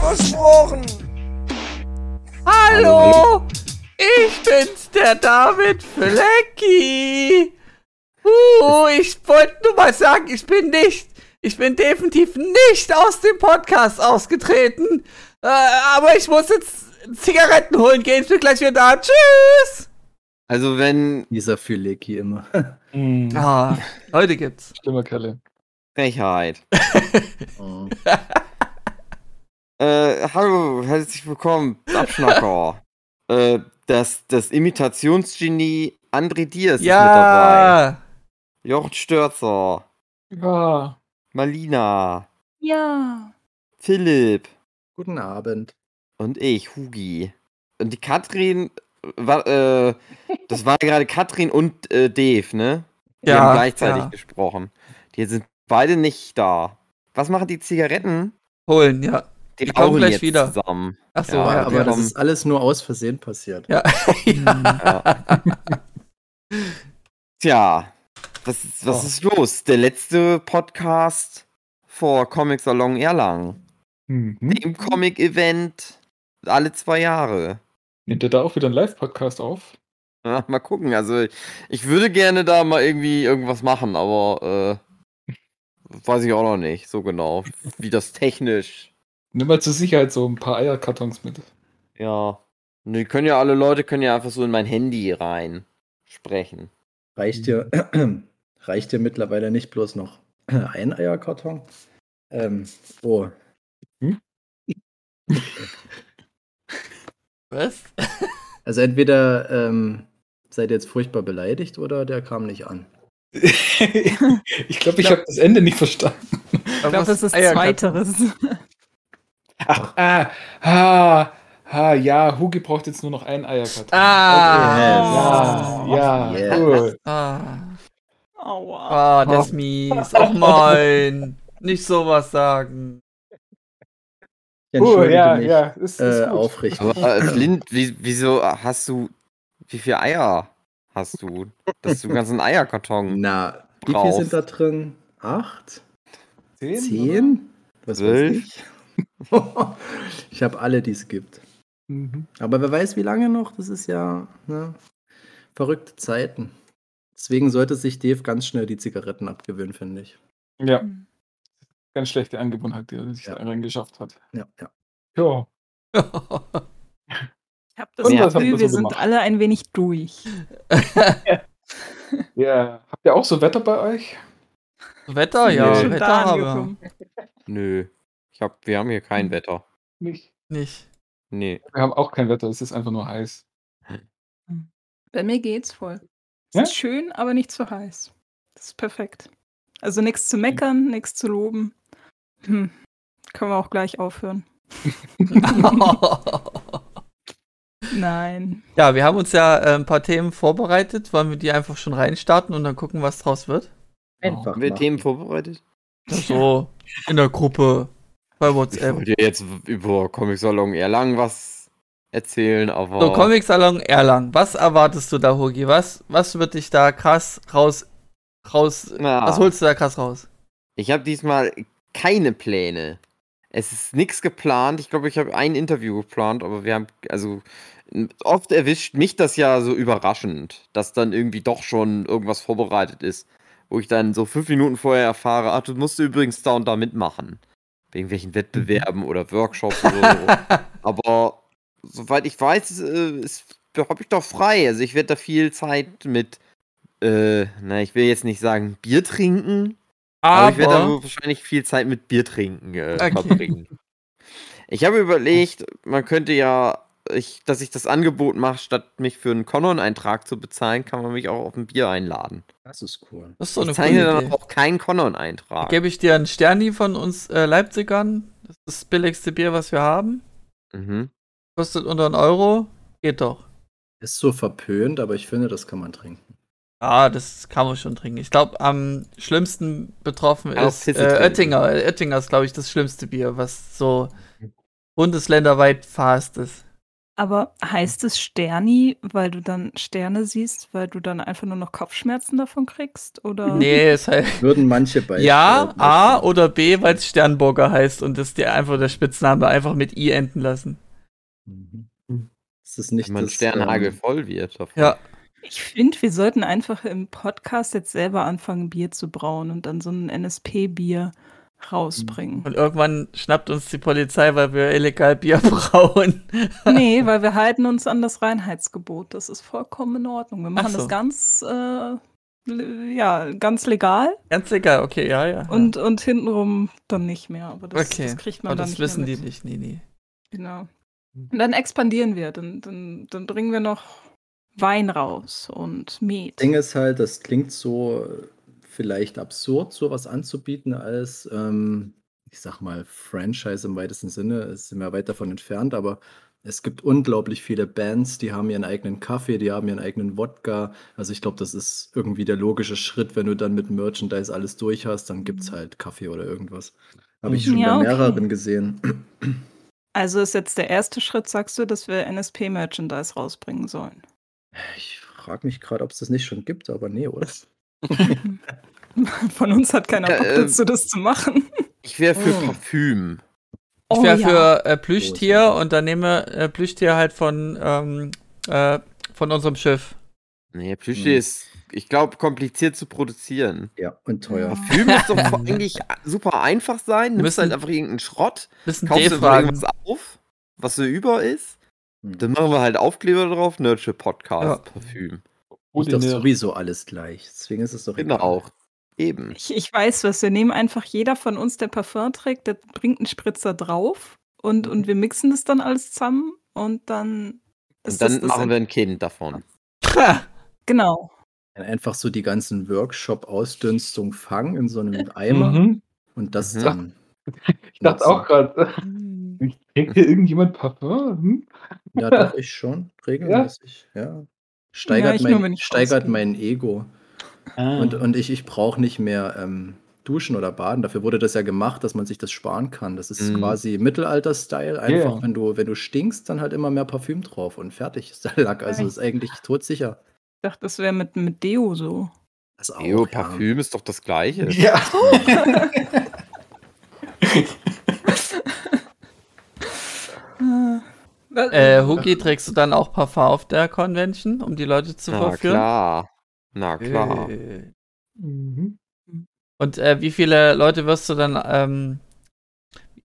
Versprochen. Hallo, ich bin's, der David Flecki. Uh, ich wollte nur mal sagen, ich bin nicht, ich bin definitiv nicht aus dem Podcast ausgetreten. Äh, aber ich muss jetzt Zigaretten holen gehen, ich bin gleich wieder da. Tschüss. Also wenn Dieser Füleki immer. Mhm. Ah, heute gibt's. Schlimmer Kerle. Frechheit. Oh. Äh, hallo, herzlich willkommen, Abschnacker. äh, das, das Imitationsgenie André Diaz ist mit dabei. Ja. Jochen Störzer, Ja. Malina, Ja. Philipp Guten Abend. und ich, Hugi. Und die Katrin, war, äh, das war gerade Katrin und äh, Dave, ne? Die Ja, haben gleichzeitig ja. gesprochen. Die sind beide nicht da. Was machen die Zigaretten? Holen, ja. Die, Die kommen gleich jetzt wieder. zusammen. Ach so, Ja, ja, aber das ist alles nur aus Versehen passiert. ja. ja. Tja, was, ist- was Oh. ist los? Der letzte Podcast vor Comic Salon Erlangen. Mhm. Im Comic-Event alle zwei Jahre. Nimmt ihr da auch wieder einen Live-Podcast auf? Ja, mal gucken. Also, ich würde gerne da mal irgendwie irgendwas machen, aber äh, weiß ich auch noch nicht so genau, wie das technisch. Nimm mal zur Sicherheit so ein paar Eierkartons mit. Ja. Ne, können ja alle Leute können ja einfach so in mein Handy rein sprechen. Reicht dir, reicht dir mittlerweile nicht bloß noch ein Eierkarton? Ähm, oh, Was? also entweder ähm, seid ihr jetzt furchtbar beleidigt oder der kam nicht an. ich glaube, ich habe das Ende nicht verstanden. Ich glaube, das ist Zweiteres. Ach, ah, ah, ah, ja, Hugi braucht jetzt nur noch einen Eierkarton. Ah. Ja, ja, Yes. cool. Ah. Aua. Ah, das ist mies. Och nein. Nicht sowas sagen. Entschuldige ja, mich ja, ist, ist äh, aufrichtig. Aber äh, Flint, wie, wieso hast du. Wie viele Eier hast du? Dass du einen ganzen Eierkarton. Na, wie viel brauchst. sind da drin? Acht? Zehn? Zehn? Was Zwölf? weiß ich? ich habe alle, die es gibt. Mhm. Aber wer weiß, wie lange noch? Das ist ja ne, verrückte Zeiten. Deswegen sollte sich Dave ganz schnell die Zigaretten abgewöhnen, finde ich. Ja, ganz schlechte Angewohnheit, die er sich Ja. da reingeschafft hat. Ja, ja. Ja. Ich habe das habt Gefühl, wir so sind alle ein wenig durch. ja. Habt ihr auch so Wetter bei euch? Wetter, ja, Wetter haben wir. Nö. Ich hab, wir haben hier kein Wetter. Nicht. Nicht. Nee. Wir haben auch kein Wetter, es ist einfach nur heiß. Bei mir geht's voll. Es Ja? ist schön, aber nicht zu heiß. Das ist perfekt. Also nichts zu meckern, nichts zu loben. Hm. Können wir auch gleich aufhören. Nein. ja, wir haben uns ja äh, ein paar Themen vorbereitet. Wollen wir die einfach schon reinstarten und dann gucken, was draus wird? Einfach. Haben wir. Themen vorbereitet? So, in der Gruppe, bei Ich WhatsApp. wollte jetzt über Comic Salon Erlangen was erzählen, aber. So, Comic Salon Erlangen. Was erwartest du da, Hugi? Was, was wird dich da krass raus, raus, Na, was holst du da krass raus? ich habe diesmal keine Pläne. Es ist nichts geplant. Ich glaube, ich habe ein Interview geplant, aber wir haben, also oft erwischt mich das ja so überraschend, dass dann irgendwie doch schon irgendwas vorbereitet ist, wo ich dann so fünf Minuten vorher erfahre, ach, du musst übrigens da und da mitmachen. Bei irgendwelchen Wettbewerben oder Workshops oder so. Aber soweit ich weiß, äh, habe ich doch frei. Also ich werde da viel Zeit mit, äh, na, ich will jetzt nicht sagen Bier trinken, aber, ich werde da Aber, wahrscheinlich viel Zeit mit Bier trinken äh, Okay. verbringen. Ich habe überlegt, man könnte ja, ich, dass ich das Angebot mache, statt mich für einen Conon-Eintrag zu bezahlen, kann man mich auch auf ein Bier einladen. Das ist cool. das ist so eine ich zeichne dann Idee. auch keinen Conon-Eintrag. Gebe ich dir einen Sterni von uns äh, Leipzigern? Das ist das billigste Bier, was wir haben. Mhm. Kostet unter einen Euro. Geht doch. Ist so verpönt, aber ich finde, das kann man trinken. Ah, das kann man schon trinken. Ich glaube, am schlimmsten betroffen Auch ist äh. Oettinger. Oettinger ist, glaube ich, das schlimmste Bier, was so bundesländerweit fast ist. Aber heißt es Sterni, weil du dann Sterne siehst, weil du dann einfach nur noch Kopfschmerzen davon kriegst? Oder? Nee, es heißt. Würden manche bei. Ja, A oder B, weil es Sternburger heißt und das dir einfach der Spitzname einfach mit I enden lassen. Mhm. Das ist nicht Wenn man das, Sternhagel ähm, voll wird. davon. Ja, Ich finde, wir sollten einfach im Podcast jetzt selber anfangen, Bier zu brauen und dann so ein NSP-Bier rausbringen. und irgendwann schnappt uns die Polizei, weil wir illegal Bier brauen. nee, weil wir halten uns an das Reinheitsgebot. Das ist vollkommen in Ordnung. Wir machen so. das ganz, äh, ja, ganz legal Ganz egal, okay, ja, ja. und, und hintenrum dann nicht mehr. Aber das, okay, das kriegt man aber dann das nicht wissen mehr die nicht, nee, nee. Genau. Und dann expandieren wir. Dann, dann, dann bringen wir noch Wein raus und Met. Ding ist halt, das klingt so vielleicht absurd, sowas anzubieten als, ähm, ich sag mal, Franchise im weitesten Sinne. Es sind wir weit davon entfernt, aber es gibt unglaublich viele Bands, die haben ihren eigenen Kaffee, die haben ihren eigenen Wodka. Also ich glaube, das ist irgendwie der logische Schritt, wenn du dann mit Merchandise alles durch hast, dann gibt es halt Kaffee oder irgendwas. Habe ich schon Ja, bei okay. mehreren gesehen. Also ist jetzt der erste Schritt, sagst du, dass wir NSP-Merchandise rausbringen sollen. Ich frage mich gerade, ob es das nicht schon gibt, aber nee, oder? Von uns hat keiner Bock äh, dazu, das zu machen. Ich wäre für Oh. Parfüm. Ich Oh wäre ja. für äh, Plüschtier Großartig. und dann nehmen wir äh, Plüschtier halt von, ähm, äh, von unserem Schiff. Nee, Plüschtier Hm. ist, ich glaube, kompliziert zu produzieren. Ja, und teuer. Parfüm muss doch eigentlich super einfach sein. Nimmst Müssen- halt einfach irgendeinen Schrott, Bisschen kaufst dir D-Fragen. irgendwas auf, was so über ist. Hm. Dann machen wir halt Aufkleber drauf, Nerdship Podcast, Ja. Parfüm. Ist doch Ordinär. sowieso alles gleich. Deswegen ist es doch Genau. egal. auch. Eben. Ich, ich weiß was, wir nehmen einfach jeder von uns, der Parfum trägt, der bringt einen Spritzer drauf und, und wir mixen das dann alles zusammen und dann Und dann machen wir ein Kind davon. Genau. Einfach so die ganzen Workshop-Ausdünstung fangen in so einem Eimer Mhm. und das Mhm. dann. Ich dachte auch gerade, Hm. trägt hier irgendjemand Parfum? Hm? Ja, doch, ich schon. Regelmäßig. Ja. Steigert, nur, wenn mein, ich steigert mein Ego. Ah. Und, und ich, ich brauche nicht mehr ähm, duschen oder baden. Dafür wurde das ja gemacht, dass man sich das sparen kann. Das ist Mhm. quasi Mittelalter-Style. Einfach, Ja. wenn, du, wenn du stinkst, dann halt immer mehr Parfüm drauf und fertig ist der Lack. Also ist eigentlich todsicher. Ich dachte, das wäre mit, mit Deo so. Das auch, Eo, ja. Parfüm ist doch das Gleiche. ja. Äh, Hugi, trägst du dann auch Parfum auf der Convention, um die Leute zu Na verführen? klar. Na klar. Äh. Mhm. Und äh, wie viele Leute wirst du dann, ähm,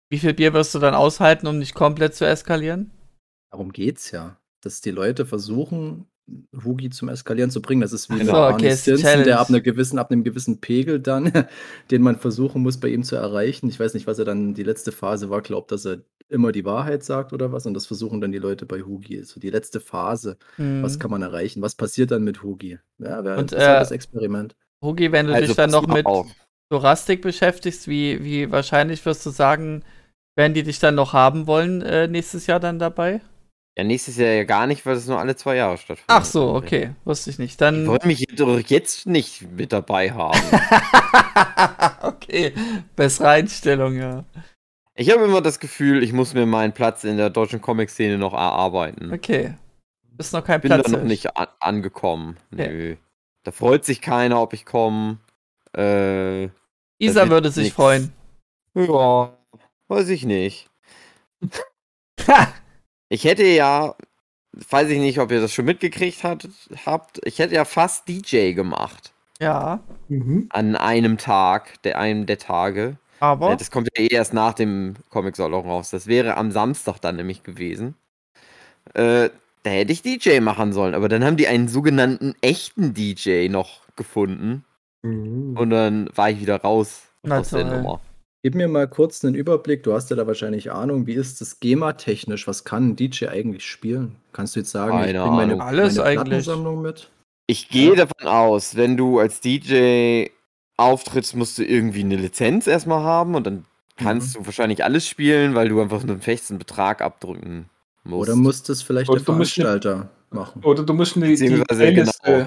wie viel Bier wirst du dann aushalten, um nicht komplett zu eskalieren? Darum geht's ja. Dass die Leute versuchen, Hugi zum Eskalieren zu bringen. Das ist wie Ach so, okay, Stinson, der ab, einer gewissen, ab einem gewissen Pegel dann, den man versuchen muss, bei ihm zu erreichen. Ich weiß nicht, was er dann die letzte Phase war, glaubt, dass er immer die Wahrheit sagt oder was. Und das versuchen dann die Leute bei Hugi. So die letzte Phase. Hm. Was kann man erreichen? Was passiert dann mit Hugi? Ja, wäre Und, das ist halt äh, das Experiment. Hugi, wenn du Also dich dann noch mit auf. Dorastik beschäftigst, wie, wie wahrscheinlich wirst du sagen, werden die dich dann noch haben wollen äh, nächstes Jahr dann dabei? Ja, nächstes Jahr ja gar nicht, weil es nur alle zwei Jahre stattfindet. Ach so, okay, wusste ich nicht. Dann wollen mich doch jetzt nicht mit dabei haben. okay, bessere Einstellung, ja. Ich habe immer das Gefühl, ich muss mir meinen Platz in der deutschen Comic-Szene noch erarbeiten. Okay. Ist noch kein Bin da Platz. noch nicht an angekommen. Ja. Nö. Da freut sich keiner, ob ich komme. Äh, Isa würde sich nix. freuen. ja, weiß ich nicht. Ich hätte ja, weiß ich nicht, ob ihr das schon mitgekriegt hat, habt, ich hätte ja fast DJ gemacht. ja, Mhm. An einem Tag, der einem der Tage. Aber. Ja, das kommt ja eh erst nach dem Comic-Salon raus. Das wäre am Samstag dann nämlich gewesen. Äh, da hätte ich DJ machen sollen, aber dann haben die einen sogenannten echten DJ noch gefunden. Mhm. Und dann war ich wieder raus Na aus der toll. Nummer. Gib mir mal kurz einen Überblick. Du hast ja da wahrscheinlich Ahnung. Wie ist das GEMA-technisch? Was kann ein DJ eigentlich spielen? Kannst du jetzt sagen, ich Keine bringe meine, Ahnung. Alles meine eigentlich. Plattensammlung mit? Ich gehe davon aus, wenn du als DJ auftrittst, musst du irgendwie eine Lizenz erstmal haben und dann kannst du wahrscheinlich alles spielen, weil du einfach einen festen Betrag abdrücken musst. Oder muss das vielleicht Oder der musst Veranstalter machen? Oder du musst eine, die Playlist, genau. äh,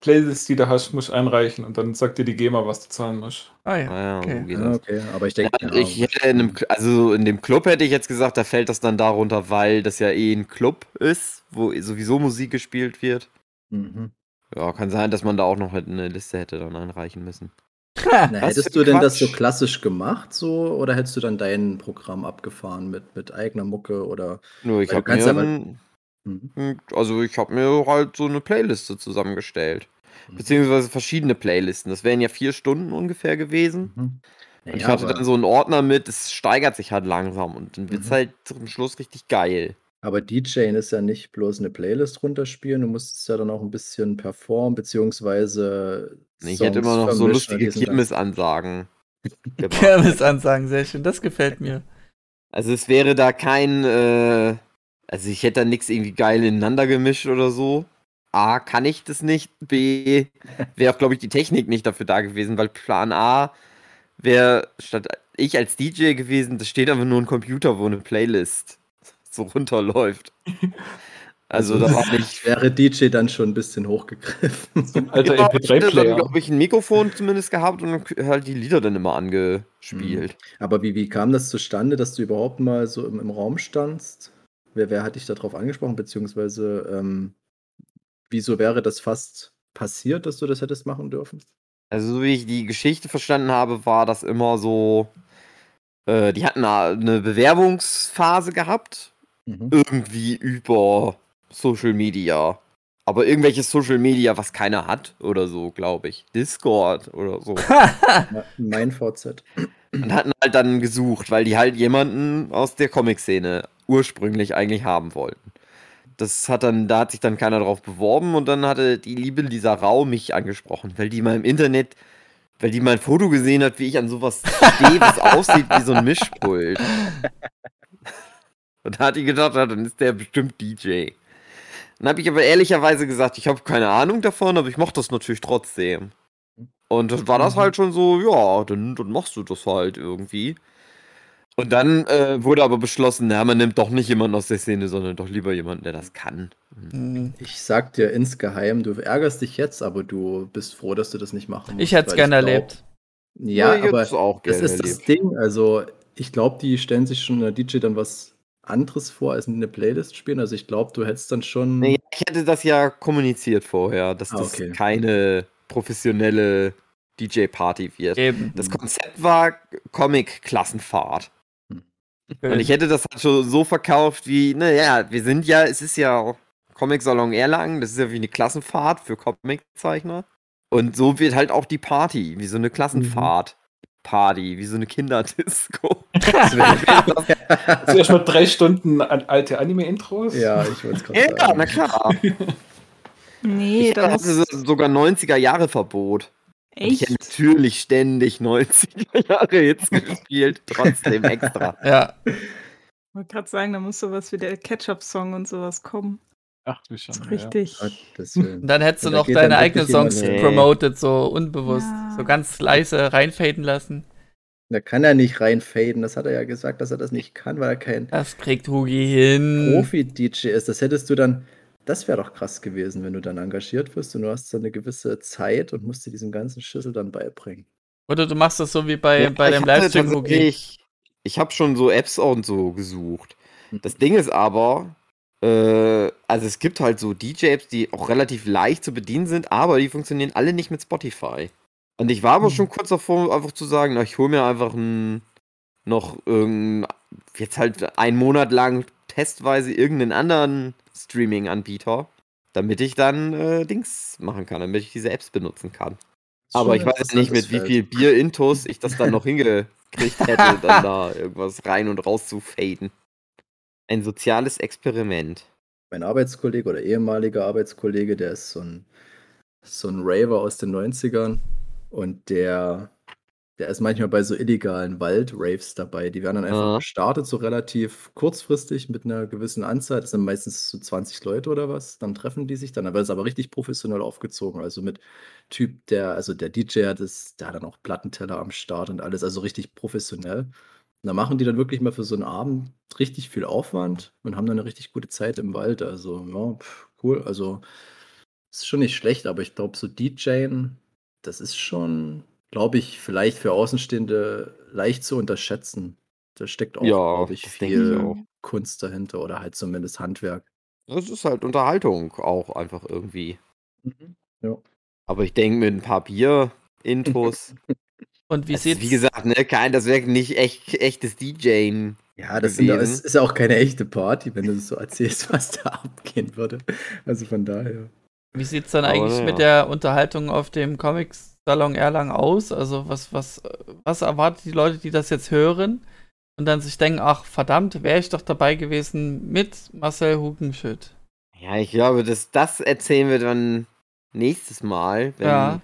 Playlist, die du hast, musst einreichen und dann sagt dir die GEMA, was du zahlen musst. Ah ja. Ah ja, Okay. das. okay, aber ich denke, Ja, ich hätte in einem, also in dem Club hätte ich jetzt gesagt, da fällt das dann darunter, weil das ja eh ein Club ist, wo sowieso Musik gespielt wird. Mhm. Ja, kann sein, dass man da auch noch halt eine Liste hätte dann einreichen müssen. Na, hättest du denn das so Quatsch. klassisch gemacht, so, oder hättest du dann dein Programm abgefahren mit, mit eigener Mucke oder? Nur ich habe mir, aber- ein- Mhm. ein- also ich habe mir halt so eine Playliste zusammengestellt. Mhm. Beziehungsweise verschiedene Playlisten. Das wären ja vier Stunden ungefähr gewesen. Mhm. Und ich Naja, hatte aber, dann so einen Ordner mit, es steigert sich halt langsam und dann wird's Mhm. halt zum Schluss richtig geil. Aber DJing ist ja nicht bloß eine Playlist runterspielen, du musst es ja dann auch ein bisschen performen, beziehungsweise Ich hätte Songs immer noch so vermischen, lustige dies und das. Kirmesansagen. gemacht. Kirmesansagen, sehr schön. Das gefällt mir. Also es wäre da kein, äh, also ich hätte da nichts irgendwie geil ineinander gemischt oder so. A, kann ich das nicht. B, wäre auch, glaube ich, die Technik nicht dafür da gewesen, weil Plan A wäre statt ich als DJ gewesen, da steht einfach nur ein Computer, wo eine Playlist so runterläuft. Also da war nicht. Wäre DJ dann schon ein bisschen hochgegriffen. Alter Ja, ich hätte dann, MP3-Player. glaube ich, ein Mikrofon zumindest gehabt und halt die Lieder dann immer angespielt. Aber wie, wie kam das zustande, dass du überhaupt mal so im, im Raum standst? Wer, wer hat dich darauf angesprochen, beziehungsweise ähm, wieso wäre das fast passiert, dass du das hättest machen dürfen? Also, so wie ich die Geschichte verstanden habe, war das immer so. Äh, die hatten da eine Bewerbungsphase gehabt, Mhm. irgendwie über Social Media. Aber irgendwelches Social Media, was keiner hat oder so, glaube ich. Discord oder so. Mein VZ. Und hatten halt dann gesucht, weil die halt jemanden aus der Comic-Szene ursprünglich eigentlich haben wollten. Das hat dann, da hat sich dann keiner drauf beworben und dann hatte die liebe Lisa Rau mich angesprochen, weil die mal im Internet, weil die mal ein Foto gesehen hat, wie ich an sowas stehe, was aussieht wie so ein Mischpult. Und da hat die gedacht, ja, dann ist der bestimmt DJ. Dann habe ich aber ehrlicherweise gesagt, ich habe keine Ahnung davon, aber ich mache das natürlich trotzdem. Und dann war das halt schon so, ja, dann, dann machst du das halt irgendwie. Und dann äh, wurde aber beschlossen, na, man nimmt doch nicht jemanden aus der Szene, sondern doch lieber jemanden, der das kann. Hm. Ich sag dir insgeheim, du ärgerst dich jetzt, aber du bist froh, dass du das nicht machen musst. Ich hätte es gerne glaub- erlebt. Ja, hätte aber es auch das ist das erlebt. Ding. Also, ich glaube, die stellen sich schon in der DJ dann was anderes vor, als eine Playlist spielen. Also, ich glaube, du hättest dann schon. Nee, ich hätte das ja kommuniziert vorher, dass Ah, das okay. keine professionelle DJ-Party wird. Eben. Das Konzept war Comic-Klassenfahrt. Äh, Und ich hätte das halt schon so verkauft wie, naja, wir sind ja, es ist ja Comic-Salon Erlangen, das ist ja wie eine Klassenfahrt für Comiczeichner. Und so wird halt auch die Party, wie so eine Klassenfahrt. Party, wie so eine Kinderdisco. Das Zuerst mal drei Stunden an alte Anime-Intros. Ja, ich wollte es gerade ja, sagen. na klar. Nee, Ich dann hatte sogar 90er-Jahre-Verbot. Und Ich hätte echt. natürlich ständig 90er-Jahre-Hits gespielt, trotzdem extra. Ja. Ich wollte gerade sagen, da muss sowas wie der Ketchup-Song und sowas kommen. Ach, du Das schon. Ja. richtig. Willen. Und dann hättest du da noch deine eigenen Songs hin. promoted, so unbewusst. Ja. So ganz leise reinfaden lassen. Da kann er nicht reinfaden. Das hat er ja gesagt, dass er das nicht kann, weil er kein Das kriegt Hugi hin. Profi-DJ ist. Das hättest du dann. Das wäre doch krass gewesen, wenn du dann engagiert wirst und du hast so eine gewisse Zeit und musst dir diesen ganzen Schüssel dann beibringen. Oder du machst das so wie bei, Ja, bei ich dem Livestream, Hugi. tatsächlich- Ich habe schon so Apps und so gesucht. Das Ding ist aber, also es gibt halt so DJ-Apps, die auch relativ leicht zu bedienen sind, aber die funktionieren alle nicht mit Spotify. Und ich war aber Mhm. schon kurz davor, einfach zu sagen, na, ich hole mir einfach ein, noch irgendein, jetzt halt einen Monat lang testweise irgendeinen anderen Streaming-Anbieter, damit ich dann äh, Dings machen kann, damit ich diese Apps benutzen kann. Aber ich weiß nicht, mit wie viel Bier-Intos ich das dann noch hingekriegt hätte, dann da irgendwas rein und raus zu faden. Ein soziales Experiment. mein Arbeitskollege oder ehemaliger Arbeitskollege, der ist so ein, so ein Raver aus den 90ern und der, der ist manchmal bei so illegalen Wald-Raves dabei. Die werden dann einfach Ja. gestartet, so relativ kurzfristig mit einer gewissen Anzahl. Das sind meistens so 20 Leute oder was. Dann treffen die sich dann. Dann wird es aber richtig professionell aufgezogen. Also mit Typ, der, also der DJ hat es, der hat dann auch Plattenteller am Start und alles, also richtig professionell. Da machen die dann wirklich mal für so einen Abend richtig viel Aufwand und haben dann eine richtig gute Zeit im Wald. Also, ja, pf, cool. Also, ist schon nicht schlecht, aber ich glaube, so DJen, das ist schon, glaube ich, vielleicht für Außenstehende leicht zu unterschätzen. Da steckt auch, Ja, glaube ich, ich viel auch. Kunst dahinter oder halt zumindest Handwerk. Das ist halt Unterhaltung auch einfach irgendwie. Mhm. Ja. Aber ich denke, mit ein paar Bier-Intros. Und wie das sieht's ist, wie gesagt, ne, kein, das wäre nicht echt, echtes DJing. Ja, das sind, ja- es ist ja auch keine echte Party, wenn du das so erzählst, was da abgehen würde. Also von daher. Wie sieht's dann Aber eigentlich naja. mit der Unterhaltung auf dem Comics-Salon Erlangen aus? Also was, was, was erwartet die Leute, die das jetzt hören und dann sich denken, ach verdammt, wäre ich doch dabei gewesen mit Marcel Hugenschütt. Ja, ich glaube, das, das erzählen wir dann nächstes Mal. Wenn, Ja.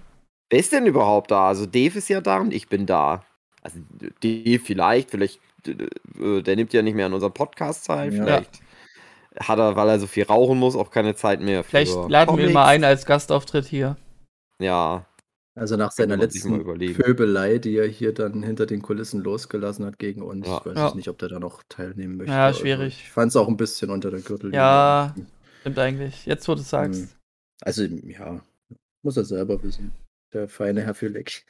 Wer ist denn überhaupt da? Also Dave ist ja da und ich bin da. Also Dave vielleicht, vielleicht, äh, der nimmt ja nicht mehr an unserem Podcast teil. Ja. Vielleicht hat er, weil er so viel rauchen muss, auch keine Zeit mehr für Vielleicht laden wir ihn mal ein als Gastauftritt hier. Ja, Also nach seiner letzten. Pöbelei, die er hier dann hinter den Kulissen losgelassen hat gegen uns, Ja. weiß Ja. ich nicht, ob der da noch teilnehmen möchte. Ja, Also schwierig. ich fand es auch ein bisschen unter der Gürtellinie. Ja. Stimmt eigentlich. Jetzt, wo du sagst. Hm. Also, ja, muss er selber wissen. Der feine Herr Füleck.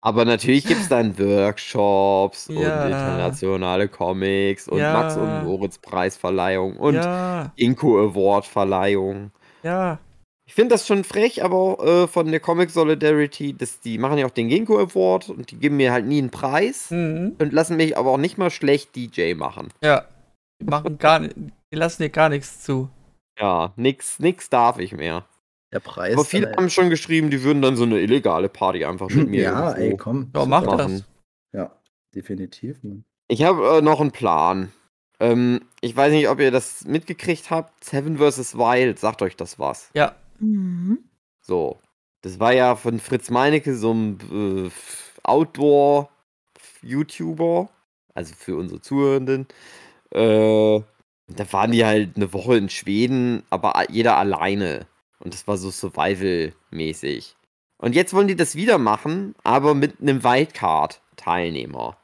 aber natürlich gibt es dann Workshops und Ja. internationale Comics und Ja. Max und Moritz Preisverleihung und ja, Inko Award Verleihung. ja. Ich finde das schon frech, aber auch, äh, von der Comic Solidarity, dass die machen ja auch den Ginkgo Award und die geben mir halt nie einen Preis Mhm. und lassen mich aber auch nicht mal schlecht DJ machen. Ja. Die machen gar die lassen dir gar nichts zu. Ja, nix, nix darf ich mehr. Der Preis. Aber viele dann, haben schon geschrieben, die würden dann so eine illegale Party einfach mit mir Ja, ey, komm. Ja, mach machen. das. Ja, definitiv. Mann. Ich habe äh, noch einen Plan. Ähm, ich weiß nicht, ob ihr das mitgekriegt habt. Seven vs. Wild, sagt euch das was? Ja. Mhm. So. Das war ja von Fritz Meinecke, so ein äh, Outdoor-YouTuber. Also für unsere Zuhörenden. Äh, da waren die halt eine Woche in Schweden, aber jeder alleine. Und das war so Survival-mäßig. Und jetzt wollen die das wieder machen, aber mit einem Wildcard-Teilnehmer.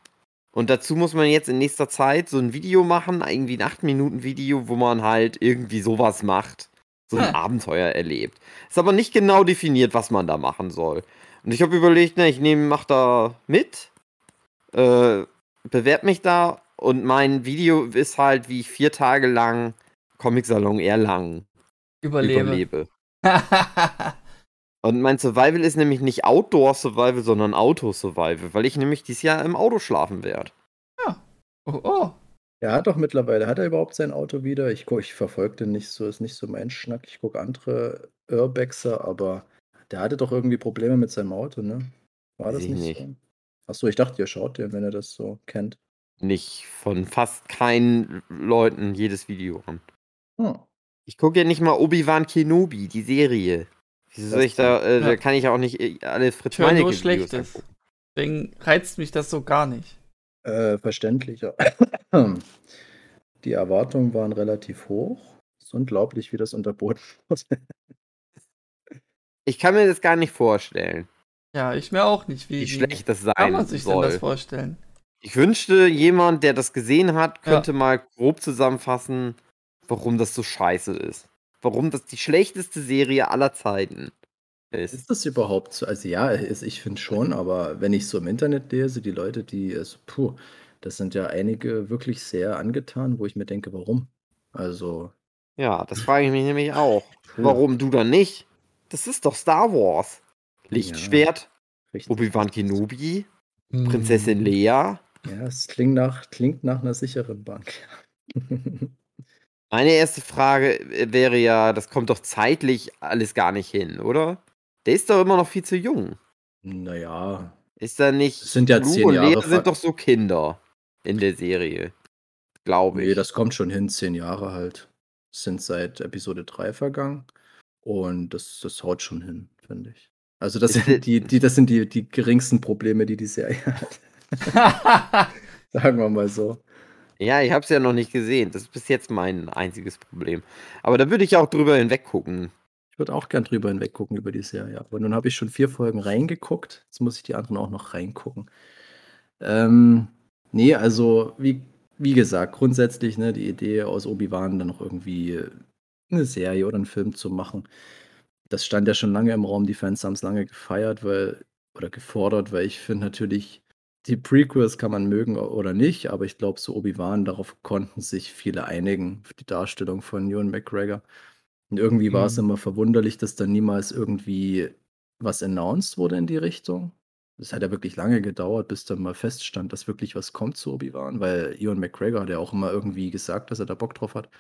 Und dazu muss man jetzt in nächster Zeit so ein Video machen, irgendwie ein 8-Minuten-Video, wo man halt irgendwie sowas macht. So ein Hm. Abenteuer erlebt. Ist aber nicht genau definiert, was man da machen soll. Und ich habe überlegt, ne, ich nehme, mach da mit, äh, bewerb mich da und mein Video ist halt, wie ich vier Tage lang Comic-Salon Erlangen Überlebe. überlebe. Und mein Survival ist nämlich nicht Outdoor-Survival, sondern Auto-Survival, weil ich nämlich dieses Jahr im Auto schlafen werde. oh, oh. Er hat doch mittlerweile, hat er überhaupt sein Auto wieder? Ich, guck- ich verfolge den nicht so, ist nicht so mein Schnack. Ich gucke andere Urbexer, aber der hatte doch irgendwie Probleme mit seinem Auto, ne? War das ich nicht, nicht. so? Achso, ich dachte, ihr schaut den, wenn ihr das so kennt. Nicht von fast keinen Leuten jedes Video an. Hm. Ich gucke ja nicht mal Obi-Wan Kenobi, die Serie. Wieso soll ich da, äh, Ja. da kann ich ja auch nicht äh, alle Fritz Ich höre nur Schlechtes. angucken. Deswegen reizt mich das so gar nicht. Äh, verständlicher. Die Erwartungen waren relativ hoch. Es ist unglaublich, wie das unterboten wurde. Ich kann mir das gar nicht vorstellen, Ja, ich mir auch nicht. Wie, wie schlecht das sein kann man sich denn das soll. vorstellen? Ich wünschte, jemand, der das gesehen hat, könnte mal grob zusammenfassen, warum das so scheiße ist. Warum das die schlechteste Serie aller Zeiten ist. Ist das überhaupt so? Also ja, ist, ich finde schon, aber wenn ich so im Internet lese, die Leute, die, also, puh, das sind ja einige wirklich sehr angetan, wo ich mir denke, warum? Also, Ja, das frage ich mich nämlich auch. puh, Warum du dann nicht? Das ist doch Star Wars. Lichtschwert, richtig. Obi-Wan Kenobi, Hm. Prinzessin. Lea. Ja, es klingt nach, klingt nach einer sicheren Bank. Meine erste Frage äh, wäre ja, das kommt doch zeitlich alles gar nicht hin, oder? Der ist doch immer noch viel zu jung. naja, Ist da nicht. Es sind ja zehn Jahre ver- sind doch so Kinder in der Serie. Glaube ich. nee, das kommt schon hin, zehn Jahre halt. Sind seit Episode 3 vergangen. Und das, das haut schon hin, finde ich. Also das Ist sind die, die, das sind die, die geringsten Probleme, die die Serie hat. Sagen wir mal so. Ja, ich habe es ja noch nicht gesehen. Das ist bis jetzt mein einziges Problem. Aber da würde ich auch drüber hinweg gucken. Ich würde auch gern drüber hinweg gucken über die Serie. Aber nun habe ich schon vier Folgen reingeguckt. Jetzt muss ich die anderen auch noch reingucken. Ähm, nee, also wie, wie gesagt, grundsätzlich ne, die Idee aus Obi-Wan dann noch irgendwie eine Serie oder einen Film zu machen, das stand ja schon lange im Raum. Die Fans haben es lange gefeiert, weil oder gefordert, weil ich finde natürlich, die Prequels kann man mögen oder nicht, aber ich glaube, so Obi-Wan, darauf konnten sich viele einigen, für die Darstellung von Ewan McGregor. Und irgendwie war es Mhm. immer verwunderlich, dass da niemals irgendwie was announced wurde in die Richtung. Es hat ja wirklich lange gedauert, bis dann mal feststand, dass wirklich was kommt zu Obi-Wan, weil Ewan McGregor hat ja auch immer irgendwie gesagt, dass er da Bock drauf hat.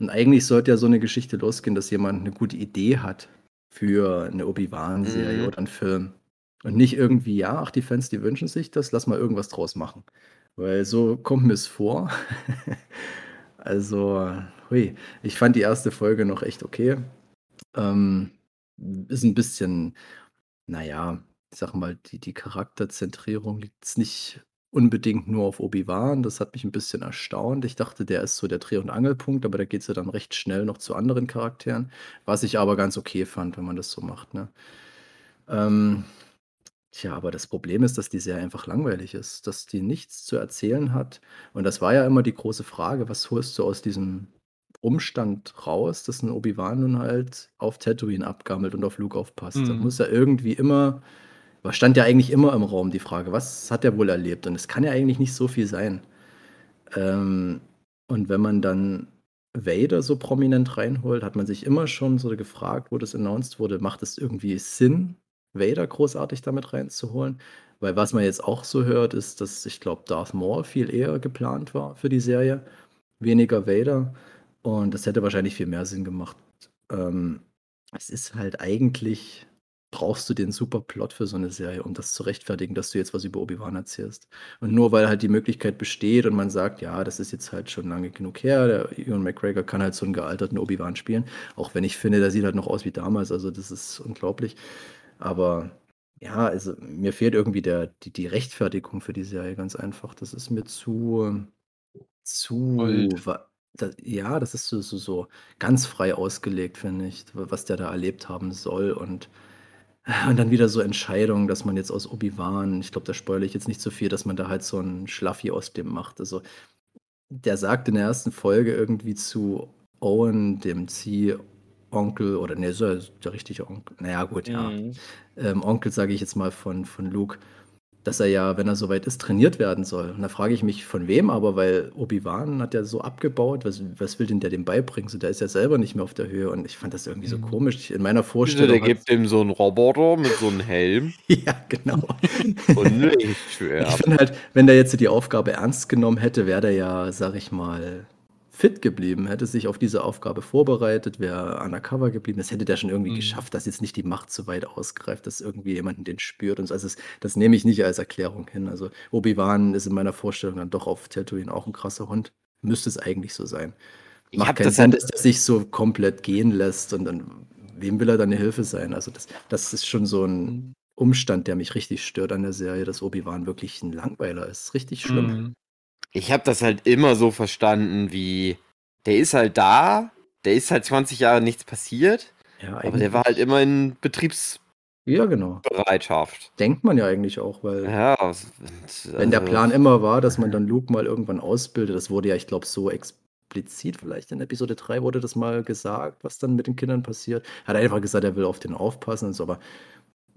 Und eigentlich sollte ja so eine Geschichte losgehen, dass jemand eine gute Idee hat für eine Obi-Wan-Serie Mhm. oder einen Film. Und nicht irgendwie, ja, ach, die Fans, die wünschen sich das, lass mal irgendwas draus machen. Weil so kommt mir es vor. also, hui, ich fand die erste Folge noch echt okay. Ähm, ist ein bisschen, naja, ich sag mal, die, die Charakterzentrierung liegt nicht unbedingt nur auf Obi-Wan. Das hat mich ein bisschen erstaunt. Ich dachte, der ist so der Dreh- und Angelpunkt, aber da geht es ja dann recht schnell noch zu anderen Charakteren. Was ich aber ganz okay fand, wenn man das so macht. Ne? Ähm, tja, aber das Problem ist, dass die Serie einfach langweilig ist, dass die nichts zu erzählen hat. Und das war ja immer die große Frage, was holst du aus diesem Umstand raus, dass ein Obi-Wan nun halt auf Tatooine abgammelt und auf Luke aufpasst. Da Mhm. muss ja irgendwie immer, was stand ja eigentlich immer im Raum, die Frage, was hat er wohl erlebt? Und es kann ja eigentlich nicht so viel sein. Ähm, und wenn man dann Vader so prominent reinholt, hat man sich immer schon so gefragt, wo das announced wurde, macht es irgendwie Sinn, Vader großartig damit reinzuholen? Weil was man jetzt auch so hört, ist, dass ich glaube, Darth Maul viel eher geplant war für die Serie, weniger Vader. Und das hätte wahrscheinlich viel mehr Sinn gemacht. Ähm, es ist halt eigentlich, brauchst du den super Plot für so eine Serie, um das zu rechtfertigen, dass du jetzt was über Obi-Wan erzählst. Und nur weil halt die Möglichkeit besteht und man sagt, ja, das ist jetzt halt schon lange genug her, der Ewan McGregor kann halt so einen gealterten Obi-Wan spielen, auch wenn ich finde, der sieht halt noch aus wie damals, also das ist unglaublich. Aber ja, also mir fehlt irgendwie der, die, die Rechtfertigung für die Serie ganz einfach. Das ist mir zu, zu, Gold. wa- da, ja, das ist so, so, so ganz frei ausgelegt, finde ich, was der da erlebt haben soll und und dann wieder so Entscheidungen, dass man jetzt aus Obi-Wan, ich glaube, da spoilere ich jetzt nicht so viel, dass man da halt so ein Schlaffi aus dem macht. Also, der sagt in der ersten Folge irgendwie zu Owen, dem Zieh-Onkel, oder ne, so der richtige Onkel. Naja, gut, ja. Mhm. Ähm, Onkel sage ich jetzt mal von, von Luke, dass er ja, wenn er soweit ist, trainiert werden soll. Und da frage ich mich, von wem aber, weil Obi-Wan hat ja so abgebaut, was, was will denn der dem beibringen? So, der ist ja selber nicht mehr auf der Höhe und ich fand das irgendwie so Mhm. komisch. In meiner Vorstellung. der gibt ihm so einen Roboter mit so einem Helm ja, genau. und Ich finde halt, wenn der jetzt die Aufgabe ernst genommen hätte, wäre der ja, sag ich mal, fit geblieben, hätte sich auf diese Aufgabe vorbereitet, wäre undercover geblieben. Das hätte der schon irgendwie Mhm. geschafft, dass jetzt nicht die Macht so weit ausgreift, dass irgendwie jemanden den spürt und so. Also das, das nehme ich nicht als Erklärung hin. Also Obi-Wan ist in meiner Vorstellung dann doch auf Tatooine auch ein krasser Hund. Müsste es eigentlich so sein. Macht keinen das Sinn, halt- dass der sich so komplett gehen lässt und dann, wem will er dann eine Hilfe sein? Also das, das ist schon so ein Mhm. Umstand, der mich richtig stört an der Serie, dass Obi-Wan wirklich ein Langweiler ist. Richtig schlimm. Mhm. Ich habe das halt immer so verstanden, wie der ist halt da, der ist halt 20 Jahre nichts passiert, Ja, aber der war halt immer in Betriebsbereitschaft. Ja, genau. Denkt man ja eigentlich auch, weil Ja, äh, wenn der also- Plan immer war, dass man dann Luke mal irgendwann ausbildet, das wurde ja, ich glaube, so explizit vielleicht in Episode 3 wurde das mal gesagt, was dann mit den Kindern passiert. Hat einfach gesagt, er will auf den aufpassen und so, aber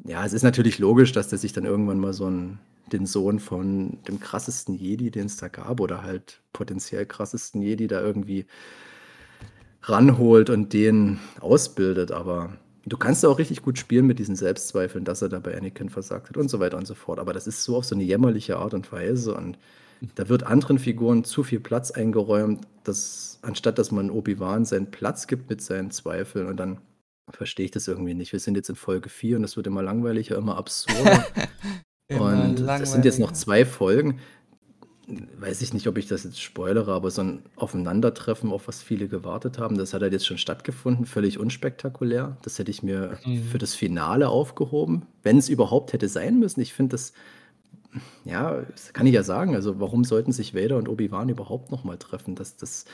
ja, es ist natürlich logisch, dass der sich dann irgendwann mal so einen, den Sohn von dem krassesten Jedi, den es da gab, oder halt potenziell krassesten Jedi da irgendwie ranholt und den ausbildet, aber du kannst auch richtig gut spielen mit diesen Selbstzweifeln, dass er da bei Anakin versagt hat und so weiter und so fort. Aber das ist so auf so eine jämmerliche Art und Weise und da wird anderen Figuren zu viel Platz eingeräumt, dass anstatt dass man Obi-Wan seinen Platz gibt mit seinen Zweifeln und dann verstehe ich das irgendwie nicht. Wir sind jetzt in Folge 4 und es wird immer langweiliger, immer absurder. und es sind jetzt noch zwei Folgen. Weiß ich nicht, ob ich das jetzt spoilere, aber so ein Aufeinandertreffen, auf was viele gewartet haben, das hat halt jetzt schon stattgefunden, völlig unspektakulär. Das hätte ich mir Mhm. für das Finale aufgehoben, wenn es überhaupt hätte sein müssen. Ich finde das, ja, das kann ich ja sagen. Also, warum sollten sich Vader und Obi-Wan überhaupt nochmal treffen? Das, das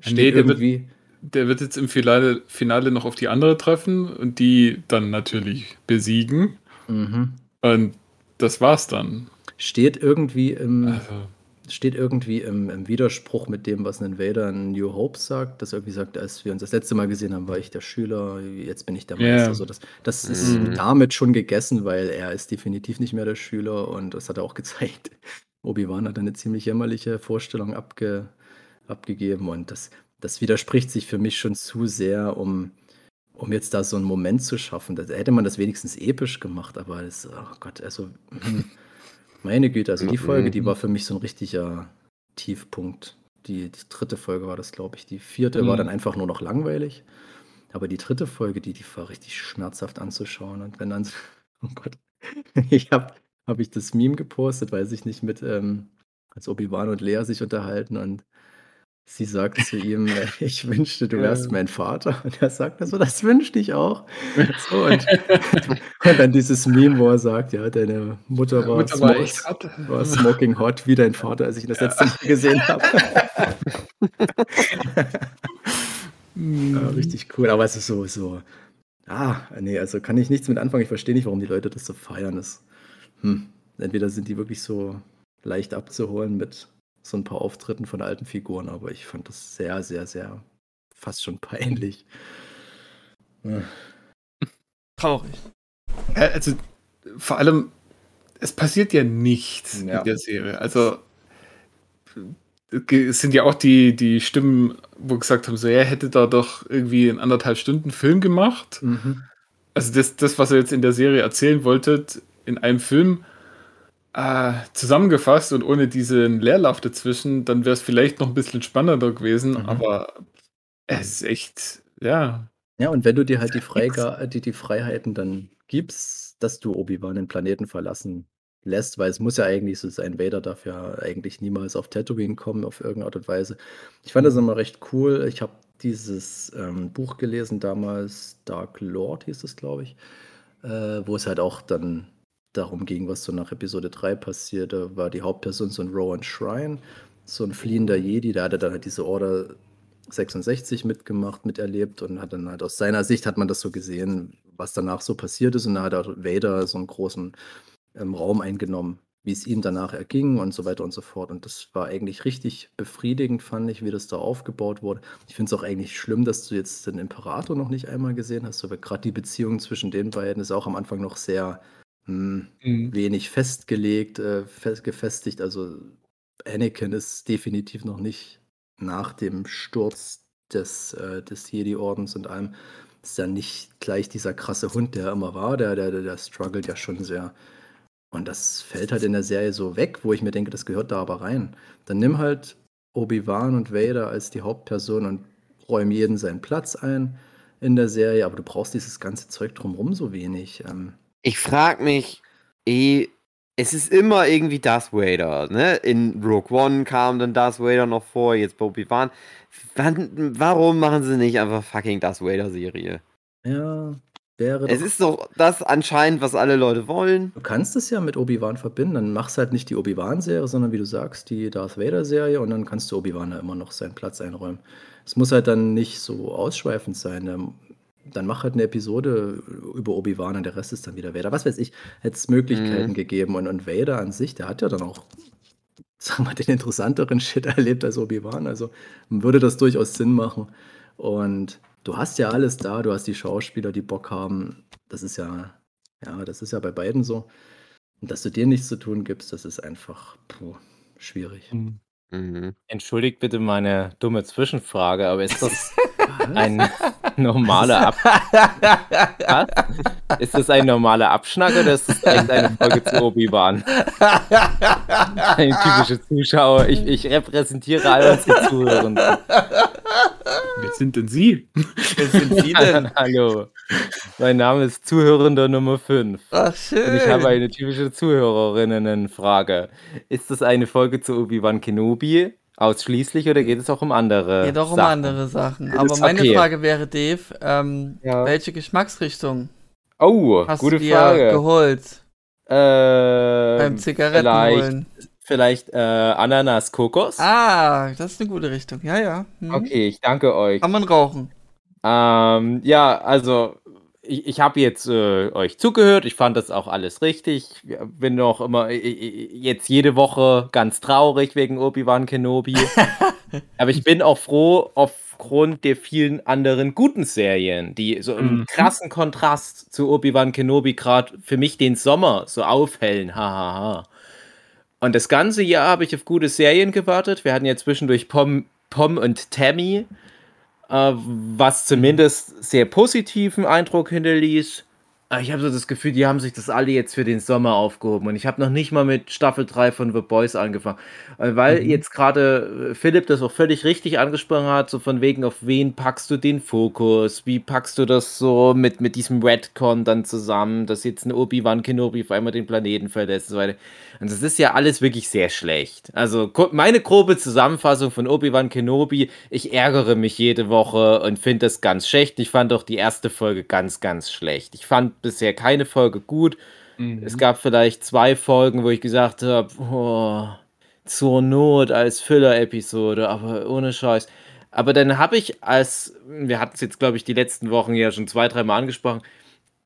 steht Nee, irgendwie. Der wird jetzt im Finale, Finale noch auf die andere treffen und die dann natürlich besiegen. Mhm. Und das war's dann. steht irgendwie im, Also, steht irgendwie im, im Widerspruch mit dem, was ein Vader in New Hope sagt, dass er irgendwie sagt, als wir uns das letzte Mal gesehen haben, war ich der Schüler, jetzt bin ich der. Meister. So, das, das ist Mhm. damit schon gegessen, weil er ist definitiv nicht mehr der Schüler und das hat er auch gezeigt. Obi-Wan hat eine ziemlich jämmerliche Vorstellung abge, abgegeben und das, das widerspricht sich für mich schon zu sehr, um, um jetzt da so einen Moment zu schaffen. Da hätte man das wenigstens episch gemacht, aber das, oh Gott, also hm, meine Güte, also die Folge, die war für mich so ein richtiger Tiefpunkt. Die, die dritte Folge war das, glaube ich. Die vierte war Mhm. dann einfach nur noch langweilig. Aber die dritte Folge, die, die war richtig schmerzhaft anzuschauen. Und wenn dann, oh Gott, ich habe hab ich das Meme gepostet, weiß ich nicht, mit, ähm, als Obi-Wan und Lea sich unterhalten und sie sagt zu ihm, äh, ich wünschte, du wärst mein Vater. Und er sagt so, das wünschte ich auch. So, und, und dann dieses Meme, wo er sagt, ja, deine Mutter war, Mutter war smo- echt hart. war smoking hot wie dein Vater, als ich ihn das letzte Mal gesehen habe. Ja, richtig cool, aber es ist so, so, ah, nee, also kann ich nichts mit anfangen. Ich verstehe nicht, warum die Leute das so feiern. Das, hm, entweder sind die wirklich so leicht abzuholen mit so ein paar Auftritten von alten Figuren, aber ich fand das sehr, sehr, sehr fast schon peinlich. Traurig. Also, vor allem, es passiert ja nichts Ja. in der Serie. Also, es sind ja auch die, die Stimmen, wo gesagt haben, so, er hätte da doch irgendwie in anderthalb Stunden Film gemacht. Mhm. Also, das, das was ihr jetzt in der Serie erzählen wolltet, in einem Film äh, zusammengefasst und ohne diesen Leerlauf dazwischen, dann wäre es vielleicht noch ein bisschen spannender gewesen, Mhm. aber es ist echt, ja. Ja, und wenn du dir halt die, Freiga die, die Freiheiten dann gibst, dass du Obi-Wan den Planeten verlassen lässt, weil es muss ja eigentlich so sein, Vader darf ja eigentlich niemals auf Tatooine kommen, auf irgendeine Art und Weise. Ich fand das immer recht cool. Ich habe dieses ähm, Buch gelesen damals, Dark Lord hieß es, glaube ich, äh, wo es halt auch dann darum ging, was so nach Episode 3 passiert. Da war die Hauptperson so ein Rowan Shrine, so ein fliehender Jedi, der hatte dann halt diese Order 66 mitgemacht, miterlebt und hat dann halt aus seiner Sicht hat man das so gesehen, was danach so passiert ist und da hat auch Vader so einen großen ähm, Raum eingenommen, wie es ihm danach erging und so weiter und so fort. Und das war eigentlich richtig befriedigend, fand ich, wie das da aufgebaut wurde. Ich finde es auch eigentlich schlimm, dass du jetzt den Imperator noch nicht einmal gesehen hast, aber gerade die Beziehung zwischen den beiden ist auch am Anfang noch sehr hm, Mhm. wenig festgelegt, äh, fest, gefestigt. Also Anakin ist definitiv noch nicht nach dem Sturz des, äh, des Jedi-Ordens und allem, ist ja nicht gleich dieser krasse Hund, der er immer war, der, der, der, struggelt ja schon sehr. Und das fällt halt in der Serie so weg, wo ich mir denke, das gehört da aber rein. Dann nimm halt Obi-Wan und Vader als die Hauptperson und räum jeden seinen Platz ein in der Serie, aber du brauchst dieses ganze Zeug drumherum so wenig. Ähm, Ich frag mich, eh, es ist immer irgendwie Darth Vader, ne? In Rogue One kam dann Darth Vader noch vor, jetzt bei Obi-Wan. Warum machen sie nicht einfach fucking Darth Vader-Serie? ja, wäre Es ist doch das anscheinend, was alle Leute wollen. Du kannst es ja mit Obi-Wan verbinden. Dann machst halt nicht die Obi-Wan-Serie, sondern wie du sagst, die Darth Vader-Serie und dann kannst du Obi-Wan ja immer noch seinen Platz einräumen. Es muss halt dann nicht so ausschweifend sein. Dann, mach halt eine Episode über Obi-Wan und der Rest ist dann wieder Vader. Was weiß ich, hätte es Möglichkeiten Mhm. gegeben. Und, und Vader an sich, der hat ja dann auch, sagen wir, den interessanteren Shit erlebt als Obi-Wan. Also würde das durchaus Sinn machen. Und du hast ja alles da, du hast die Schauspieler, die Bock haben. Das ist ja, ja, das ist ja bei beiden so. Und dass du dir nichts zu tun gibst, das ist einfach puh, schwierig. Mhm. Mhm. Entschuldigt bitte meine dumme Zwischenfrage, aber ist das ein normaler Ab Was? Ist das ein normaler Abschnack oder ist das echt eine Folge zu Obi-Wan? Ein typischer Zuschauer. Ich, ich repräsentiere all unsere Zuhörenden. Wer sind denn Sie? Wer sind Sie denn? Hallo. Mein Name ist Zuhörender Nummer 5. Ach, schön. Und ich habe eine typische Zuhörerinnenfrage. Ist das eine Folge zu Obi-Wan Kenobi ausschließlich oder geht es auch um andere? Geht auch um Sachen? andere Sachen. Aber ist meine okay. Frage wäre, Dave, ähm, Ja. welche Geschmacksrichtung Oh, hast gute du dir Frage. geholt Ähm, beim Zigaretten vielleicht, holen? vielleicht äh, Ananas Kokos? Ah, das ist eine gute Richtung. Ja, ja. Hm. Okay, ich danke euch. Kann man rauchen. Ähm, ja, also ich, ich habe jetzt äh, euch zugehört, ich fand das auch alles richtig. Bin auch immer äh, jetzt jede Woche ganz traurig wegen Obi-Wan Kenobi. Aber ich bin auch froh aufgrund der vielen anderen guten Serien, die so im Mhm. krassen Kontrast zu Obi-Wan Kenobi gerade für mich den Sommer so aufhellen. Hahaha. Ha, ha. Und das ganze Jahr habe ich auf gute Serien gewartet. Wir hatten ja zwischendurch Pom, Pom und Tammy, was zumindest sehr positiven Eindruck hinterließ. Aber ich habe so das Gefühl, die haben sich das alle jetzt für den Sommer aufgehoben. Und ich habe noch nicht mal mit Staffel 3 von The Boys angefangen. Äh, Weil Mhm. jetzt gerade äh, Philipp das auch völlig richtig angesprochen hat, so von wegen, auf wen packst du den Fokus? Wie packst du das so mit, mit diesem Redcon dann zusammen, dass jetzt ein Obi-Wan Kenobi auf einmal den Planeten verlässt und so weiter. Und das ist ja alles wirklich sehr schlecht. Also meine grobe Zusammenfassung von Obi-Wan Kenobi, ich ärgere mich jede Woche und finde das ganz schlecht. Ich fand auch die erste Folge ganz, ganz schlecht. Ich fand bisher keine Folge gut. Mhm. Es gab vielleicht zwei Folgen, wo ich gesagt habe, oh, zur Not als Füller-Episode, aber ohne Scheiß. Aber dann habe ich als, wir hatten es jetzt, glaube ich, die letzten Wochen ja schon zwei, dreimal angesprochen,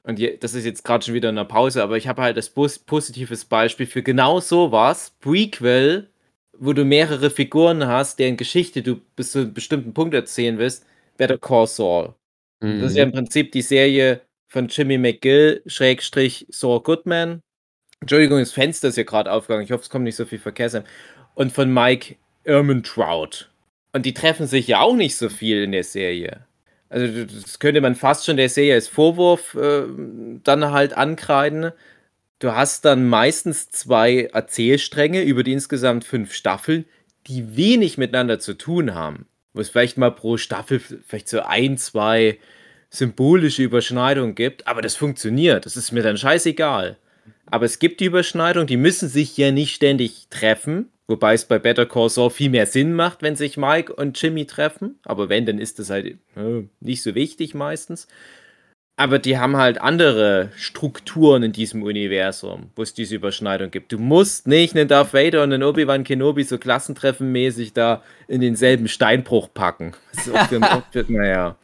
und je, das ist jetzt gerade schon wieder in der Pause, aber ich habe halt das pos positives Beispiel für genau sowas, Prequel, wo du mehrere Figuren hast, deren Geschichte du bis zu einem bestimmten Punkt erzählen willst, Better Call Saul. Das ist ja im Prinzip die Serie von Jimmy McGill, Schrägstrich Saul Goodman. Entschuldigung, das Fenster ist ja gerade aufgegangen. Ich hoffe, es kommt nicht so viel Verkehr. Und von Mike Ehrmantraut. Und die treffen sich ja auch nicht so viel in der Serie. Also das könnte man fast schon der Serie als Vorwurf äh, dann halt ankreiden. Du hast dann meistens zwei Erzählstränge über die insgesamt fünf Staffeln, die wenig miteinander zu tun haben. Wo es vielleicht mal pro Staffel vielleicht so ein, zwei symbolische Überschneidungen gibt, aber das funktioniert. Das ist mir dann scheißegal. Aber es gibt die Überschneidung, die müssen sich ja nicht ständig treffen, wobei es bei Better Call Saul viel mehr Sinn macht, wenn sich Mike und Jimmy treffen. Aber wenn, dann ist das halt äh, nicht so wichtig meistens. Aber die haben halt andere Strukturen in diesem Universum, wo es diese Überschneidung gibt. Du musst nicht einen Darth Vader und einen Obi-Wan Kenobi so klassentreffenmäßig da in denselben Steinbruch packen. Das ist oft wird, naja.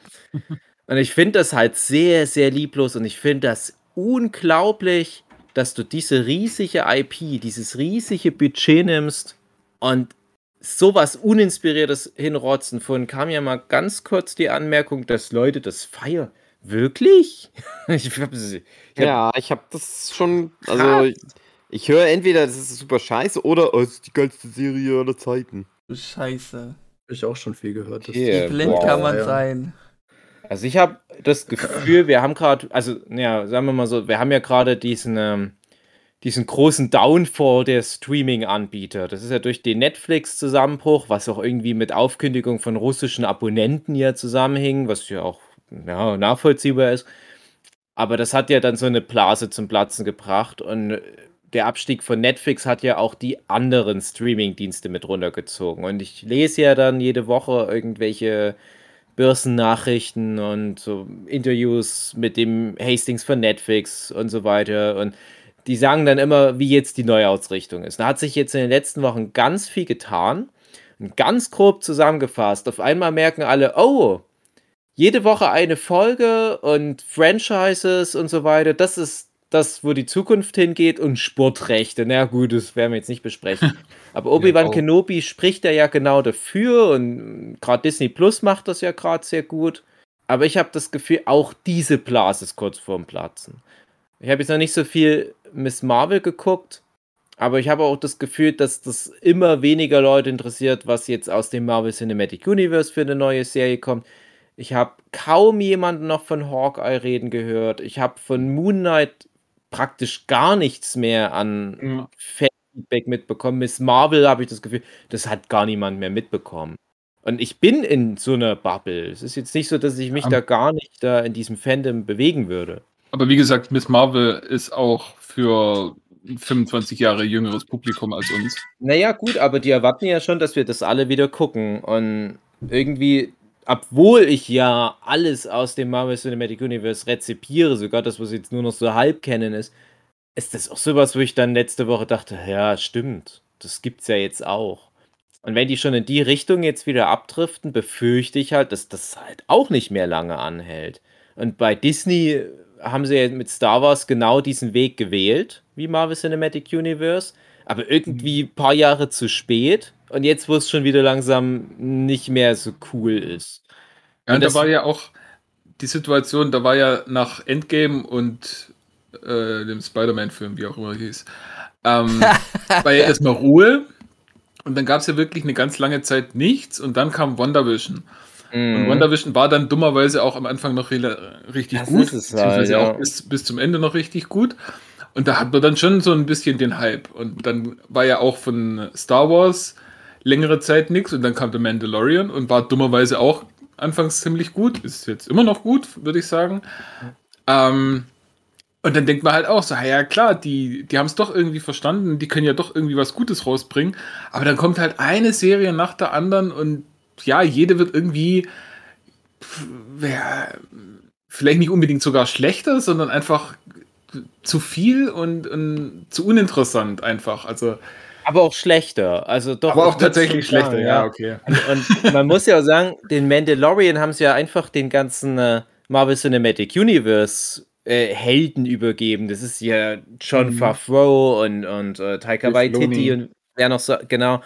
Und ich finde das halt sehr, sehr lieblos und ich finde das unglaublich, dass du diese riesige IP, dieses riesige Budget nimmst und sowas Uninspiriertes hinrotzen. Vorhin kam ja mal ganz kurz die Anmerkung, dass Leute das feiern. Wirklich? Ich hab, ich hab, Ja, ich habe das schon. Also, ich, ich höre entweder, das ist super scheiße oder oh, es ist die geilste Serie aller Zeiten. Scheiße. Hab ich auch schon viel gehört. dass- Okay. Wie blind wow, kann man ja. sein? Also ich habe das Gefühl, wir haben gerade, also ja, sagen wir mal so, wir haben ja gerade diesen, ähm, diesen großen Downfall der Streaming-Anbieter. Das ist ja durch den Netflix-Zusammenbruch, was auch irgendwie mit Aufkündigung von russischen Abonnenten ja zusammenhing, was ja auch ja, nachvollziehbar ist. Aber das hat ja dann so eine Blase zum Platzen gebracht und der Abstieg von Netflix hat ja auch die anderen Streaming-Dienste mit runtergezogen. Und ich lese ja dann jede Woche irgendwelche Börsennachrichten und so Interviews mit dem Hastings von Netflix und so weiter. Und die sagen dann immer, wie jetzt die Neuausrichtung ist. Da hat sich jetzt in den letzten Wochen ganz viel getan. Und ganz grob zusammengefasst, auf einmal merken alle, oh, jede Woche eine Folge und Franchises und so weiter, das ist das, wo die Zukunft hingeht und Sportrechte. Na gut, das werden wir jetzt nicht besprechen. Aber Obi-Wan auch. Kenobi spricht da ja genau dafür und gerade Disney Plus macht das ja gerade sehr gut. Aber ich habe das Gefühl, auch diese Blase ist kurz vorm Platzen. Ich habe jetzt noch nicht so viel Miss Marvel geguckt, aber ich habe auch das Gefühl, dass das immer weniger Leute interessiert, was jetzt aus dem Marvel Cinematic Universe für eine neue Serie kommt. Ich habe kaum jemanden noch von Hawkeye reden gehört. Ich habe von Moon Knight praktisch gar nichts mehr an Ja. Feedback mitbekommen. Miss Marvel habe ich das Gefühl, das hat gar niemand mehr mitbekommen. Und ich bin in so einer Bubble. Es ist jetzt nicht so, dass ich mich Ja. da gar nicht da in diesem Fandom bewegen würde. Aber wie gesagt, Miss Marvel ist auch für ein 25 Jahre jüngeres Publikum als uns. Naja, gut, aber die erwarten ja schon, dass wir das alle wieder gucken. Und irgendwie, obwohl ich ja alles aus dem Marvel Cinematic Universe rezipiere, sogar das, was jetzt nur noch so halb kennen ist, ist das auch sowas, wo ich dann letzte Woche dachte, ja, stimmt, das gibt's ja jetzt auch. Und wenn die schon in die Richtung jetzt wieder abdriften, befürchte ich halt, dass das halt auch nicht mehr lange anhält. Und bei Disney haben sie ja mit Star Wars genau diesen Weg gewählt, wie Marvel Cinematic Universe, aber irgendwie ein paar Jahre zu spät und jetzt, wo es schon wieder langsam nicht mehr so cool ist. Ja, Und und da war ja auch die Situation, da war ja nach Endgame und äh, dem Spider-Man-Film, wie auch immer er hieß, ähm, war ja erstmal Ruhe und dann gab es ja wirklich eine ganz lange Zeit nichts und dann kam WandaVision. Und Mhm. WandaVision war dann dummerweise auch am Anfang noch richtig Das gut, ist halt, ja. auch bis, bis zum Ende noch richtig gut. Und da hat man dann schon so ein bisschen den Hype. Und dann war ja auch von Star Wars längere Zeit nichts und dann kam The Mandalorian und war dummerweise auch anfangs ziemlich gut. Ist jetzt immer noch gut, würde ich sagen. Ähm, und dann denkt man halt auch so, "Ah ja klar, die, die haben es doch irgendwie verstanden, die können ja doch irgendwie was Gutes rausbringen. Aber dann kommt halt eine Serie nach der anderen und ja, jede wird irgendwie ja, vielleicht nicht unbedingt sogar schlechter, sondern einfach zu viel und, und zu uninteressant einfach. Also, Aber auch schlechter. Also doch. aber auch tatsächlich schlechter, sagen, ja, okay. Und man muss ja auch sagen, den Mandalorian haben sie ja einfach den ganzen äh, Marvel Cinematic Universe äh, Helden übergeben. Das ist ja John Mhm. Favreau und, und äh, Taika Waititi und wer noch so, genau.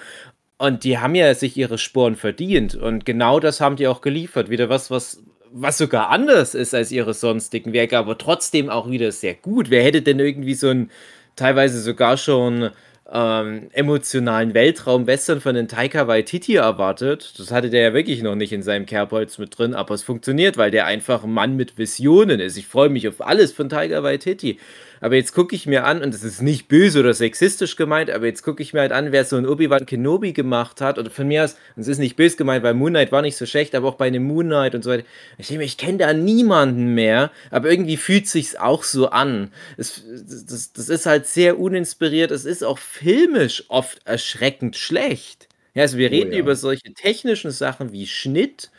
Und die haben ja sich ihre Sporen verdient. Und genau das haben die auch geliefert. Wieder was, was, was sogar anders ist als ihre sonstigen Werke, aber trotzdem auch wieder sehr gut. Wer hätte denn irgendwie so ein teilweise sogar schon ähm, emotionalen Weltraum-Western von den Taika Waititi erwartet? Das hatte der ja wirklich noch nicht in seinem Kerbholz mit drin, aber es funktioniert, weil der einfach ein Mann mit Visionen ist. Ich freue mich auf alles von Taika Waititi. Aber jetzt gucke ich mir an, und das ist nicht böse oder sexistisch gemeint, aber jetzt gucke ich mir halt an, wer so ein Obi-Wan Kenobi gemacht hat. Oder von mir aus, und es ist nicht böse gemeint, weil Moon Knight war nicht so schlecht, aber auch bei einem Moon Knight und so weiter. Ich denke mir, ich kenne da niemanden mehr, aber irgendwie fühlt sich's auch so an. Es, das, das ist halt sehr uninspiriert. Es ist auch filmisch oft erschreckend schlecht. Ja, also wir Oh reden ja. über solche technischen Sachen wie Schnitt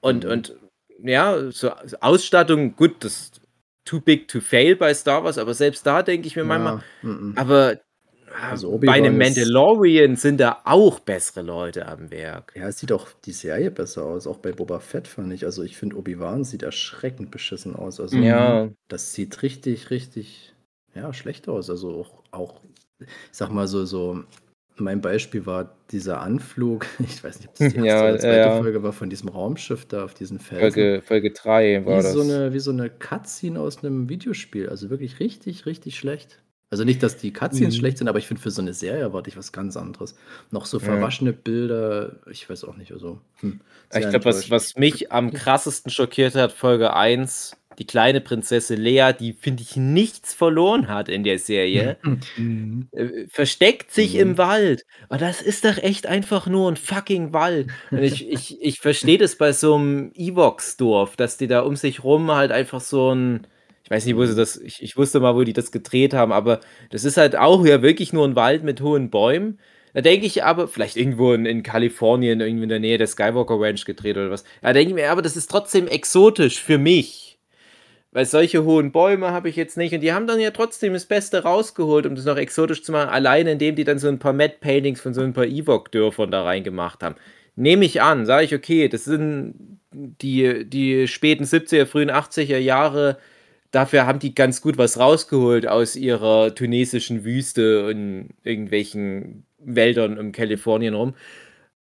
und, Mhm. und ja, so Ausstattung, gut, das too big to fail bei Star Wars, aber selbst da denke ich mir manchmal, Ja, mhm. aber Also bei einem Mandalorian sind da auch bessere Leute am Werk. Ja, es sieht auch die Serie besser aus. Auch bei Boba Fett fand ich. Also ich finde, Obi-Wan sieht erschreckend beschissen aus. Also Ja, das sieht richtig, richtig, ja, schlecht aus. Also auch, auch ich sag mal so, so, mein Beispiel war dieser Anflug, ich weiß nicht, ob das die erste Ja, oder zweite ja. Folge war, von diesem Raumschiff da auf diesen Felsen. Folge, Folge 3 war wie, das. so eine, wie so eine Cutscene aus einem Videospiel. Also wirklich richtig, richtig schlecht. Also nicht, dass die Cutscenes Mhm. schlecht sind, aber ich finde, für so eine Serie erwarte ich was ganz anderes. Noch so Ja. verwaschene Bilder, ich weiß auch nicht, also. Hm, Ich glaube, was, was mich am krassesten schockiert hat, Folge 1, die kleine Prinzessin Lea, die, finde ich, nichts verloren hat in der Serie, Mhm. äh, versteckt sich Mhm. im Wald. Und das ist doch echt einfach nur ein fucking Wald. Und ich, ich, ich verstehe das bei so einem Evox-Dorf, dass die da um sich rum halt einfach so ein. Ich weiß nicht, wo sie das. Ich, ich wusste mal, wo die das gedreht haben, aber das ist halt auch ja wirklich nur ein Wald mit hohen Bäumen. Da denke ich aber, vielleicht irgendwo in, in Kalifornien, irgendwie in der Nähe der Skywalker Ranch gedreht oder was. Da denke ich mir, aber das ist trotzdem exotisch für mich. Weil solche hohen Bäume habe ich jetzt nicht. Und die haben dann ja trotzdem das Beste rausgeholt, um das noch exotisch zu machen. Allein indem die dann so ein paar Matte-Paintings von so ein paar Ewok-Dörfern da reingemacht haben. Nehme ich an, sage ich, okay, das sind die, die späten 70er, frühen 80er Jahre. Dafür haben die ganz gut was rausgeholt aus ihrer tunesischen Wüste und irgendwelchen Wäldern um Kalifornien rum.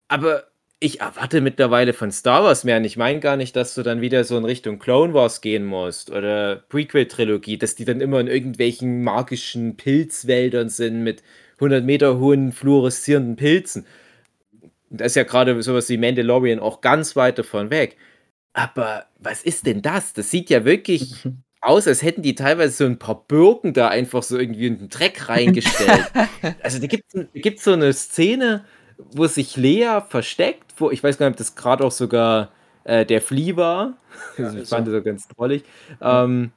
Aber ich erwarte mittlerweile von Star Wars mehr. Und ich meine gar nicht, dass du dann wieder so in Richtung Clone Wars gehen musst oder Prequel-Trilogie, dass die dann immer in irgendwelchen magischen Pilzwäldern sind mit 100 Meter hohen fluoreszierenden Pilzen. Und Da ist ja gerade sowas wie Mandalorian auch ganz weit davon weg. Aber was ist denn das? Das sieht ja wirklich aus, als hätten die teilweise so ein paar Birken da einfach so irgendwie in den Dreck reingestellt. also da gibt es so eine Szene, wo sich Lea versteckt, wo ich weiß gar nicht, ob das gerade auch sogar äh, der Flea war. Also ich fand das so ganz drollig. Ähm,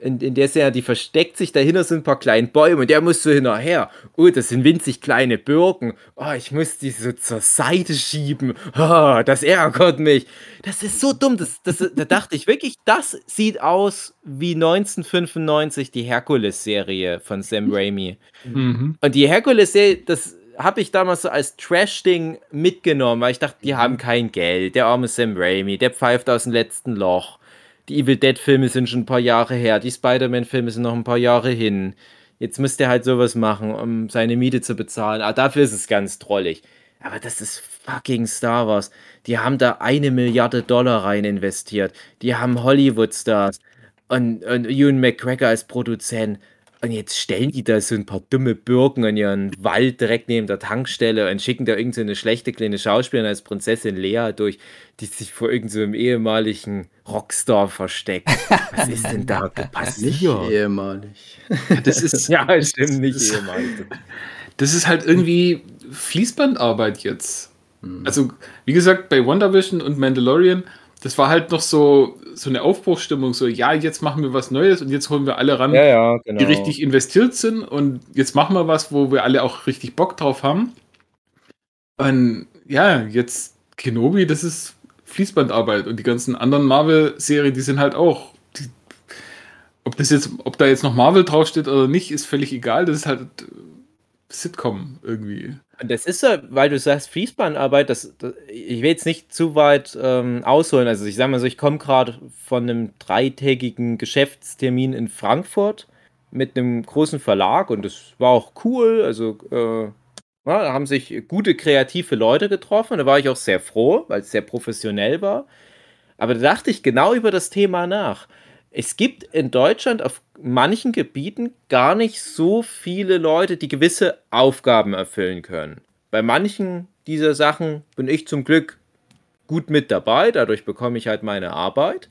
in, in der Szene, die versteckt sich, dahinter sind ein paar kleine Bäume und der muss so hinterher. Oh, das sind winzig kleine Birken. Oh, ich muss die so zur Seite schieben. Oh, das ärgert mich. Das ist so dumm. Das, das, da dachte ich wirklich, das sieht aus wie 1995 die Herkules-Serie von Sam Raimi. Mhm. Und die Herkules-Serie, das habe ich damals so als Trash-Ding mitgenommen, weil ich dachte, die haben kein Geld. Der arme Sam Raimi, der pfeift aus dem letzten Loch. die Evil Dead-Filme sind schon ein paar Jahre her, die Spider-Man-Filme sind noch ein paar Jahre hin. Jetzt müsste er halt sowas machen, um seine Miete zu bezahlen. Aber dafür ist es ganz drollig. Aber das ist fucking Star Wars. Die haben da eine Milliarde Dollar rein investiert. Die haben Hollywood-Stars und, und Ewan McGregor als Produzent. Und jetzt stellen die da so ein paar dumme Birken in ihren Wald direkt neben der Tankstelle und schicken da irgendeine so schlechte kleine Schauspielerin als Prinzessin Lea durch, die sich vor irgendeinem so ehemaligen Rockstar versteckt. Was ist denn da Nicht passiert? ehemalig. Das ist, Ja, stimmt, nicht ehemalig. das ist halt irgendwie Fließbandarbeit jetzt. Hm. Also, wie gesagt, bei WandaVision und Mandalorian, das war halt noch so, so eine Aufbruchsstimmung, so, ja, jetzt machen wir was Neues und jetzt holen wir alle ran, Ja, ja, genau. die richtig investiert sind und jetzt machen wir was, wo wir alle auch richtig Bock drauf haben. Und ja, jetzt Kenobi, das ist Fließbandarbeit und die ganzen anderen Marvel-Serien, die sind halt auch. Die, ob das jetzt, ob da jetzt noch Marvel draufsteht oder nicht, ist völlig egal. Das ist halt Sitcom irgendwie. Das ist ja, weil du sagst Fließbandarbeit, das, das, ich will jetzt nicht zu weit ähm, ausholen. Also ich sage mal so, ich komme gerade von einem dreitägigen Geschäftstermin in Frankfurt mit einem großen Verlag und das war auch cool. Also äh, ja, da haben sich gute kreative Leute getroffen. Da war ich auch sehr froh, weil es sehr professionell war. Aber da dachte ich genau über das Thema nach. Es gibt in Deutschland auf manchen Gebieten gar nicht so viele Leute, die gewisse Aufgaben erfüllen können. Bei manchen dieser Sachen bin ich zum Glück gut mit dabei, dadurch bekomme ich halt meine Arbeit.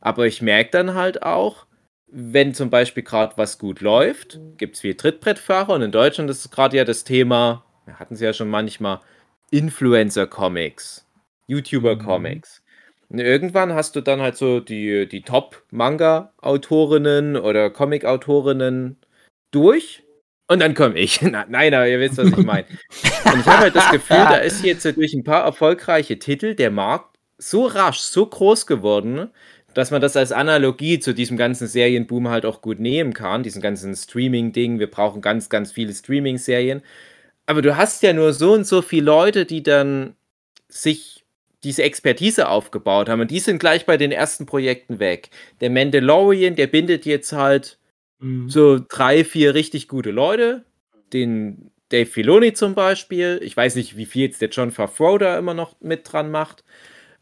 Aber ich merke dann halt auch, wenn zum Beispiel gerade was gut läuft, gibt es viel Trittbrettfahrer und in Deutschland ist es gerade ja das Thema, wir hatten es ja schon manchmal, Influencer-Comics, YouTuber-Comics. Und irgendwann hast du dann halt so die, die Top-Manga-Autorinnen oder Comic-Autorinnen durch. Und dann komme ich. Na, nein, aber ihr wisst, was ich meine. Und ich habe halt das Gefühl, da ist jetzt durch ein paar erfolgreiche Titel der Markt so rasch, so groß geworden, dass man das als Analogie zu diesem ganzen Serienboom halt auch gut nehmen kann, diesen ganzen Streaming-Ding. Wir brauchen ganz, ganz viele Streaming-Serien. Aber du hast ja nur so und so viele Leute, die dann sich diese Expertise aufgebaut haben. Und die sind gleich bei den ersten Projekten weg. Der Mandalorian, der bindet jetzt halt so drei, vier richtig gute Leute. Den Dave Filoni zum Beispiel. Ich weiß nicht, wie viel jetzt der John Favreau da immer noch mit dran macht.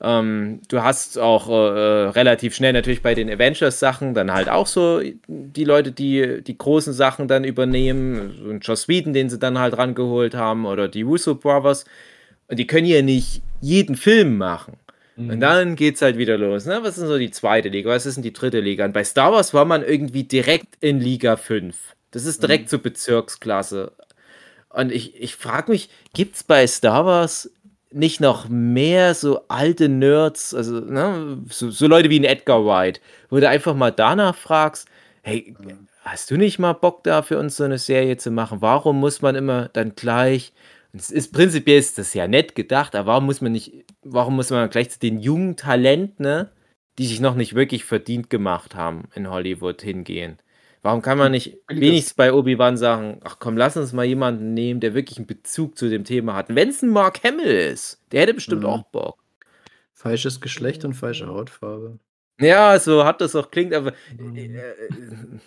Ähm, du hast auch äh, relativ schnell natürlich bei den Avengers-Sachen dann halt auch so die Leute, die die großen Sachen dann übernehmen. So ein Joss Whedon, den sie dann halt rangeholt haben, oder die Russo Brothers. Und die können ja nicht jeden Film machen. Und dann geht's halt wieder los. Ne? Was ist so die zweite Liga? Was ist denn die dritte Liga? Und bei Star Wars war man irgendwie direkt in Liga 5. Das ist direkt so Bezirksklasse. Und ich, ich frage mich, gibt's bei Star Wars nicht noch mehr so alte Nerds, also ne, so, so Leute wie ein Edgar Wright, wo du einfach mal danach fragst, hey, hast du nicht mal Bock da für uns so eine Serie zu machen? Warum muss man immer dann gleich und es ist prinzipiell ist das ja nett gedacht, aber warum muss man nicht, warum muss man gleich zu den jungen Talenten, ne, die sich noch nicht wirklich verdient gemacht haben in Hollywood hingehen? Warum kann man nicht wenigstens bei Obi-Wan sagen, ach komm, lass uns mal jemanden nehmen, der wirklich einen Bezug zu dem Thema hat. Wenn es ein Mark Hamill ist, der hätte bestimmt Mhm. auch Bock. Falsches Geschlecht und falsche Hautfarbe. Ja, so hat das auch klingt, aber äh,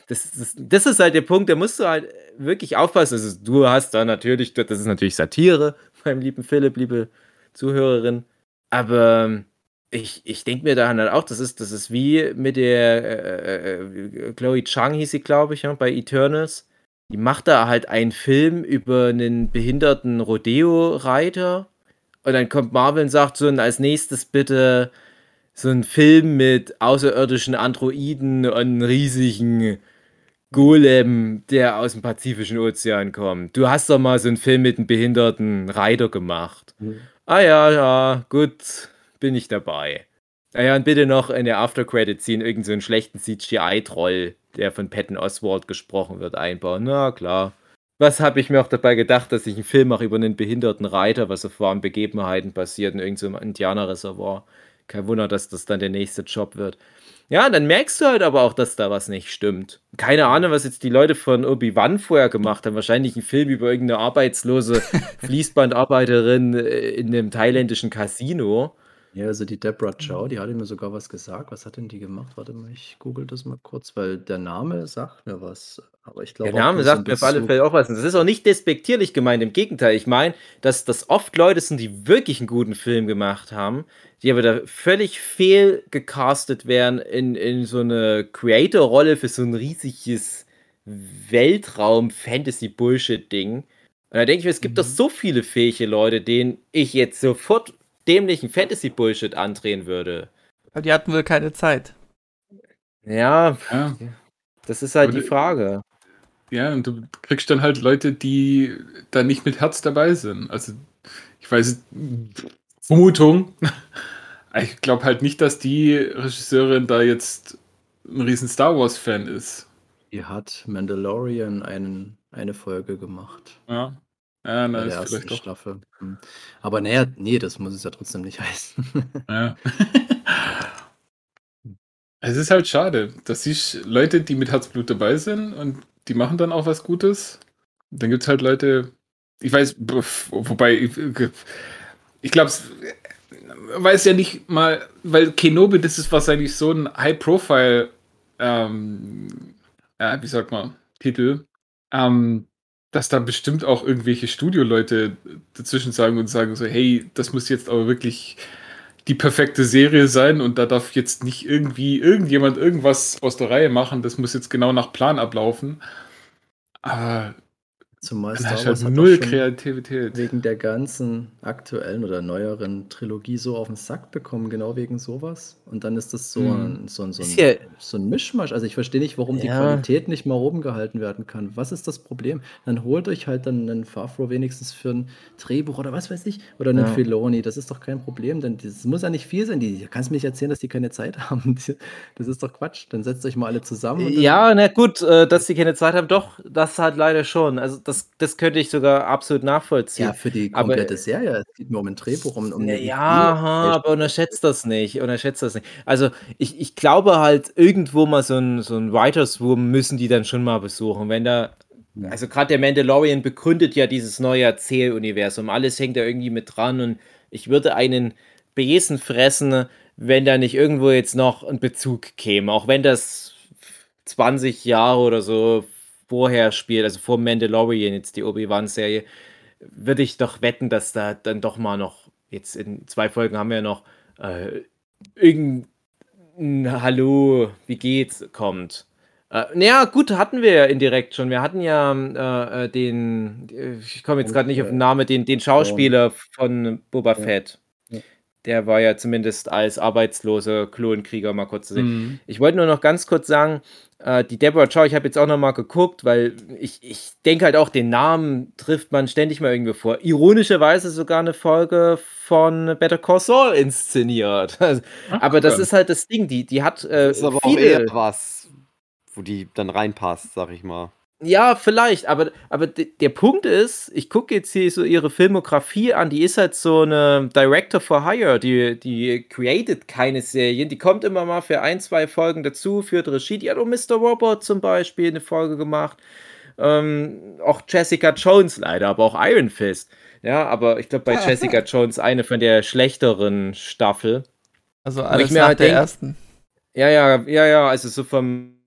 das, das, das ist halt der Punkt, da musst du halt wirklich aufpassen. Also, du hast da natürlich, das ist natürlich Satire, meinem lieben Philipp, liebe Zuhörerin. Aber ähm, ich, ich denke mir daran halt auch, das ist, das ist wie mit der äh, äh, Chloe Chang hieß sie, glaube ich, ja, bei Eternals. Die macht da halt einen Film über einen behinderten Rodeo-Reiter. Und dann kommt Marvel und sagt so, und als nächstes bitte so ein Film mit außerirdischen Androiden und einem riesigen Golem, der aus dem Pazifischen Ozean kommt. Du hast doch mal so einen Film mit einem behinderten Reiter gemacht. Ah ja, ja, gut, bin ich dabei. Ah ja, und bitte noch in der After-Credit-Scene irgendeinen so einen schlechten CGI-Troll, der von Patton Oswald gesprochen wird, einbauen. Na klar. Was habe ich mir auch dabei gedacht, dass ich einen Film mache über einen behinderten Reiter, was auf wahren Begebenheiten passiert in irgendeinem Indianerreservoir. Kein Wunder, dass das dann der nächste Job wird. Ja, dann merkst du halt aber auch, dass da was nicht stimmt. Keine Ahnung, was jetzt die Leute von Obi-Wan vorher gemacht haben. Wahrscheinlich ein Film über irgendeine arbeitslose Fließbandarbeiterin äh, in einem thailändischen Casino. Ja, also die Deborah Chow, die hatte mir sogar was gesagt. Was hat denn die gemacht? Warte mal, ich google das mal kurz, weil der Name sagt mir was. Aber ich glaube Der Name sagt mir auf alle Fälle auch was. Und Das ist auch nicht despektierlich gemeint, im Gegenteil. Ich meine, dass das oft Leute sind, die wirklich einen guten Film gemacht haben, die aber da völlig fehl gecastet werden in, in so eine Creator-Rolle für so ein riesiges Weltraum-Fantasy-Bullshit-Ding. Und da denke ich mir, es gibt doch so viele fähige Leute, denen ich jetzt sofort dämlichen Fantasy-Bullshit andrehen würde. Aber die hatten wohl keine Zeit. Ja, Ja. das ist halt Aber die Frage. Ja, und du kriegst dann halt Leute, die da nicht mit Herz dabei sind. Also, ich weiß, Vermutung. Ich glaube halt nicht, dass die Regisseurin da jetzt ein riesen Star Wars-Fan ist. Die hat Mandalorian einen, eine Folge gemacht. Ja, ja na, Bei der ist ersten doch. Staffel. Hm. Aber naja, nee, das muss es ja trotzdem nicht heißen. Ja. es ist halt schade. Das siehst Leute, die mit Herzblut dabei sind und die machen dann auch was Gutes. Dann gibt es halt Leute, ich weiß, wobei, ich, ich glaube, weiß ja nicht mal, weil Kenobi, das ist wahrscheinlich so ein High-Profile, ähm, ja, wie sagt man, Titel, ähm, dass da bestimmt auch irgendwelche Studioleute dazwischen sagen und sagen so, hey, das muss jetzt aber wirklich die perfekte Serie sein und da darf jetzt nicht irgendwie irgendjemand irgendwas aus der Reihe machen, das muss jetzt genau nach Plan ablaufen. Aber Zumal dann Star hast du Wars halt hat null Kreativität. wegen der ganzen aktuellen oder neueren Trilogie so auf den Sack bekommen, genau wegen sowas. Und dann ist das so, Hm. ein, so, ein, so, ein, so ein Mischmasch. Also ich verstehe nicht, warum die Ja. Qualität nicht mal oben gehalten werden kann. Was ist das Problem? Dann holt euch halt dann einen Favreau wenigstens für ein Drehbuch oder was weiß ich. Oder einen Ja. Filoni. Das ist doch kein Problem, denn das muss ja nicht viel sein. Die, du kannst mir nicht erzählen, dass die keine Zeit haben. Das ist doch Quatsch. Dann setzt euch mal alle zusammen. und dann- Ja, na gut, äh, dass sie keine Zeit haben, doch, das halt leider schon. Also das, das könnte ich sogar absolut nachvollziehen. Ja, für die Aber- komplette Serie. Es geht nur um ein Drehbuch, um, um Ja, aha, aber unterschätzt das nicht, unterschätzt das nicht. Also ich, ich glaube halt, irgendwo mal so ein, so ein Writers Room müssen die dann schon mal besuchen. Wenn da, also gerade der Mandalorian begründet ja dieses neue Erzähluniversum. Alles hängt da irgendwie mit dran und ich würde einen Besen fressen, wenn da nicht irgendwo jetzt noch ein Bezug käme. Auch wenn das 20 Jahre oder so vorher spielt, also vor Mandalorian jetzt die Obi-Wan-Serie, würde ich doch wetten, dass da dann doch mal noch, jetzt in zwei Folgen haben wir ja noch, äh, irgendein Hallo, wie geht's, kommt. Äh, naja, gut, hatten wir ja indirekt schon. Wir hatten ja äh, äh, den, äh, ich komme jetzt gerade nicht auf den Namen, den, den Schauspieler von Boba. Fett. Der war ja zumindest als arbeitsloser Klonkrieger mal kurz zu sehen. Mhm. Ich wollte nur noch ganz kurz sagen, äh, die Deborah Chow, ich habe jetzt auch noch mal geguckt, weil ich, ich denke halt auch, den Namen trifft man ständig mal irgendwo vor. Ironischerweise sogar eine Folge von Better Call Saul inszeniert. Also, Ach, aber das ist halt das Ding, die, die hat äh, Das ist aber auch viele... eher was, wo die dann reinpasst, sag ich mal. Ja, vielleicht, aber, aber der Punkt ist, ich gucke jetzt hier so ihre Filmografie an, die ist halt so eine Director for Hire, die, die created keine Serien, die kommt immer mal für ein, zwei Folgen dazu, führt Regie, die hat auch Mr. Robot zum Beispiel eine Folge gemacht, ähm, auch Jessica Jones leider, aber auch Iron Fist. Ja, aber ich glaube bei Jessica Jones eine von der schlechteren Staffel. Also ich alles nach halt der denk- ersten. Ja, ja, ja, ja, also so vom,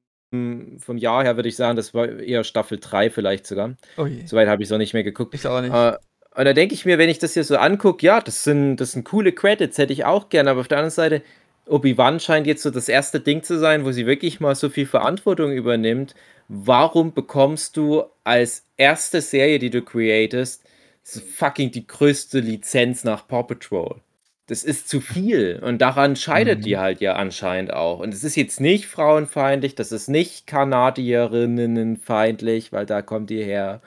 vom Jahr her würde ich sagen, das war eher Staffel 3 vielleicht sogar. Oh. Soweit habe ich es noch nicht mehr geguckt. Ich auch nicht. Äh, und da denke ich mir, wenn ich das hier so angucke, ja, das sind, das sind coole Credits, hätte ich auch gerne. Aber auf der anderen Seite, Obi-Wan scheint jetzt so das erste Ding zu sein, wo sie wirklich mal so viel Verantwortung übernimmt. Warum bekommst du als erste Serie, die du createst, so fucking die größte Lizenz nach Paw Patrol? Das ist zu viel. Und daran scheitert Mhm. die halt ja anscheinend auch. Und es ist jetzt nicht frauenfeindlich, das ist nicht Kanadierinnenfeindlich, weil da kommt die her.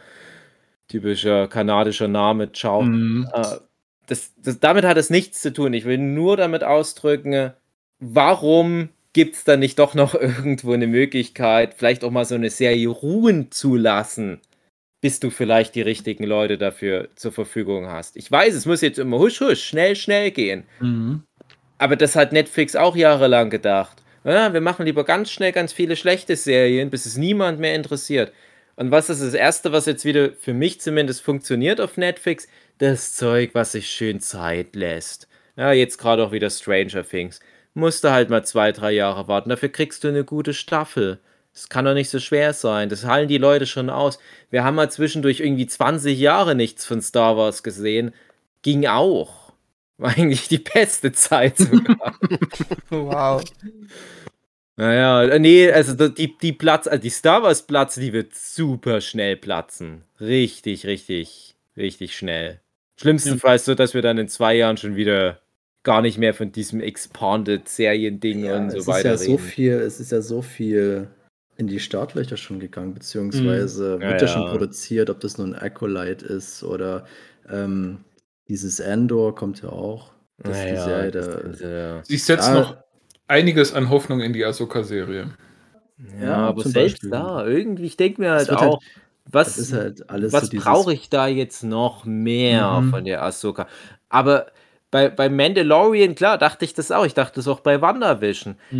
Typischer kanadischer Name, ciao. Mhm. Äh, das, das, damit hat es nichts zu tun. Ich will nur damit ausdrücken, warum gibt es da nicht doch noch irgendwo eine Möglichkeit, vielleicht auch mal so eine Serie ruhen zu lassen, bis du vielleicht die richtigen Leute dafür zur Verfügung hast. Ich weiß, es muss jetzt immer husch, husch, schnell, schnell gehen. Mhm. Aber das hat Netflix auch jahrelang gedacht. Ja, wir machen lieber ganz schnell ganz viele schlechte Serien, bis es niemand mehr interessiert. Und was ist das Erste, was jetzt wieder für mich zumindest funktioniert auf Netflix? Das Zeug, was sich schön Zeit lässt. Ja, jetzt gerade auch wieder Stranger Things. Musst du halt mal zwei, drei Jahre warten. Dafür kriegst du eine gute Staffel. Das kann doch nicht so schwer sein. Das hallen die Leute schon aus. Wir haben mal zwischendurch irgendwie 20 Jahre nichts von Star Wars gesehen. Ging auch. War eigentlich die beste Zeit sogar. Wow. naja, nee, also die, die Platz, also die Star Wars Platze, die wird super schnell platzen. Richtig, richtig, richtig schnell. Schlimmstenfalls so, dass wir dann in zwei Jahren schon wieder gar nicht mehr von diesem Expanded Serien-Ding Ja, und es so ist weiter ja so reden. viel, es ist ja so viel in die Startlöcher schon gegangen, beziehungsweise Mhm. Ja, wird ja, schon ja. produziert, ob das nun ein Acolyte ist oder ähm, dieses Andor kommt ja auch. Das ist die Serie, da, ja. Ich setze Ja. noch einiges an Hoffnung in die Ahsoka-Serie. Ja, Ja, aber zum selbst Beispiel. da, irgendwie, ich denke mir halt halt- auch, was, halt alles so was dieses- brauche ich da jetzt noch mehr Mhm. von der Ahsoka? Aber bei, bei Mandalorian, klar, dachte ich das auch. Ich dachte das auch bei WandaVision. Äh,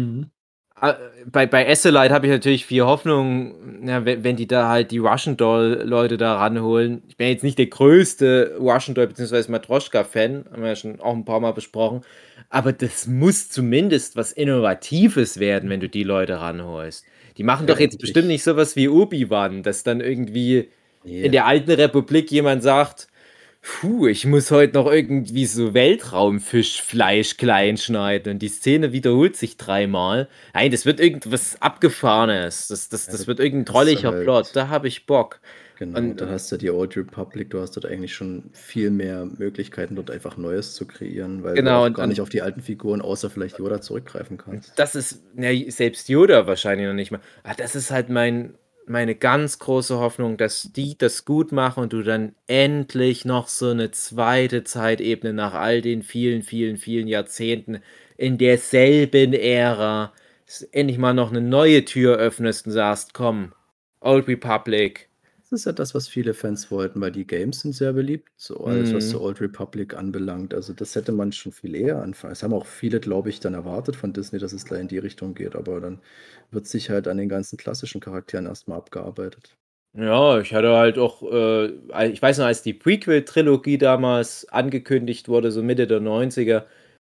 Bei, bei Esselite habe ich natürlich viel Hoffnung, ja, wenn, wenn die da halt die Russian Doll-Leute da ranholen. Ich bin jetzt nicht der größte Russian Doll- bzw. Matroschka-Fan, haben wir ja schon auch ein paar Mal besprochen. Aber das muss zumindest was Innovatives werden, wenn du die Leute ranholst. Die machen Ja, doch jetzt endlich. bestimmt nicht sowas wie Obi-Wan, dass dann irgendwie Nee. in der alten Republik jemand sagt, Puh, ich muss heute noch irgendwie so Weltraumfischfleisch klein schneiden und die Szene wiederholt sich dreimal. Nein, das wird irgendwas Abgefahrenes. Das, das, das Ja, wird irgendein trolliger halt- Plot. Da habe ich Bock. Genau, Und- und dann hast du die Old Republic, du hast dort eigentlich schon viel mehr Möglichkeiten, dort einfach Neues zu kreieren, weil Genau, du und gar dann- nicht auf die alten Figuren außer vielleicht Yoda zurückgreifen kannst. Das ist, ja, selbst Yoda wahrscheinlich noch nicht mal. Aber das ist halt mein, meine ganz große Hoffnung, dass die das gut machen und du dann endlich noch so eine zweite Zeitebene nach all den vielen, vielen, vielen Jahrzehnten in derselben Ära endlich mal noch eine neue Tür öffnest und sagst, komm, Old Republic. Das ist ja das, was viele Fans wollten, weil die Games sind sehr beliebt, so alles, was Mhm. so Old Republic anbelangt. Also das hätte man schon viel eher anfangen. Es haben auch viele, glaube ich, dann erwartet von Disney, dass es gleich in die Richtung geht, aber dann wird sich halt an den ganzen klassischen Charakteren erstmal abgearbeitet. Ja, ich hatte halt auch, äh, ich weiß noch, als die Prequel-Trilogie damals angekündigt wurde, so Mitte der 90er,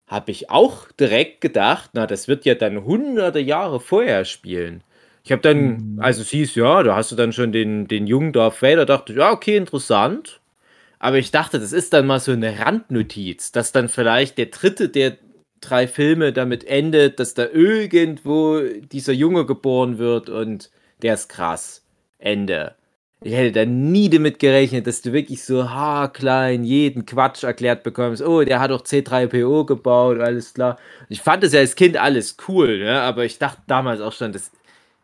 habe ich auch direkt gedacht, na, das wird ja dann hunderte Jahre vorher spielen. Ich habe dann, Mhm. also es hieß, ja, da hast du dann schon den, den jungen Darth Vader, dachte, ich, ja, okay, interessant. Aber ich dachte, das ist dann mal so eine Randnotiz, dass dann vielleicht der dritte der drei Filme damit endet, dass da irgendwo dieser Junge geboren wird und der ist krass. Ende. Ich hätte da nie damit gerechnet, dass du wirklich so haarklein jeden Quatsch erklärt bekommst. Oh, der hat doch C3PO gebaut, alles klar. Ich fand es ja als Kind alles cool, ne? aber ich dachte damals auch schon, das,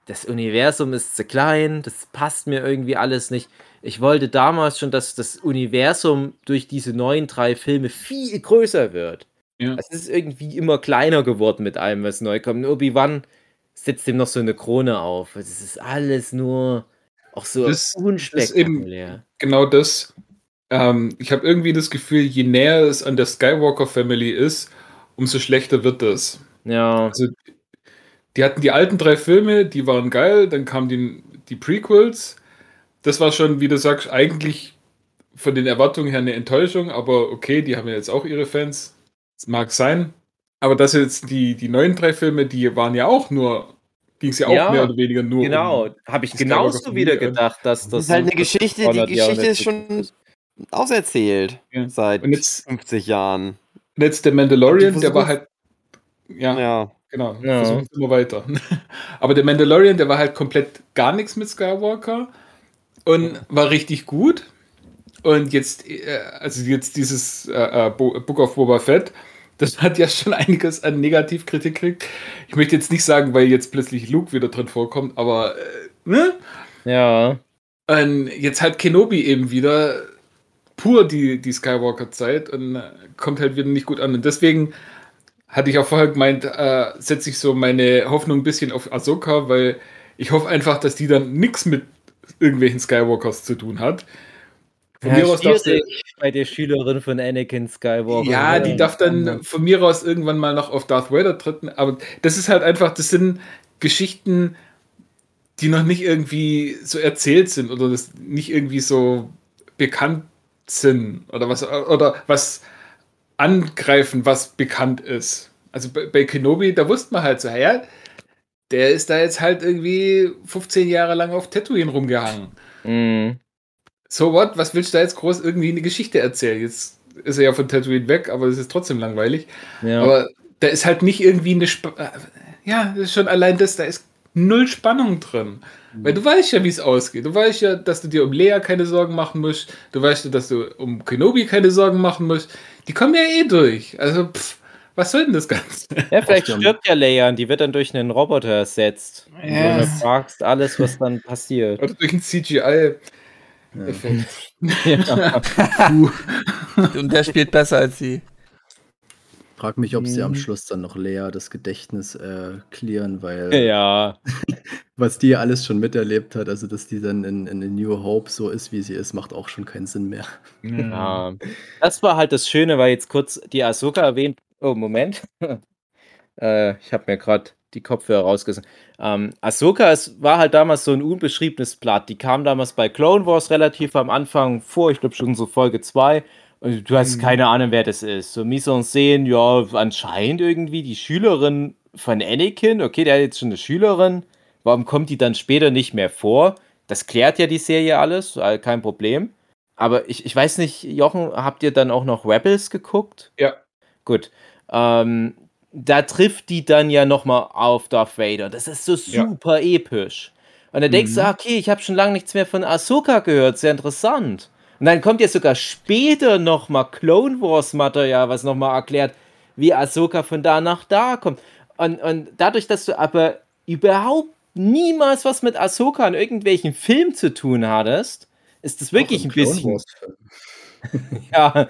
das Universum ist zu klein, das passt mir irgendwie alles nicht. Ich wollte damals schon, dass das Universum durch diese neuen drei Filme viel größer wird. Ja. Es ist irgendwie immer kleiner geworden mit allem, was neu kommt. Obi-Wan setzt ihm noch so eine Krone auf. Es ist alles nur auch so Das- das unspektakulär. Genau das. Ähm, ich habe irgendwie das Gefühl, je näher es an der Skywalker Family ist, umso schlechter wird das. Ja, Also, die hatten die alten drei Filme, die waren geil, dann kamen die, die Prequels. Das war schon, wie du sagst, eigentlich von den Erwartungen her eine Enttäuschung, aber okay, die haben ja jetzt auch ihre Fans. Das mag sein. Aber das jetzt die, die neuen drei Filme, die waren ja auch nur, ging es ja auch Ja, mehr oder weniger nur genau. um. Habe ich genauso wieder gedacht, dass das. Das ist halt eine Geschichte, die 200 Jahre Geschichte ist schon auserzählt Ja. seit jetzt, 50 Jahren. und jetzt der Mandalorian, der war halt. Ja, Ja. Genau, Ja. versuchen wir immer weiter. Aber der Mandalorian, der war halt komplett gar nichts mit Skywalker und war richtig gut. Und jetzt, äh, also jetzt dieses äh, äh, Bo- Book of Boba Fett, das hat ja schon einiges an Negativkritik gekriegt. Ich möchte jetzt nicht sagen, weil jetzt plötzlich Luke wieder drin vorkommt, aber ne? Ja. Und jetzt halt Kenobi eben wieder pur die, die Skywalker-Zeit und kommt halt wieder nicht gut an. Und deswegen hatte ich auch vorher gemeint, äh, setze ich so meine Hoffnung ein bisschen auf Ahsoka, weil ich hoffe einfach, dass die dann nichts mit irgendwelchen Skywalkers zu tun hat. Von mir ja, aus darf der, bei der Schülerin von Anakin Skywalker. ja, die darf dann von mir aus irgendwann mal noch auf Darth Vader treten, aber das ist halt einfach, das sind Geschichten, die noch nicht irgendwie so erzählt sind oder das nicht irgendwie so bekannt sind oder was oder was angreifen, was bekannt ist. Also bei, bei Kenobi, da wusste man halt so, ja, der ist da jetzt halt irgendwie 15 Jahre lang auf Tatooine rumgehangen. Mhm. So what? Was willst du da jetzt groß irgendwie eine Geschichte erzählen? Jetzt ist er ja von Tatooine weg, aber es ist trotzdem langweilig. Ja. Aber da ist halt nicht irgendwie eine. Sp ja, das ist schon allein das, da ist null Spannung drin. Weil du weißt ja, wie es ausgeht. Du weißt ja, dass du dir um Lea keine Sorgen machen musst. Du weißt ja, dass du um Kenobi keine Sorgen machen musst. Die kommen ja eh durch. Also, pff, was soll denn das Ganze? ja, vielleicht stirbt ja Leia und die wird dann durch einen Roboter ersetzt. Und Ja. du fragst alles, was dann passiert. Oder durch ein CGI-Effekt. ja. Und der spielt besser als sie. Frag mich, ob sie am Mhm. Schluss dann noch Lea das Gedächtnis äh, clearen, weil ja. was die alles schon miterlebt hat, also dass die dann in, in A New Hope so ist, wie sie ist, macht auch schon keinen Sinn mehr. Ja, das war halt das Schöne, weil jetzt kurz die Ahsoka erwähnt. Oh, Moment. äh, ich habe mir gerade die Kopfhörer rausgerissen. Ähm, Ahsoka es war halt damals so ein unbeschriebenes Blatt. Die kam damals bei Clone Wars relativ am Anfang vor, ich glaube schon so Folge 2. Und du hast keine Ahnung, wer das ist. So mise en scène, ja, anscheinend irgendwie die Schülerin von Anakin. Okay, der hat jetzt schon eine Schülerin. Warum kommt die dann später nicht mehr vor? Das klärt ja die Serie alles, kein Problem. Aber ich, ich weiß nicht, Jochen, habt ihr dann auch noch Rebels geguckt? Ja. Gut. Ähm, da trifft die dann ja nochmal auf Darth Vader. Das ist so Ja. super episch. Und dann denkst du, Mhm. ah, okay, ich habe schon lange nichts mehr von Ahsoka gehört, sehr interessant. Und dann kommt ja sogar später nochmal Clone Wars Material, was nochmal erklärt, wie Ahsoka von da nach da kommt. Und, und dadurch, dass du aber überhaupt niemals was mit Ahsoka in irgendwelchen Filmen zu tun hattest, ist das wirklich ein bisschen. Ja.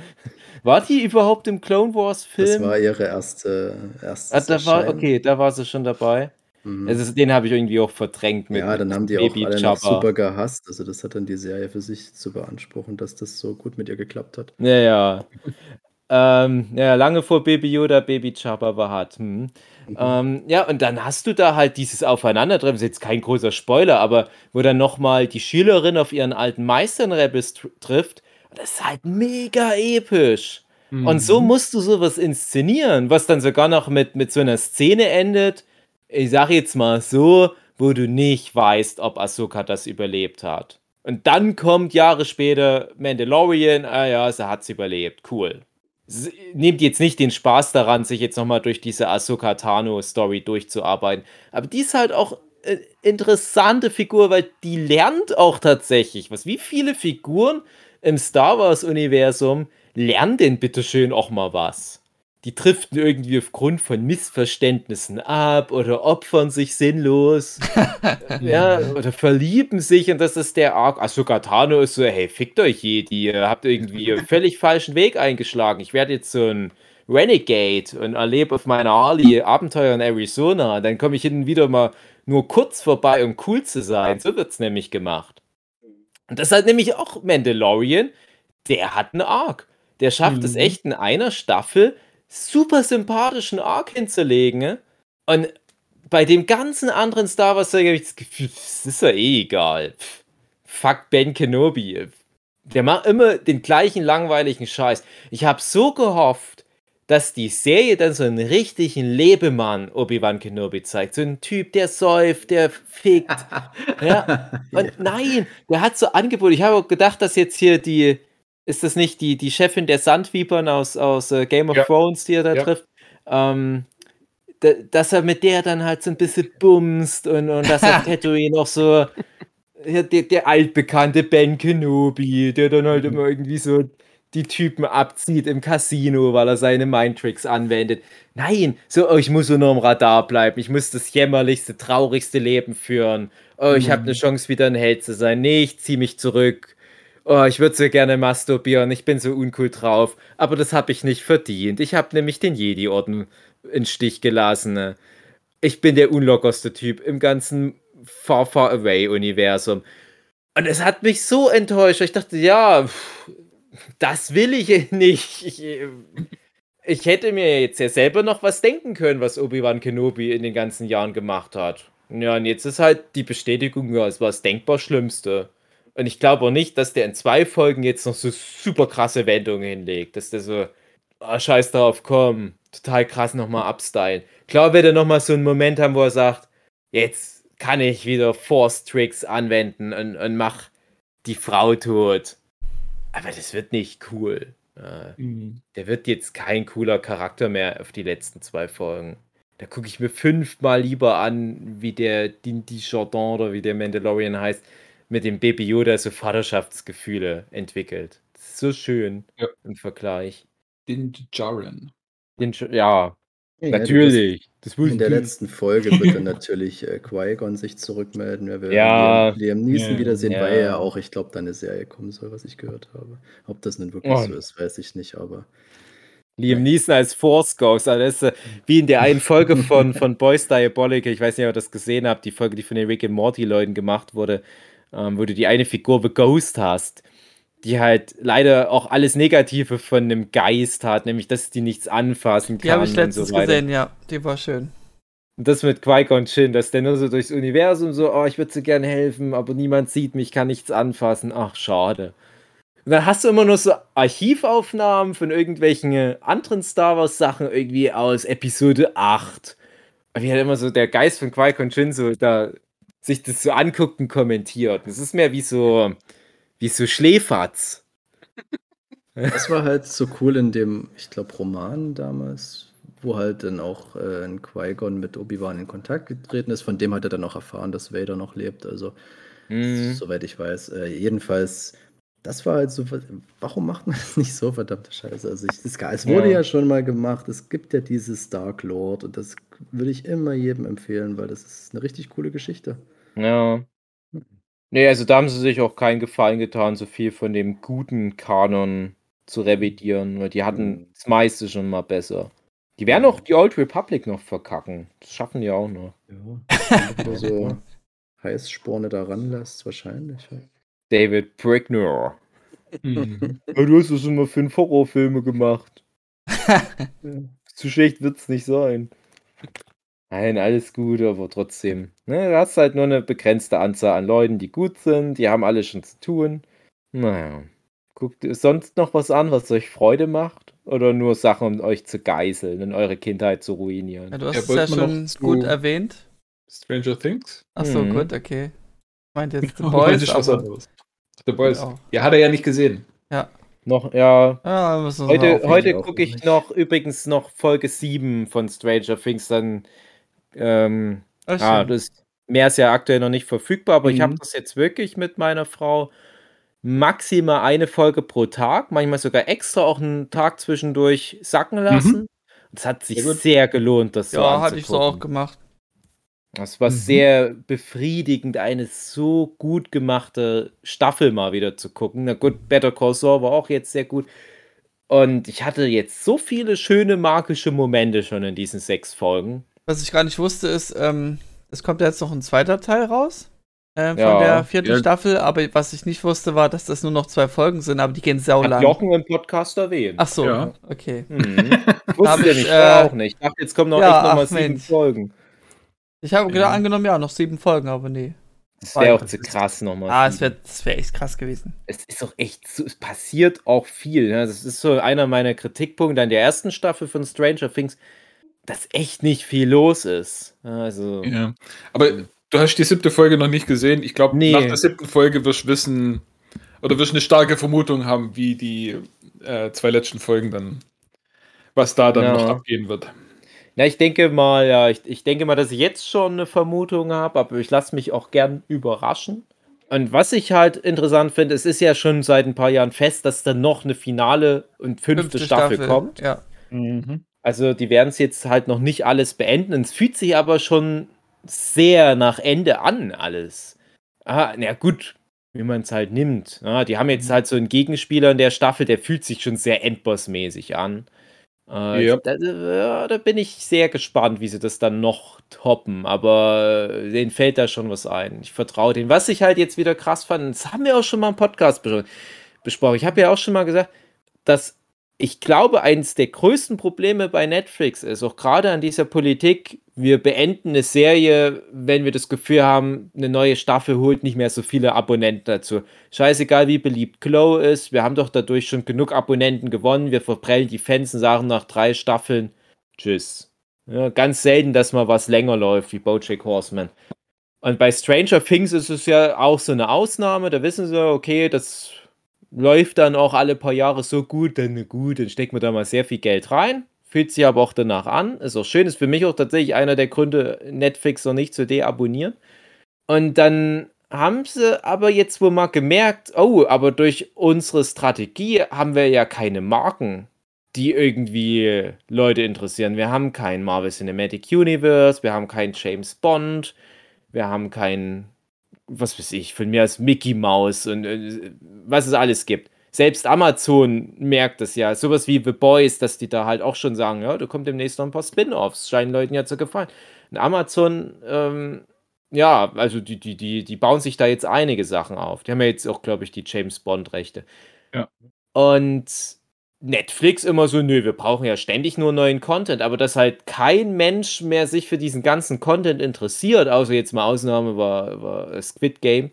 War die überhaupt im Clone Wars Das Film? war ihre erste, erste ah, da war, okay, da war sie schon dabei. Mhm. Also den habe ich irgendwie auch verdrängt mit ja, dann haben die Baby auch alle noch Jabba. super gehasst. Also das hat dann die Serie für sich zu beanspruchen, dass das so gut mit ihr geklappt hat. Ja, ja. ähm, ja, lange vor Baby Yoda, Baby Jabba war hart. Hm. Ähm, ja, und dann hast du da halt dieses Aufeinandertreffen, ist jetzt kein großer Spoiler, aber wo dann nochmal die Schülerin auf ihren alten Meister in Rebels tr trifft. Und das ist halt mega episch. Und so musst du sowas inszenieren, was dann sogar noch mit, mit so einer Szene endet. Ich sag jetzt mal so, wo du nicht weißt, ob Ahsoka das überlebt hat. Und dann kommt Jahre später Mandalorian, ah ja, sie hat's überlebt, cool. Nehmt jetzt nicht den Spaß daran, sich jetzt nochmal durch diese Ahsoka Tano-Story durchzuarbeiten. Aber die ist halt auch äh, interessante Figur, weil die lernt auch tatsächlich was. Wie viele Figuren im Star Wars-Universum lernen denn bitteschön auch mal was? Die driften irgendwie aufgrund von Missverständnissen ab oder opfern sich sinnlos. ja, oder verlieben sich und das ist der Arc. Ahsoka Tano ist so, hey, fickt euch Jedi, ihr habt irgendwie einen völlig falschen Weg eingeschlagen. Ich werde jetzt so ein Renegade und erlebe auf meiner Harley Abenteuer in Arizona. Dann komme ich hin und wieder mal nur kurz vorbei, um cool zu sein. So wird es nämlich gemacht. Und das hat nämlich auch Mandalorian. Der hat einen Arc. Der schafft es Mhm. echt in einer Staffel, super sympathischen Arc hinzulegen. ne? Und bei dem ganzen anderen Star Wars habe ich das Gefühl, das ist ja eh egal. Fuck Ben Kenobi. Der macht immer den gleichen langweiligen Scheiß. Ich habe so gehofft, dass die Serie dann so einen richtigen Lebemann Obi-Wan Kenobi zeigt. So ein Typ, der säuft, der fickt. ja. Und nein, der hat so Angebote. Ich habe auch gedacht, dass jetzt hier die, ist das nicht die, die Chefin der Sandvipern aus, aus äh, Game of Ja. Thrones, die er da Ja. trifft, ähm, da, dass er mit der dann halt so ein bisschen bumst und, und dass auf Tatooine noch so der, der altbekannte Ben Kenobi, der dann halt immer irgendwie so die Typen abzieht im Casino, weil er seine Mindtricks anwendet. Nein, so, oh, ich muss so nur am Radar bleiben. Ich muss das jämmerlichste, traurigste Leben führen. Oh, ich habe eine Chance, wieder ein Held zu sein. Nee, ich zieh mich zurück. Oh, ich würde so gerne masturbieren. Ich bin so uncool drauf. Aber das habe ich nicht verdient. Ich habe nämlich den Jedi-Orden in Stich gelassen. Ich bin der unlockerste Typ im ganzen Far Far Away-Universum. Und es hat mich so enttäuscht. Ich dachte, ja, das will ich nicht. Ich, äh, ich hätte mir jetzt ja selber noch was denken können, was Obi-Wan Kenobi in den ganzen Jahren gemacht hat. Ja, und jetzt ist halt die Bestätigung, ja, es war das denkbar Schlimmste. Und ich glaube auch nicht, dass der in zwei Folgen jetzt noch so super krasse Wendungen hinlegt. Dass der so ah, scheiß drauf, komm, total krass nochmal abstylen. Klar wird er nochmal so einen Moment haben, wo er sagt, jetzt kann ich wieder Force Tricks anwenden und, und mach die Frau tot. Aber das wird nicht cool. Äh, Mhm. der wird jetzt kein cooler Charakter mehr auf die letzten zwei Folgen. Da gucke ich mir fünfmal lieber an, wie der Dinty Jordan oder wie der Mandalorian heißt, mit dem Baby Yoda so Vaterschaftsgefühle entwickelt. Das so schön Ja. im Vergleich. Den Jaren. Den, ja, Ja, natürlich. Das In der letzten Folge wird dann natürlich äh, Qui-Gon sich zurückmelden. Wir werden Ja. Liam, Liam Neeson Ja. wiedersehen, weil Ja. er auch, ich glaube, da eine Serie kommen soll, was ich gehört habe. Ob das nun wirklich Oh. so ist, weiß ich nicht, aber Liam Neeson als Force Ghost, also das ist äh, wie in der einen Folge von, von Boys Diabolic, ich weiß nicht, ob ihr das gesehen habt, die Folge, die von den Rick and Morty Leuten gemacht wurde, ähm, wo du die eine Figur The Ghost hast, die halt leider auch alles Negative von einem Geist hat, nämlich dass die nichts anfassen kann. Die habe ich letztens so gesehen, ja. Die war schön. Und das mit Qui-Gon Jinn, dass der nur so durchs Universum so, oh, ich würde so gerne helfen, aber niemand sieht mich, kann nichts anfassen. Ach, schade. Und dann hast du immer nur so Archivaufnahmen von irgendwelchen äh, anderen Star Wars Sachen irgendwie aus Episode 8. Und wie halt immer so der Geist von Qui-Gon Jinn so da sich das so anguckt und kommentiert. Das ist mehr wie so, wie so Schläferz. das war halt so cool in dem, ich glaube, Roman damals, wo halt dann auch äh, ein Qui-Gon mit Obi-Wan in Kontakt getreten ist. Von dem hat er dann auch erfahren, dass Vader noch lebt. Also, Mhm. soweit ich weiß. Äh, jedenfalls, das war halt so. Warum macht man das nicht so, verdammte Scheiße? Also, ich, es, es wurde Ja. ja. schon mal gemacht. Es gibt ja dieses Dark Lord und das würde ich immer jedem empfehlen, weil das ist eine richtig coole Geschichte. Ja. Nee, also da haben sie sich auch keinen Gefallen getan, so viel von dem guten Kanon zu revidieren, weil die hatten das meiste schon mal besser. Die werden auch die Old Republic noch verkacken. Das schaffen die auch noch. Ja. Wenn du so Heißsporne da ranlässt, wahrscheinlich. ja. David Brickner. Mhm. Du hast das immer fünf Horrorfilme gemacht. Zu schlecht wird's nicht sein. Nein, alles gut, aber trotzdem. Ne, du hast halt nur eine begrenzte Anzahl an Leuten, die gut sind. Die haben alle schon zu tun. Naja. Guckt ihr sonst noch was an, was euch Freude macht? Oder nur Sachen, um euch zu geißeln und eure Kindheit zu ruinieren? Ja, du hast Ja, es ja schon gut erwähnt. Stranger Things? Achso, Mhm. gut, okay. Ich meinte jetzt The Boys, ich was aber... anderes. The Boys. Ja. Ja, hat er ja nicht gesehen. Noch, ja. Ja, Heute, heute gucke ich noch übrigens noch Folge 7 von Stranger Things. Dann, ähm, Ah, Ja, schön. das mehr ist ja aktuell noch nicht verfügbar, aber ich habe Mhm. das jetzt wirklich mit meiner Frau maximal eine Folge pro Tag, manchmal sogar extra auch einen Tag zwischendurch sacken lassen. Das hat sich Sehr sehr gelohnt, das so ja, hatte ich so auch gemacht. Das war Mhm. sehr befriedigend, eine so gut gemachte Staffel mal wieder zu gucken. Na gut, Better Call Saul war auch jetzt sehr gut. Und ich hatte jetzt so viele schöne magische Momente schon in diesen sechs Folgen. Was ich gar nicht wusste, ist, ähm, es kommt ja jetzt noch ein zweiter Teil raus. Ähm, Ja. von der vierten Ja. Staffel, aber was ich nicht wusste, war, dass das nur noch zwei Folgen sind, aber die gehen sau Hat lang. Jochen im Podcast erwähnt. Ach so, Ja. okay. Mhm. Wusste ja ich, nicht, äh, auch nicht. Ich dachte, jetzt kommen noch ja, echt noch mal ach, sieben Mensch. Folgen. Ich habe Ja. angenommen, ja, noch sieben Folgen, aber nee. Das wäre auch zu krass nochmal. Ah, es wäre wär echt krass gewesen. es ist doch echt, so, es passiert auch viel. Ne? Das ist so einer meiner Kritikpunkte an der ersten Staffel von Stranger Things, dass echt nicht viel los ist. Also, Ja. Aber du hast die siebte Folge noch nicht gesehen. Ich glaube, Nee. nach der siebten Folge wirst du wissen, oder wirst du eine starke Vermutung haben, wie die äh, zwei letzten Folgen dann, was da dann Ja. noch abgehen wird. Na, ich denke mal, ja, ich, ich denke mal, dass ich jetzt schon eine Vermutung habe, aber ich lasse mich auch gern überraschen. Und was ich halt interessant finde, es ist ja schon seit ein paar Jahren fest, dass dann noch eine finale und fünfte, Staffel, kommt. Ja. Also die werden es jetzt halt noch nicht alles beenden. Es fühlt sich aber schon sehr nach Ende an, alles. Ah, na gut, wie man es halt nimmt. Ah, die haben jetzt halt so einen Gegenspieler in der Staffel, der fühlt sich schon sehr Endboss-mäßig an. Äh, Ja. da, da bin ich sehr gespannt, wie sie das dann noch toppen. Aber äh, denen fällt da schon was ein. Ich vertraue denen. Was ich halt jetzt wieder krass fand, das haben wir auch schon mal im Podcast bes- besprochen. Ich habe ja auch schon mal gesagt, dass ich glaube, eines der größten Probleme bei Netflix ist auch gerade an dieser Politik, wir beenden eine Serie, wenn wir das Gefühl haben, eine neue Staffel holt nicht mehr so viele Abonnenten dazu. Scheißegal, wie beliebt Glow ist, wir haben doch dadurch schon genug Abonnenten gewonnen, wir verprellen die Fans und sagen nach drei Staffeln Tschüss. Ja, ganz selten, dass mal was länger läuft wie Bojack Horseman. Und bei Stranger Things ist es ja auch so eine Ausnahme, da wissen sie, okay, das läuft dann auch alle paar Jahre so gut, dann gut, dann stecken wir da mal sehr viel Geld rein. Fühlt sich aber auch danach an. Ist auch schön, ist für mich auch tatsächlich einer der Gründe, Netflix noch nicht zu deabonnieren. Und dann haben sie aber jetzt wohl mal gemerkt, oh, aber durch unsere Strategie haben wir ja keine Marken, die irgendwie Leute interessieren. Wir haben kein Marvel Cinematic Universe, wir haben keinen James Bond, wir haben keinen was weiß ich, von mir als Mickey Mouse und äh, was es alles gibt. Selbst Amazon merkt das ja. Sowas wie The Boys, dass die da halt auch schon sagen, ja, da kommt demnächst noch ein paar Spin-offs. Scheinen Leuten ja zu gefallen. Und Amazon, ähm, ja, also die, die, die, die bauen sich da jetzt einige Sachen auf. Die haben ja jetzt auch, glaube ich, die James Bond-Rechte. Ja. Und Netflix immer so, nö, wir brauchen ja ständig nur neuen Content, aber dass halt kein Mensch mehr sich für diesen ganzen Content interessiert, außer jetzt mal Ausnahme war, war Squid Game,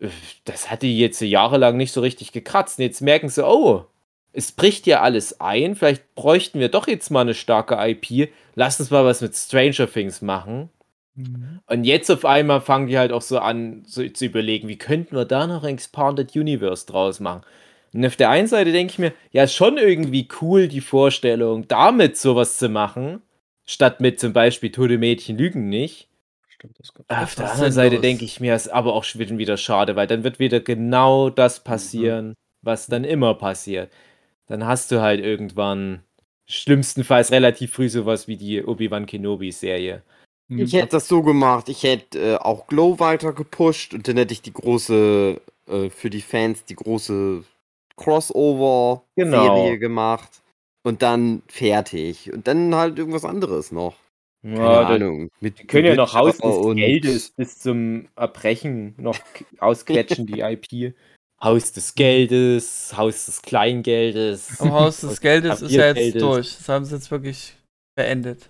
äh, das hat die jetzt jahrelang nicht so richtig gekratzt. Und jetzt merken sie, oh, es bricht ja alles ein, vielleicht bräuchten wir doch jetzt mal eine starke IP, lass uns mal was mit Stranger Things machen. Mhm. Und jetzt auf einmal fangen die halt auch so an so, zu überlegen, wie könnten wir da noch ein Expanded Universe draus machen. Und auf der einen Seite denke ich mir, ja, schon irgendwie cool die Vorstellung, damit sowas zu machen, statt mit zum Beispiel Tote Mädchen lügen nicht. Stimmt, das kommt. Auf der anderen Seite denke ich mir, ist aber auch schon wieder schade, weil dann wird wieder genau das passieren, mhm. was dann immer passiert. Dann hast du halt irgendwann schlimmstenfalls relativ früh sowas wie die Obi-Wan Kenobi-Serie. Ich hätte das so gemacht, ich hätte äh, auch Glow weiter gepusht und dann hätte ich die große, äh, für die Fans, die große Crossover-Serie Genau. gemacht und dann fertig. Und dann halt irgendwas anderes noch. Keine Ja, Ahnung. Mit die können ja noch Haus des und Geldes bis zum Erbrechen noch ausquetschen, die IP. Haus des Geldes, Haus des Kleingeldes, Haus des Haus des Geldes ist ja jetzt durch. Das haben sie jetzt wirklich beendet.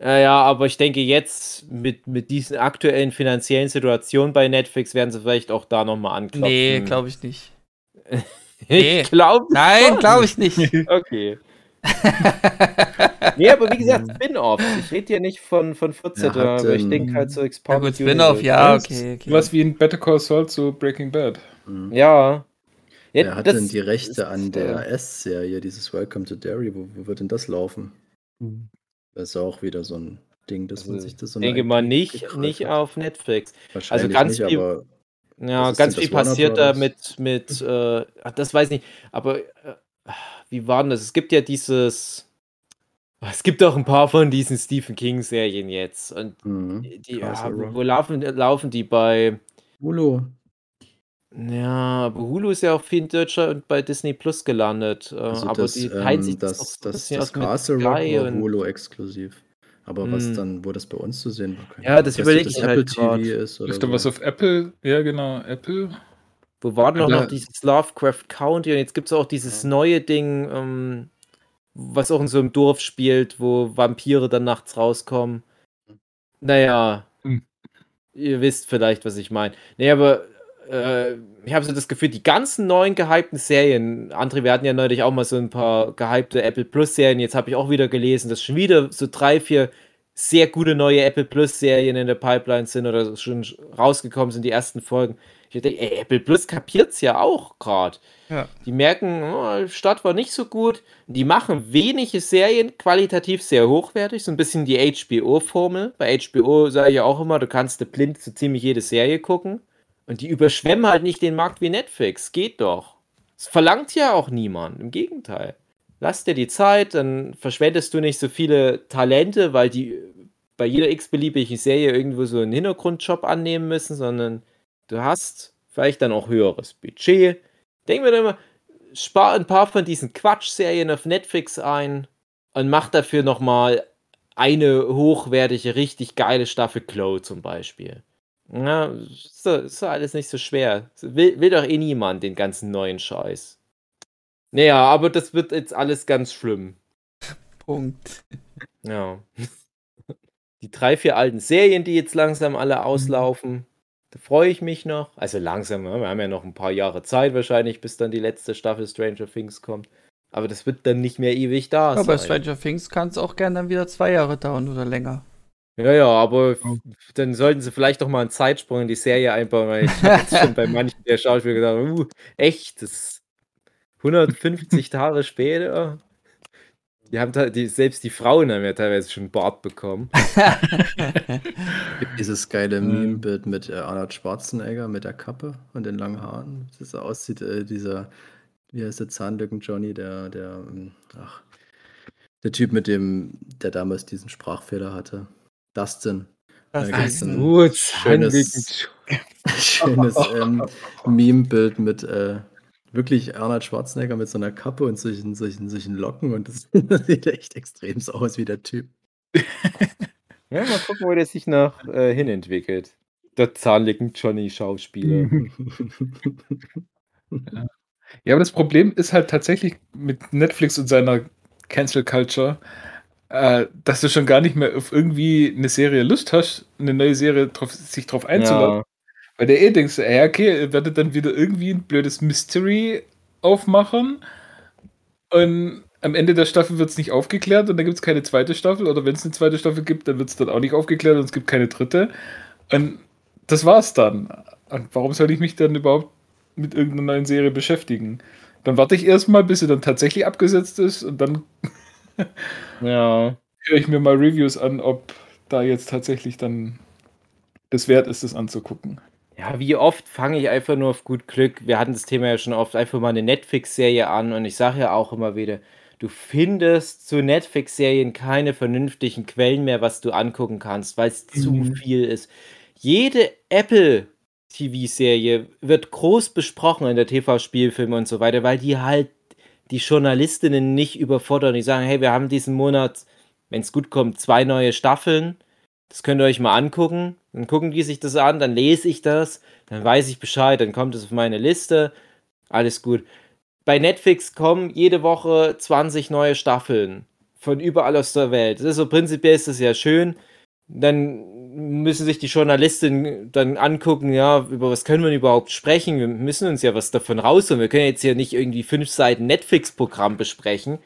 Ja, ja, aber ich denke jetzt mit, mit diesen aktuellen finanziellen Situationen bei Netflix werden sie vielleicht auch da nochmal anklopfen. Nee, glaube ich nicht. nee. Ich glaube Nein, glaube ich nicht. Okay. nee, aber wie gesagt, Spin-Offs. Ich rede hier nicht von, von 14, Ja, aber ich ähm, denke halt so Ja Expanded gut, Spin-off, ja, okay. okay. Was wie in Better Call Saul zu Breaking Bad. Mhm. Ja. ja Wer hat denn die Rechte an der S-Serie, dieses Welcome to Derry? Wo, wo wird denn das laufen? Das ist auch wieder so ein Ding, dass man Also, sich das so Ich denke mal nicht, nicht auf Netflix. Wahrscheinlich ganz nicht, aber Ja, Was ganz viel passiert da mit, mit äh, ach, das weiß ich nicht, aber äh, wie war denn das? Es gibt ja dieses, es gibt auch ein paar von diesen Stephen King-Serien jetzt und mhm. die, ja, Castle wo laufen, laufen die bei, Hulu. ja, aber Hulu ist ja auch viel in Deutschland und bei Disney Plus gelandet, äh, Also aber das, die teilen sich ähm, das, das, das, das Castle Rock war Hulu exklusiv. Aber was Hm. dann, wo das bei uns zu sehen war, Ja, das Ich weiß nicht, überlege ich das halt Apple TV grad. ist oder Ist da was auf Apple? Ja, genau, Apple. Wo war denn noch, dieses Lovecraft County und jetzt gibt es auch dieses neue Ding, ähm, was auch in so einem Dorf spielt, wo Vampire dann nachts rauskommen. Naja, Hm. ihr wisst vielleicht, was ich meine. Nee, aber äh, ich habe so das Gefühl, die ganzen neuen gehypten Serien, André, wir hatten ja neulich auch mal so ein paar gehypte Apple Plus Serien, jetzt habe ich auch wieder gelesen, dass schon wieder so drei, vier sehr gute neue Apple Plus Serien in der Pipeline sind oder schon rausgekommen sind, die ersten Folgen. Ich denke, ey, Apple Plus kapiert's ja auch gerade. Ja. Die merken, oh, Stadt war nicht so gut. Die machen wenige Serien, qualitativ sehr hochwertig, so ein bisschen die HBO-Formel. Bei HBO sage ich ja auch immer, du kannst blind so ziemlich jede Serie gucken. Und die überschwemmen halt nicht den Markt wie Netflix. Geht doch. Das verlangt ja auch niemand. Im Gegenteil. Lass dir die Zeit, dann verschwendest du nicht so viele Talente, weil die bei jeder x-beliebigen Serie irgendwo so einen Hintergrundjob annehmen müssen, sondern du hast vielleicht dann auch höheres Budget. Denk mir dann immer, spar ein paar von diesen Quatsch-Serien auf Netflix ein und mach dafür nochmal eine hochwertige, richtig geile Staffel Glow zum Beispiel. Ja, ist doch, ist doch alles nicht so schwer. Will, will doch eh niemand den ganzen neuen Scheiß. Naja, aber das wird jetzt alles ganz schlimm. Punkt. Ja. Die drei, vier alten Serien, die jetzt langsam alle Mhm. auslaufen, da freue ich mich noch. Also langsam, ne? wir haben ja noch ein paar Jahre Zeit wahrscheinlich, bis dann die letzte Staffel Stranger Things kommt. Aber das wird dann nicht mehr ewig da Aber bei sein. Stranger Things kann es auch gerne dann wieder zwei Jahre dauern oder länger. Ja, ja, aber f- dann sollten sie vielleicht doch mal einen Zeitsprung in die Serie einbauen, weil ich habe jetzt schon bei manchen der Schauspieler gedacht, uh, echt, das ist 150 Jahre später. Die haben die, selbst die Frauen haben ja teilweise schon Bart bekommen. Gibt dieses geile Meme-Bild mit äh, Arnold Schwarzenegger mit der Kappe und den langen Haaren. Das so aussieht, äh, dieser, wie heißt der Zahnlücken-Johnny, der, der, ähm, ach, der Typ mit dem, der damals diesen Sprachfehler hatte. Dustin. Das Da ist ein Gut, schönes, schönes ähm, Meme-Bild mit äh, wirklich Arnold Schwarzenegger mit so einer Kappe und solchen, solchen, solchen Locken und das, das sieht echt extrem so aus wie der Typ. Ja, mal gucken, wo der sich noch äh, hinentwickelt. Der zahnligen Johnny-Schauspieler. Ja, aber das Problem ist halt tatsächlich mit Netflix und seiner Cancel Culture, äh, dass du schon gar nicht mehr auf irgendwie eine Serie Lust hast, eine neue Serie drauf, sich drauf einzulassen. Ja, Weil der eh denkst, ja, okay, ihr werdet dann wieder irgendwie ein blödes Mystery aufmachen und am Ende der Staffel wird es nicht aufgeklärt und dann gibt es keine zweite Staffel oder wenn es eine zweite Staffel gibt, dann wird es dann auch nicht aufgeklärt und es gibt keine dritte. Und das war's dann. Und warum soll ich mich dann überhaupt mit irgendeiner neuen Serie beschäftigen? Dann warte ich erstmal, bis sie dann tatsächlich abgesetzt ist und dann ja. höre ich mir mal Reviews an, ob da jetzt tatsächlich dann das wert ist, das anzugucken. Ja, wie oft fange ich einfach nur auf gut Glück, wir hatten das Thema ja schon oft, einfach mal eine Netflix-Serie an und ich sage ja auch immer wieder, du findest zu Netflix-Serien keine vernünftigen Quellen mehr, was du angucken kannst, weil es zu Mhm. viel ist. Jede Apple TV-Serie wird groß besprochen in der TV-Spielfilme und so weiter, weil die halt die Journalistinnen nicht überfordern. Die sagen, hey, wir haben diesen Monat, wenn es gut kommt, zwei neue Staffeln. Das könnt ihr euch mal angucken. Dann gucken die sich das an, dann lese ich das, dann weiß ich Bescheid, dann kommt es auf meine Liste. Alles gut. Bei Netflix kommen jede Woche 20 neue Staffeln von überall aus der Welt. Das ist so prinzipiell ist das ja schön. Dann müssen sich die Journalistinnen dann angucken, ja, über was können wir überhaupt sprechen? Wir müssen uns ja was davon rausholen. Wir können jetzt hier nicht irgendwie fünf Seiten Netflix-Programm besprechen.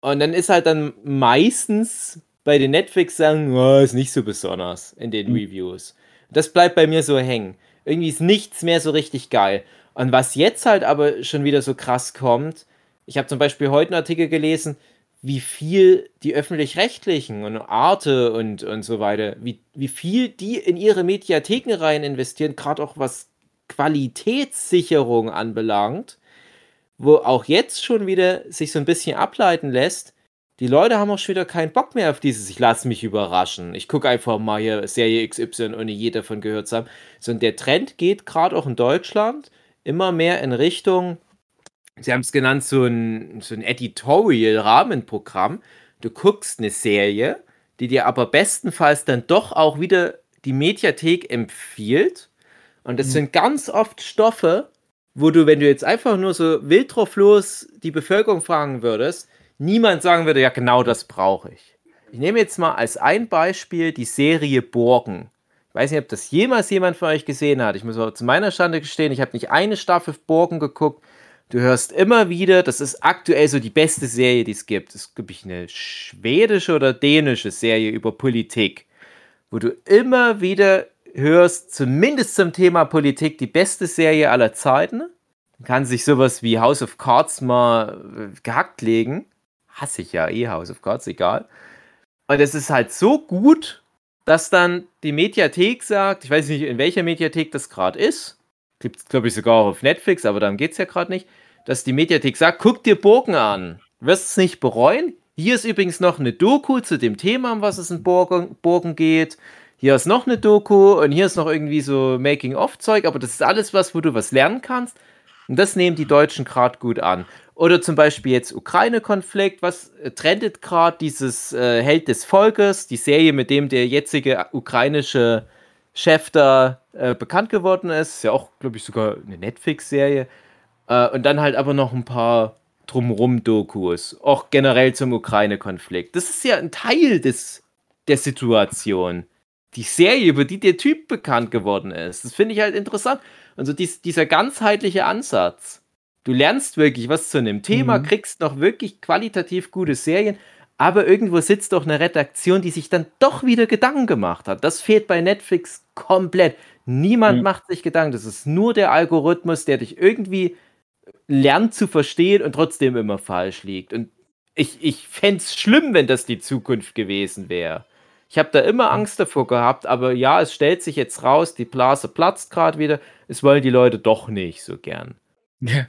Und dann ist halt dann meistens bei den Netflix-Sachen, oh, ist nicht so besonders in den Reviews. Das bleibt bei mir so hängen. Irgendwie ist nichts mehr so richtig geil. Und was jetzt halt aber schon wieder so krass kommt, ich habe zum Beispiel heute einen Artikel gelesen, wie viel die öffentlich-rechtlichen und Arte und, und so weiter, wie, wie viel die in ihre Mediatheken rein investieren, gerade auch was Qualitätssicherung anbelangt, wo auch jetzt schon wieder sich so ein bisschen ableiten lässt, die Leute haben auch schon wieder keinen Bock mehr auf dieses, ich lasse mich überraschen. Ich gucke einfach mal hier Serie XY, ohne je davon gehört zu haben. Sondern der Trend geht gerade auch in Deutschland immer mehr in Richtung, sie haben es genannt, so ein, so ein Editorial-Rahmenprogramm. Du guckst eine Serie, die dir aber bestenfalls dann doch auch wieder die Mediathek empfiehlt. Und das sind ganz oft Stoffe, wo du, wenn du jetzt einfach nur so wild drauf los die Bevölkerung fragen würdest, niemand sagen würde, ja, genau das brauche ich. Ich nehme jetzt mal als ein Beispiel die Serie Borgen. Ich weiß nicht, ob das jemals jemand von euch gesehen hat. Ich muss aber zu meiner Schande gestehen, ich habe nicht eine Staffel Borgen geguckt. Du hörst immer wieder, das ist aktuell so die beste Serie, die es gibt. Es gibt eine schwedische oder dänische Serie über Politik, wo du immer wieder hörst, zumindest zum Thema Politik, die beste Serie aller Zeiten. Man kann sich sowas wie House of Cards mal äh, gehackt legen. Hasse ich ja eh House of Cards, egal. Und es ist halt so gut, dass dann die Mediathek sagt, ich weiß nicht, in welcher Mediathek das gerade ist, gibt es, glaube ich, sogar auch auf Netflix, aber darum geht es ja gerade nicht, dass die Mediathek sagt, guck dir Burgen an, wirst es nicht bereuen. Hier ist übrigens noch eine Doku zu dem Thema, um was es in Burgen, Burgen geht. Hier ist noch eine Doku und hier ist noch irgendwie so Making-of-Zeug, aber das ist alles was, wo du was lernen kannst. Und das nehmen die Deutschen gerade gut an. Oder zum Beispiel jetzt Ukraine-Konflikt, was äh, trendet gerade dieses äh, Held des Volkes, die Serie, mit dem der jetzige ukrainische Chef da äh, bekannt geworden ist. Ist ja auch, glaube ich, sogar eine Netflix-Serie. Äh, und dann halt aber noch ein paar drumrum Dokus, auch generell zum Ukraine-Konflikt. Das ist ja ein Teil des, der Situation. Die Serie, über die der Typ bekannt geworden ist. Das finde ich halt interessant. Also dies, dieser ganzheitliche Ansatz. Du lernst wirklich was zu einem Thema, Mhm. kriegst noch wirklich qualitativ gute Serien, aber irgendwo sitzt doch eine Redaktion, die sich dann doch wieder Gedanken gemacht hat. Das fehlt bei Netflix komplett. Niemand Mhm. macht sich Gedanken. Das ist nur der Algorithmus, der dich irgendwie lernt zu verstehen und trotzdem immer falsch liegt. Und ich, ich fände es schlimm, wenn das die Zukunft gewesen wäre. Ich habe da immer Angst davor gehabt, aber ja, es stellt sich jetzt raus, die Blase platzt gerade wieder. Es wollen die Leute doch nicht so gern. Ja,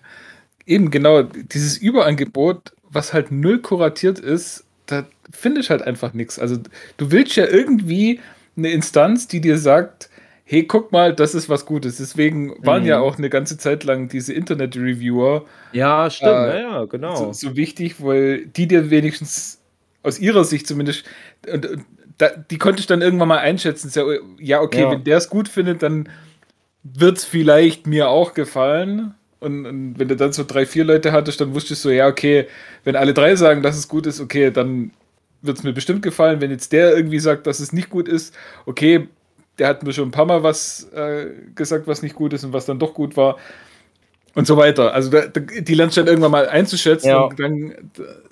eben genau, dieses Überangebot, was halt null kuratiert ist, da finde ich halt einfach nichts. Also du willst ja irgendwie eine Instanz, die dir sagt, hey, guck mal, das ist was Gutes. Deswegen waren Mhm. ja auch eine ganze Zeit lang diese Internet-Reviewer Ja, stimmt, Äh, ja, genau. so, so wichtig, weil die dir wenigstens aus ihrer Sicht zumindest, und, und da, die konnte ich dann irgendwann mal einschätzen. So, ja, okay, Ja. wenn der es gut findet, dann wird es vielleicht mir auch gefallen. Und, und wenn du dann so drei, vier Leute hattest, dann wusstest du so, ja, okay, wenn alle drei sagen, dass es gut ist, okay, dann wird es mir bestimmt gefallen. Wenn jetzt der irgendwie sagt, dass es nicht gut ist, okay, der hat mir schon ein paar Mal was äh, gesagt, was nicht gut ist und was dann doch gut war. Und so weiter. Also da, die lernst du dann irgendwann mal einzuschätzen Ja. und dann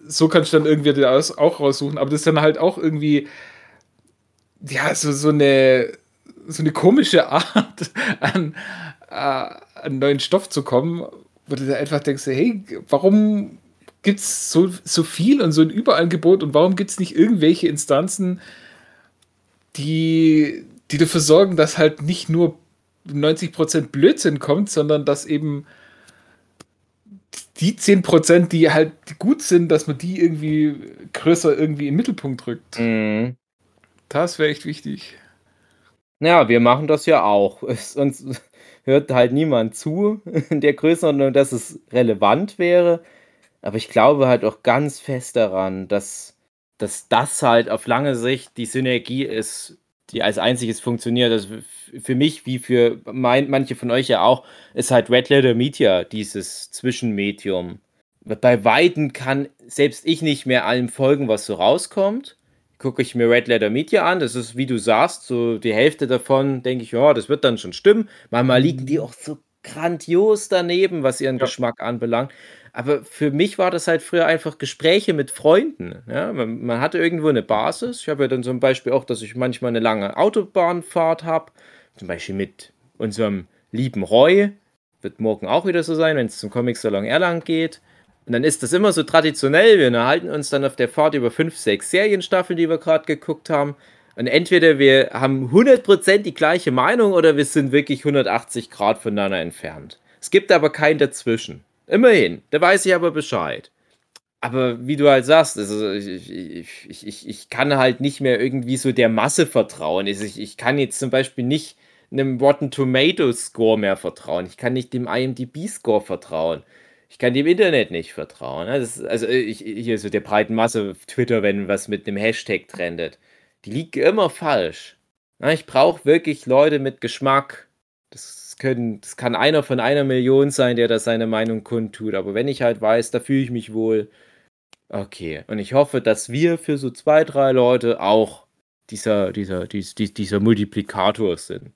so kannst du dann irgendwie dir auch raussuchen. Aber das ist dann halt auch irgendwie, ja, so, so eine so eine komische Art an, äh, an neuen Stoff zu kommen, wo du da einfach denkst, hey, warum gibt es so, so viel und so ein Überangebot und warum gibt es nicht irgendwelche Instanzen, die, die dafür sorgen, dass halt nicht nur 90% Blödsinn kommt, sondern dass eben die 10%, die halt gut sind, dass man die irgendwie größer irgendwie in den Mittelpunkt rückt. Mhm. Das wäre echt wichtig. Ja, wir machen das ja auch. Es, uns hört halt niemand zu in der Größenordnung, dass es relevant wäre. Aber ich glaube halt auch ganz fest daran, dass, dass das halt auf lange Sicht die Synergie ist, die als einziges funktioniert. Also für mich, wie für mein, manche von euch ja auch, ist halt Red Letter Media dieses Zwischenmedium. Bei Weitem kann selbst ich nicht mehr allem folgen, was so rauskommt gucke ich mir Red Letter Media an. Das ist, wie du sagst, so die Hälfte davon denke ich, ja, das wird dann schon stimmen. Manchmal liegen die auch so grandios daneben, was ihren Ja. Geschmack anbelangt. Aber für mich war das halt früher einfach Gespräche mit Freunden. Ja? Man, man hatte irgendwo eine Basis. Ich habe ja dann zum Beispiel auch, dass ich manchmal eine lange Autobahnfahrt habe. Zum Beispiel mit unserem lieben Roy. Wird morgen auch wieder so sein, wenn es zum Comic Salon Erlangen geht. Und dann ist das immer so traditionell. Wir unterhalten uns dann auf der Fahrt über fünf, sechs Serienstaffeln, die wir gerade geguckt haben. Und entweder wir haben 100% die gleiche Meinung oder wir sind wirklich 180 Grad voneinander entfernt. Es gibt aber keinen dazwischen. Immerhin, da weiß ich aber Bescheid. Aber wie du halt sagst, also ich, ich, ich, ich, kann halt nicht mehr irgendwie so der Masse vertrauen. Also ich, ich kann jetzt zum Beispiel nicht einem Rotten Tomatoes Score mehr vertrauen. Ich kann nicht dem IMDb Score vertrauen. Ich kann dem Internet nicht vertrauen. ist, also ich, hier so der breiten Masse Twitter, wenn was mit einem Hashtag trendet. Die liegt immer falsch. Ich brauche wirklich Leute mit Geschmack. Das, können, das kann einer von einer Million sein, der da seine Meinung kundtut. Aber wenn ich halt weiß, da fühle ich mich wohl. Okay. Und ich hoffe, dass wir für so zwei, drei Leute auch dieser, dieser, dies, dies, dieser Multiplikator sind.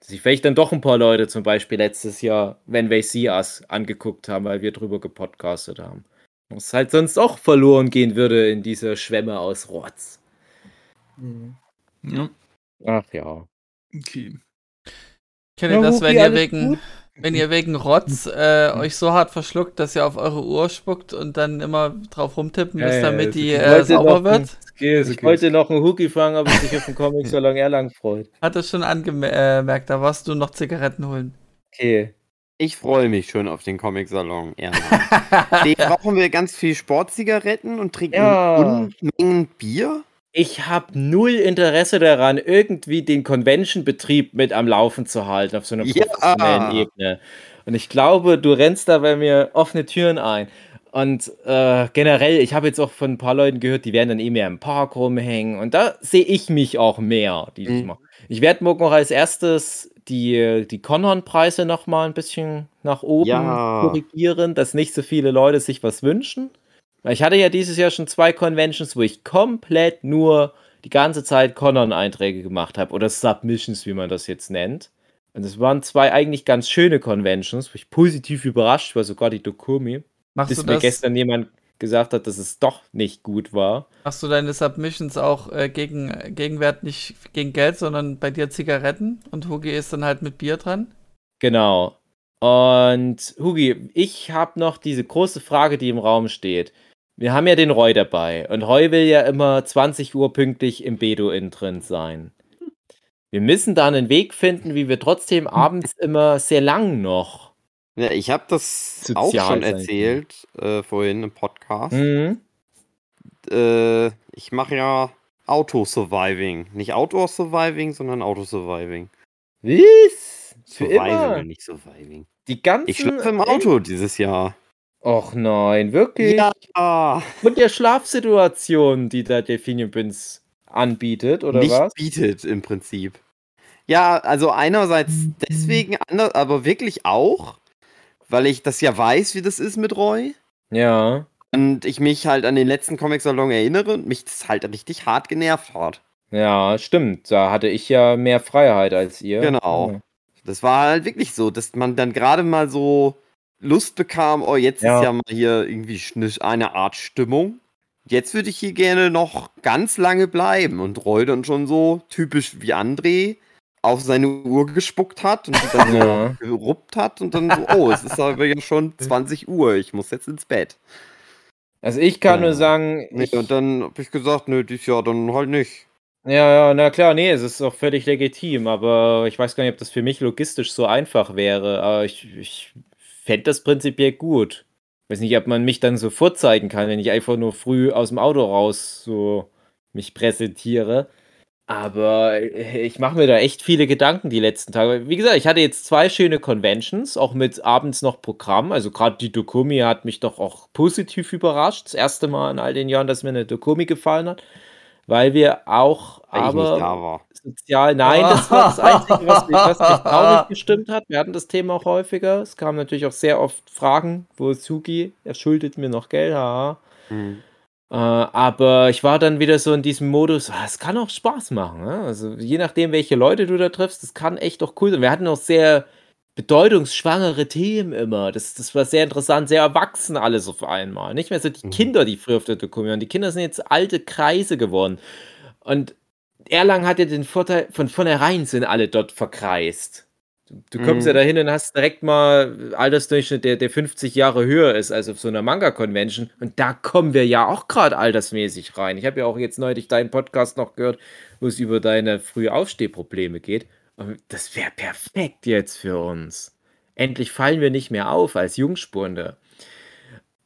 Dass sich vielleicht dann doch ein paar Leute zum Beispiel letztes Jahr, wenn wir See Us angeguckt haben, weil wir drüber gepodcastet haben. Was halt sonst auch verloren gehen würde in dieser Schwemme aus Rotz. Ja, Ach ja. okay. Kennt ihr Ja, das, wenn ihr wegen, gut? wenn ihr wegen Rotz äh, euch so hart verschluckt, dass ihr auf eure Uhr spuckt und dann immer drauf rumtippen müsst, ja, damit die äh, sauber wird? Okay, ist Ich okay. wollte noch einen Hookie fragen, ob er sich auf den Comic Salon Erlangen freut. Hat das schon angemerkt, da warst du noch Zigaretten holen. Okay. Ich freue mich schon auf den Comic-Salon. Erlangen. Den brauchen wir ganz viel Sportzigaretten und trinken Ja. Unmengen Bier. Ich habe null Interesse daran, irgendwie den Convention-Betrieb mit am Laufen zu halten auf so einer Ja. professionellen Ebene. Und ich glaube, du rennst da bei mir offene Türen ein. Und äh, generell, ich habe jetzt auch von ein paar Leuten gehört, die werden dann eh mehr im Park rumhängen. Und da sehe ich mich auch mehr dieses Mhm. Ich werde morgen auch als erstes die, die Conhorn-Preise nochmal ein bisschen nach oben Ja. korrigieren, dass nicht so viele Leute sich was wünschen. Weil ich hatte ja dieses Jahr schon zwei Conventions, wo ich komplett nur die ganze Zeit Conhorn-Einträge gemacht habe oder Submissions, wie man das jetzt nennt. Und es waren zwei eigentlich ganz schöne Conventions, wo ich positiv überrascht war, sogar die Dokumi. Machst Bis du, mir das, gestern jemand gesagt hat, dass es doch nicht gut war. machst du deine Submissions auch äh, gegen äh, Gegenwert nicht gegen Geld, sondern bei dir Zigaretten und Hugi ist dann halt mit Bier dran? Genau. Und Hugi, ich habe noch diese große Frage, die im Raum steht. Wir haben ja den Roy dabei und Roy will ja immer 20 Uhr pünktlich im Beduin drin sein. Wir müssen da einen Weg finden, wie wir trotzdem abends immer sehr lang noch. Ja, ich habe das auch schon erzählt äh, vorhin im Podcast. Mhm. Äh, ich mache ja Auto-Surviving. Nicht Outdoor-Surviving, sondern Auto-Surviving. Was? Immer? nicht Surviving. Die ganzen. Ich schlafe im Auto dieses Jahr. Och nein, wirklich? Ja, Und der Schlafsituation, die da Definium Bins anbietet, oder nicht was? bietet im Prinzip. Ja, also einerseits deswegen, ander, aber wirklich auch, weil ich das ja weiß, wie das ist mit Roy. Ja. Und ich mich halt an den letzten Comic-Salon erinnere und mich das halt richtig hart genervt hat. Ja, stimmt. Da hatte ich ja mehr Freiheit als ihr. Genau. Ja. Das war halt wirklich so, dass man dann gerade mal so Lust bekam, oh, jetzt Ja. ist ja mal hier irgendwie schn- eine Art Stimmung. Jetzt würde ich hier gerne noch ganz lange bleiben und Roy dann schon so typisch wie André auf seine Uhr gespuckt hat und dann so Ja. geruppt hat und dann so, oh, es ist aber ja schon 20 Uhr, ich muss jetzt ins Bett. Also ich kann Ja. nur sagen, Nee, ich, und dann habe ich gesagt, nö, dieses Jahr dann halt nicht. ja, ja, na klar, nee, es ist auch völlig legitim, aber ich weiß gar nicht, ob das für mich logistisch so einfach wäre, aber ich, ich fände das prinzipiell gut. Weiß nicht, ob man mich dann so vorzeigen kann, wenn ich einfach nur früh aus dem Auto raus so mich präsentiere. Aber ich mache mir da echt viele Gedanken die letzten Tage. Wie gesagt, ich hatte jetzt zwei schöne Conventions, auch mit abends noch Programm. Also gerade die Dokumi hat mich doch auch positiv überrascht. Das erste Mal in all den Jahren, dass mir eine Dokumi gefallen hat. Weil wir auch Weil aber. Sozial. Nein, das war das Einzige, was, mich- was mich traurig gestimmt hat. Wir hatten das Thema auch häufiger. Es kamen natürlich auch sehr oft Fragen, wo Suki, er schuldet mir noch Geld, haha. Hm. Äh, aber ich war dann wieder so in diesem Modus, ah, es kann auch Spaß machen. Ne? Also je nachdem, welche Leute du da triffst, das kann echt auch cool sein. Wir hatten auch sehr bedeutungsschwangere Themen immer. Das, das war sehr interessant, sehr erwachsen alles auf einmal. Nicht mehr so die Mhm. Kinder, die früher auf der Doku waren. Die Kinder sind jetzt alte Kreise geworden. Und Erlangen hat ja den Vorteil, von vornherein sind alle dort verkreist. Du, du kommst Mhm. ja dahin und hast direkt mal Altersdurchschnitt, der, der 50 Jahre höher ist als auf so einer Manga-Convention. Und da kommen wir ja auch gerade altersmäßig rein. Ich habe ja auch jetzt neulich deinen Podcast noch gehört, wo es über deine frühe Aufstehprobleme geht. Und das wäre perfekt jetzt für uns. Endlich fallen wir nicht mehr auf als Jungspurende.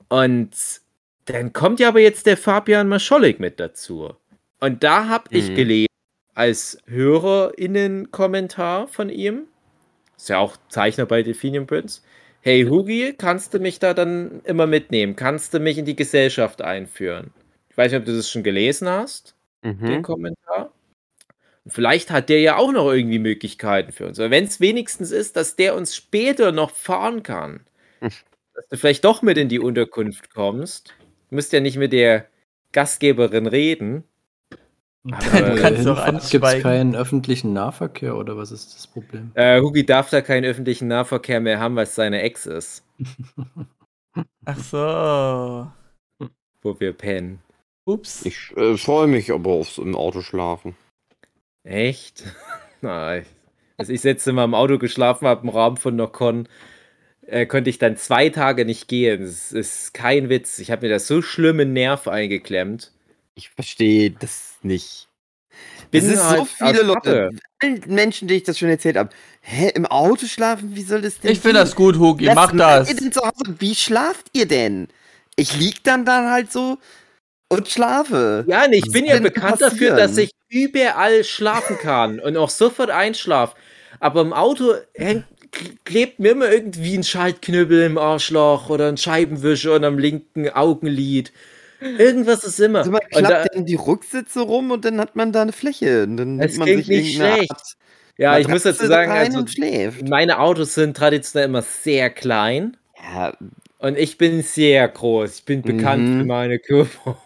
Und dann kommt ja aber jetzt der Fabian Mascholik mit dazu. Und da habe ich Mhm. gelesen, als HörerInnen-Kommentar von ihm, ist ja auch Zeichner bei Definium Prince, hey Hugi, kannst du mich da dann immer mitnehmen? Kannst du mich in die Gesellschaft einführen? Ich weiß nicht, ob du das schon gelesen hast, den Mhm. Kommentar. Und vielleicht hat der ja auch noch irgendwie Möglichkeiten für uns. Aber wenn es wenigstens ist, dass der uns später noch fahren kann, Hm. dass du vielleicht doch mit in die Unterkunft kommst. Du musst ja nicht mit der Gastgeberin reden. Du kannst ihr doch hinfahrt, Gibt es keinen öffentlichen Nahverkehr oder was ist das Problem? Äh, Hugi darf da keinen öffentlichen Nahverkehr mehr haben, weil es seine Ex ist, Ach so. wo wir pennen. Ups. Ich äh, freue mich aber aufs im Auto schlafen. Echt? Nein. Als ich letzte Mal im Auto geschlafen habe, im Rahmen von Nokon, äh, konnte ich dann zwei Tage nicht gehen. Das ist kein Witz. Ich habe mir das so schlimmen Nerv eingeklemmt. Ich verstehe das nicht. es ist halt so viele aus Leute, allen Menschen, denen ich das schon erzählt habe. Hä, im Auto schlafen? Wie soll das denn Ich finde das gut, Hugi. Was Mach macht das. ihr denn zu Hause? Wie schlaft ihr denn? Ich lieg dann dann halt so und schlafe. Ja, nee, ich bin ja bekannt dafür, dass passieren? ich überall schlafen kann und auch sofort einschlafe. Aber im Auto hängt, klebt mir immer irgendwie ein Schaltknüppel im Arschloch oder ein Scheibenwischer und am linken Augenlid. Irgendwas ist immer. Also man klappt dann die Rücksitze rum und dann hat man da eine Fläche. Und dann Es nimmt man sich nicht schlecht. Art Ja, ich muss dazu sagen, also, meine Autos sind traditionell immer sehr klein Ja, und ich bin sehr groß. Ich bin bekannt Mhm. für meine Körper.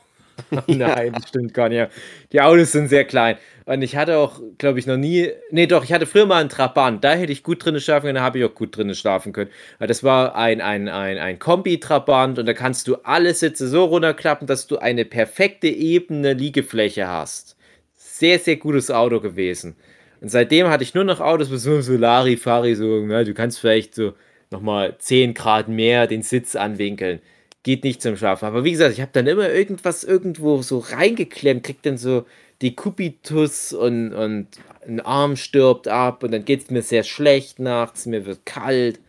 Nein, das stimmt gar nicht. Die Autos sind sehr klein. Und ich hatte auch, glaube ich, noch nie. Nee, doch, ich hatte früher mal einen Trabant. Da hätte ich gut drin schlafen können, da habe ich auch gut drin schlafen können. Weil das war ein, ein, ein, ein Kombi-Trabant und da kannst du alle Sitze so runterklappen, dass du eine perfekte ebene Liegefläche hast. Sehr, sehr gutes Auto gewesen. Und seitdem hatte ich nur noch Autos mit so Solari, Fari, so, na, du kannst vielleicht so nochmal 10 Grad mehr den Sitz anwinkeln. Geht nicht zum Schlafen. Aber wie gesagt, ich habe dann immer irgendwas irgendwo so reingeklemmt, krieg dann so Dekubitus und, und ein Arm stirbt ab und dann geht es mir sehr schlecht nachts, mir wird kalt.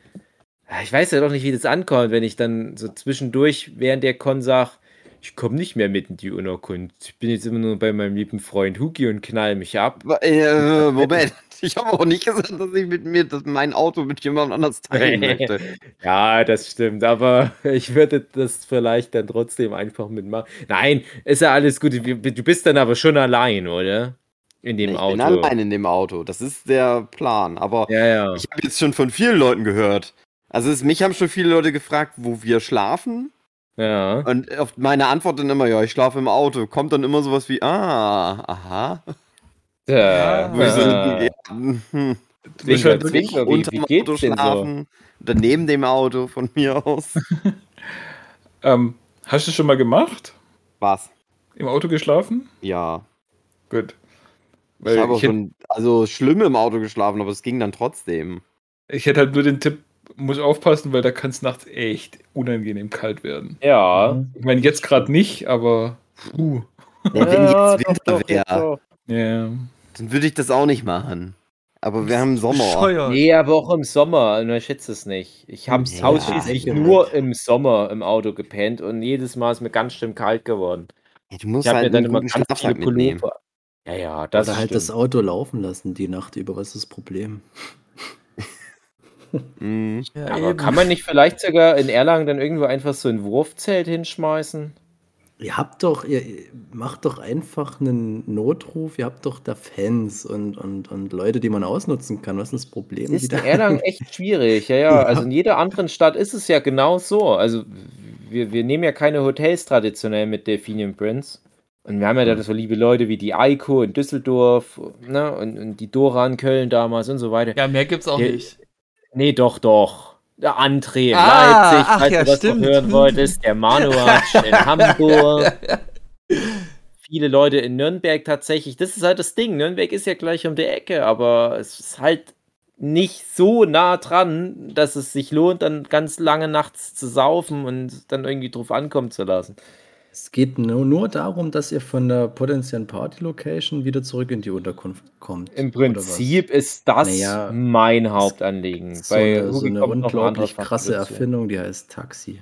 Ja, Ich weiß ja doch nicht, wie das ankommt, wenn ich dann so zwischendurch während der Con sag, ich komme nicht mehr mit in die Unterkunft. Ich bin jetzt immer nur bei meinem lieben Freund Hugi und knall mich ab. äh, Moment. Ich habe auch nicht gesagt, dass ich mit mir mein Auto mit jemand anders teilen möchte. Ja, das stimmt, aber ich würde das vielleicht dann trotzdem einfach mitmachen. Nein, ist ja alles gut. Du bist dann aber schon allein, oder? In dem ich Auto. bin allein in dem Auto. Das ist der Plan. Aber Ja, ja. ich habe jetzt schon von vielen Leuten gehört. Also es, mich haben schon viele Leute gefragt, wo wir schlafen. Ja. Und auf meine Antwort dann immer, ja, ich schlafe im Auto. Kommt dann immer sowas wie, ah, aha. Ja, ja. halt Zwinker, Zwinker, wie, unter wie dem geht's Auto denn so? schlafen. Oder neben dem Auto von mir aus. Ähm, hast du schon mal gemacht? Was? Im Auto geschlafen? Ja. Gut. Ich Weil habe ich, schon, also schlimm im Auto geschlafen, aber es ging dann trotzdem. ich hätte halt nur den Tipp, muss aufpassen, weil da kann es nachts echt unangenehm kalt werden. Ja. Ich meine, jetzt gerade nicht, aber puh. Ja, wenn jetzt Winter wäre. Ja. Dann würde ich das auch nicht machen. Aber wir haben Sommer. Bescheuert. Nee, aber auch im Sommer. Und schätze es nicht. Ich habe Ja. ausschließlich nur im Sommer im Auto gepennt und jedes Mal ist mir ganz schön kalt geworden. Ja, du musst Ich habe halt mir dann einen immer guten ganz viele mitnehmen. Pullover. Ja, ja, das Oder halt stimmt. das Auto laufen lassen die Nacht über. Was ist das Problem? Mhm. Ja, Aber eben. kann man nicht vielleicht sogar in Erlangen dann irgendwo einfach so ein Wurfzelt hinschmeißen? Ihr habt doch, ihr macht doch einfach einen Notruf, ihr habt doch da Fans und, und, und Leute, die man ausnutzen kann. Was ist das Problem? Das ist in Erlangen echt schwierig. Ja, ja. Ja. Also in jeder anderen Stadt ist es ja genau so. Also wir, wir nehmen ja keine Hotels traditionell mit Delphinium Prince. Und wir haben ja da so liebe Leute wie die Eiko in Düsseldorf ne, und, und die Dora in Köln damals und so weiter. Ja, mehr gibt's auch Ja, nicht. Nee, doch, doch. Der André in Ah, Leipzig, falls ja, du das stimmt. noch hören wolltest. Der Manuatsch in Hamburg. Viele Leute in Nürnberg tatsächlich. Das ist halt das Ding. Nürnberg ist ja gleich um die Ecke, aber es ist halt nicht so nah dran, dass es sich lohnt, dann ganz lange nachts zu saufen und dann irgendwie drauf ankommen zu lassen. Es geht nur, nur darum, dass ihr von der potenziellen Party-Location wieder zurück in die Unterkunft kommt. Im? Prinzip ist das Naja, mein Hauptanliegen. So Bei eine, so eine unglaublich krasse. Erfindung, die heißt Taxi.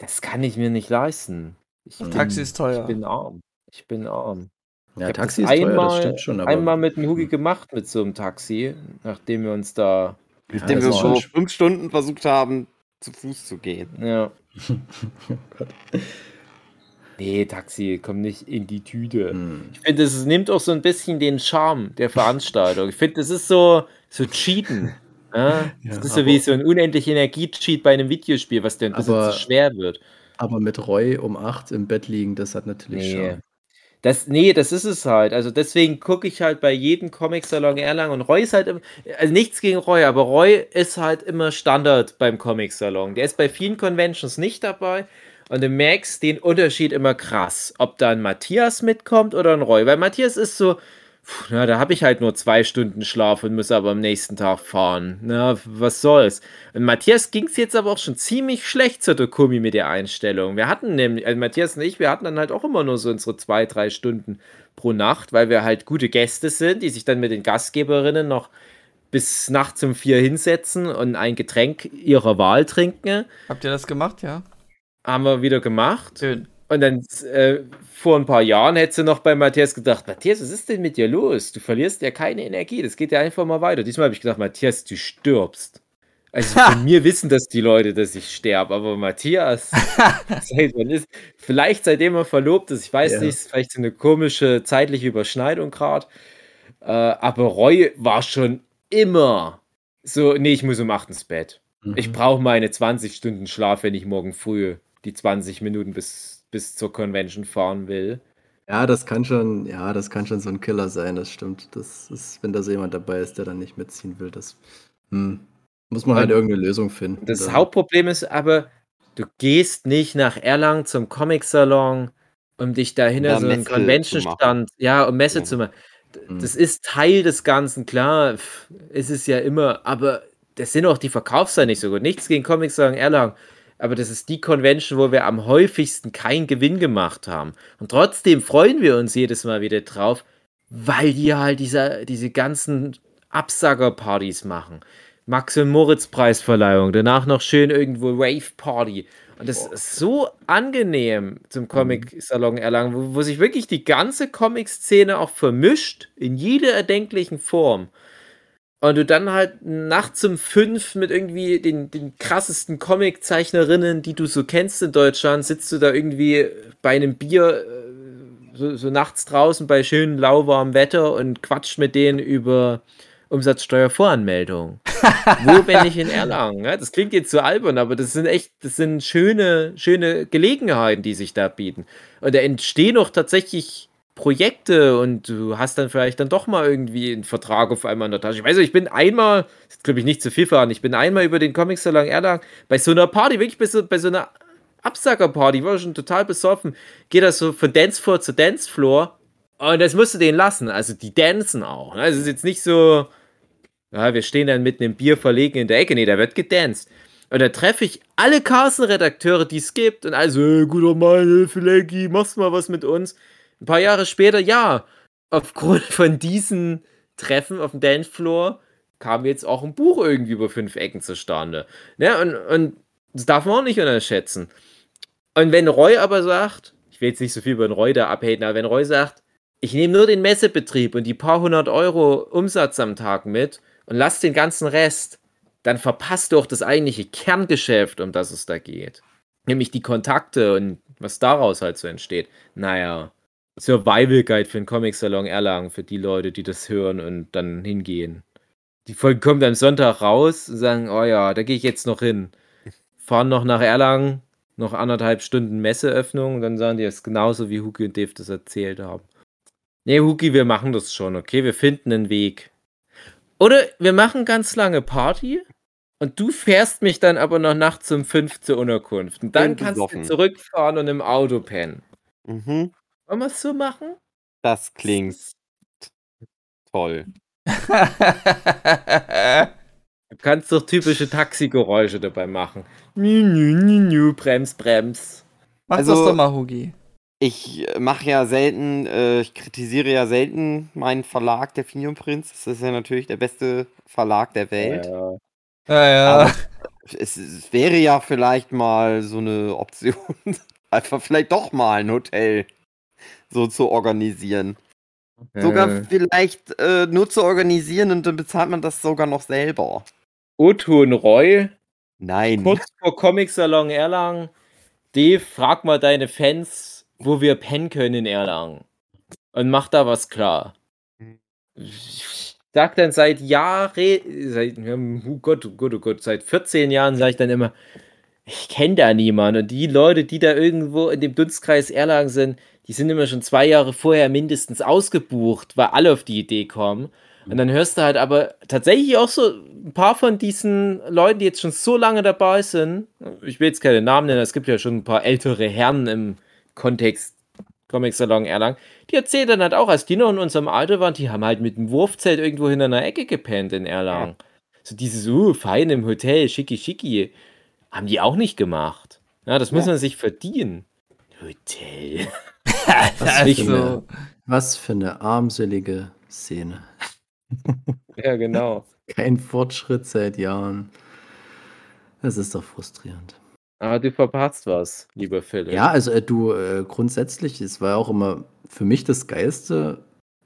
Das kann ich mir nicht leisten. Ich bin, Taxi ist teuer. ich bin arm. Ich bin arm. Ja, Ich Taxi ist teuer, einmal, das stimmt schon, aber einmal mit dem Hugi gemacht mit so einem Taxi, nachdem wir uns da. ja, Nachdem wir schon fünf Stunden versucht haben, zu Fuß zu gehen. Ja. Oh Gott. Nee, Taxi, komm nicht in die Tüte. Hm. Ich finde, es nimmt auch so ein bisschen den Charme der Veranstaltung. Ich finde, das ist so, so Cheaten. Ja? Das Ja, ist so wie so ein unendlich Energie-Cheat bei einem Videospiel, was dir ein bisschen Aber- zu schwer wird. Aber mit Roy um 8 im Bett liegen, das hat natürlich Nee. Charme. Das, nee, das ist es halt. Also deswegen gucke ich halt bei jedem Comic-Salon Erlangen und Roy ist halt, im- also nichts gegen Roy, aber Roy ist halt immer Standard beim Comic-Salon. Der ist bei vielen Conventions nicht dabei und du merkst den Unterschied immer krass, ob da ein Matthias mitkommt oder ein Roy. Weil Matthias ist so, pf, na, da habe ich halt nur zwei Stunden Schlaf und muss aber am nächsten Tag fahren. Na, was soll's. Und Matthias ging es jetzt aber auch schon ziemlich schlecht zur Dokumi mit der Einstellung. Wir hatten nämlich, also Matthias und ich, wir hatten dann halt auch immer nur so unsere zwei, drei Stunden pro Nacht, weil wir halt gute Gäste sind, die sich dann mit den Gastgeberinnen noch bis nachts um vier hinsetzen und ein Getränk ihrer Wahl trinken. Habt ihr das gemacht, ja? Haben wir wieder gemacht. Schön. Und dann äh, vor ein paar Jahren hättest du noch bei Matthias gedacht, Matthias, was ist denn mit dir los? Du verlierst ja keine Energie, das geht ja einfach mal weiter. Diesmal habe ich gedacht, Matthias, du stirbst. Also von mir wissen das die Leute, dass ich sterbe, aber Matthias, seit ist, vielleicht seitdem er verlobt ist, ich weiß Ja. nicht, vielleicht so eine komische zeitliche Überschneidung gerade. Äh, aber Roy war schon immer so, nee, ich muss um 8 ins Bett. Ich Mhm. brauche meine 20 Stunden Schlaf, wenn ich morgen früh die 20 Minuten bis, bis zur Convention fahren will. Ja, das kann schon, ja, das kann schon so ein Killer sein, das stimmt. Das ist, wenn da so jemand dabei ist, der dann nicht mitziehen will, das hm, muss man halt Und irgendeine Lösung finden. Das dann. Hauptproblem ist aber, du gehst nicht nach Erlangen zum Comic-Salon, um dich da hinter da so einen Messe zu machen. Convention-Stand, ja, um Messe Ja. zu machen. Mhm. Das ist Teil des Ganzen, klar, ist es ja immer, aber das sind auch die Verkaufszahlen nicht so gut. Nichts gegen Comic-Salon Erlangen, aber das ist die Convention, wo wir am häufigsten keinen Gewinn gemacht haben. Und trotzdem freuen wir uns jedes Mal wieder drauf, weil die halt diese, diese ganzen Absagerpartys machen. Max und Moritz Preisverleihung, danach noch schön irgendwo Rave Party. Und das ist so angenehm zum Comic-Salon Erlangen, wo, wo sich wirklich die ganze Comic-Szene auch vermischt, in jeder erdenklichen Form. Und du dann halt nachts um fünf mit irgendwie den, den krassesten Comic-Zeichnerinnen, die du so kennst in Deutschland, sitzt du da irgendwie bei einem Bier äh, so, so nachts draußen bei schönem lauwarmem Wetter und quatscht mit denen über Umsatzsteuervoranmeldung. Wo, wenn nicht in Erlangen? Ja, das klingt jetzt so albern, aber das sind echt, das sind schöne, schöne Gelegenheiten, die sich da bieten. Und da entstehen auch tatsächlich Projekte und du hast dann vielleicht dann doch mal irgendwie einen Vertrag auf einmal in der Tasche. Ich weiß nicht, ich bin einmal, das glaube ich nicht zu viel verraten, ich bin einmal über den Comic-Salon Erlangen bei so einer Party, wirklich bei so, bei so einer Absackerparty, war schon total besoffen, geht das so von Dancefloor zu Dancefloor und das musst du denen lassen. Also die dancen auch. Ne? Also es ist jetzt nicht so, ja, wir stehen dann mit einem Bier verlegen in der Ecke. Nee, da wird gedanced. Und da treffe ich alle Carsten-Redakteure, die es gibt. Und also, hey, guter Mann, Filecki, machst mal was mit uns. Ein paar Jahre später, ja, aufgrund von diesen Treffen auf dem Dancefloor kam jetzt auch ein Buch irgendwie über fünf Ecken zustande. Ne? Und, und das darf man auch nicht unterschätzen. Und wenn Roy aber sagt, ich will jetzt nicht so viel über den Roy da abhaten, aber wenn Roy sagt, ich nehme nur den Messebetrieb und die paar hundert Euro Umsatz am Tag mit und lass den ganzen Rest, dann verpasst du auch das eigentliche Kerngeschäft, um das es da geht. Nämlich die Kontakte und was daraus halt so entsteht. Naja, Survival Guide für den Comic-Salon Erlangen, für die Leute, die das hören und dann hingehen. Die Folge kommt am Sonntag raus und sagen, oh ja, da gehe ich jetzt noch hin. Fahren noch nach Erlangen, noch anderthalb Stunden Messeöffnung und dann sagen die es genauso, wie Huki und Dave das erzählt haben. Nee, Huki, wir machen das schon, okay? Wir finden einen Weg. Oder wir machen ganz lange Party und du fährst mich dann aber noch nachts um fünf zur Unterkunft. Und dann kannst du zurückfahren und im Auto pennen. Mhm. Wollen wir es so machen? Das klingt toll. Du kannst doch typische Taxigeräusche dabei machen. Nü, nü, nü, nü, brems, brems. Mach Also- das doch mal, Hugi. Ich mache ja selten, äh, ich kritisiere ja selten meinen Verlag, der Finium Prinz. Das ist ja natürlich der beste Verlag der Welt. Ja. Ja, ja. Es, es wäre ja vielleicht mal so eine Option, einfach vielleicht doch mal ein Hotel so zu organisieren. Sogar Äh, vielleicht äh, nur zu organisieren und dann bezahlt man das sogar noch selber. Und Roy, Nein. kurz vor Comic Salon Erlangen. Dave, frag mal deine Fans, wo wir pennen können in Erlangen. Und mach da was klar. Ich sag dann seit Jahren, seit, oh Gott, oh Gott, oh Gott, seit 14 Jahren sage ich dann immer, ich kenne da niemanden. Und die Leute, die da irgendwo in dem Dunstkreis Erlangen sind, die sind immer schon zwei Jahre vorher mindestens ausgebucht, weil alle auf die Idee kommen. Und dann hörst du halt aber tatsächlich auch so ein paar von diesen Leuten, die jetzt schon so lange dabei sind. Ich will jetzt keine Namen nennen, es gibt ja schon ein paar ältere Herren im Kontext Comic Salon Erlangen. Die erzählen dann halt auch, als die noch in unserem Alter waren, die haben halt mit dem Wurfzelt irgendwo hinter einer Ecke gepennt in Erlangen. So dieses, uh, fein im Hotel, schicki schicki. Haben die auch nicht gemacht. Ja, das muss Ja. man sich verdienen. Hotel. Das ich ist so. Was für eine armselige Szene. Ja, genau. Kein Fortschritt seit Jahren. Das ist doch frustrierend. Aber du verpasst was, lieber Philipp. Ja, also äh, du, äh, grundsätzlich, es war ja auch immer für mich das Geilste,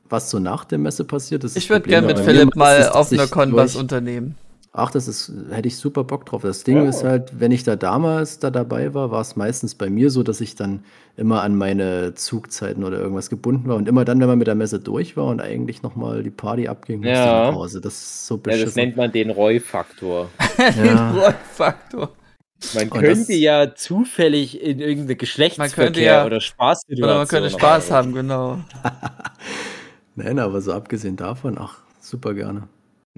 was so nach der Messe passiert ist. Ich würde gerne mit Philipp mal auf einer Con was unternehmen. Ach, das ist, hätte ich super Bock drauf. Das Ding Ja. ist halt, wenn ich da damals da dabei war, war es meistens bei mir so, dass ich dann immer an meine Zugzeiten oder irgendwas gebunden war. Und immer dann, wenn man mit der Messe durch war und eigentlich nochmal die Party abging, musste ich Ja. nach Hause. Das ist so Ja, das beschissen. nennt man den Roy-Faktor. Den Ja. Rollfaktor. Man Und könnte das- ja zufällig in irgendeine Geschlechtsverkehr könnte ja- oder Spaßsituation. Oder man könnte Spaß haben, genau. Nein, aber so abgesehen davon, ach, super gerne.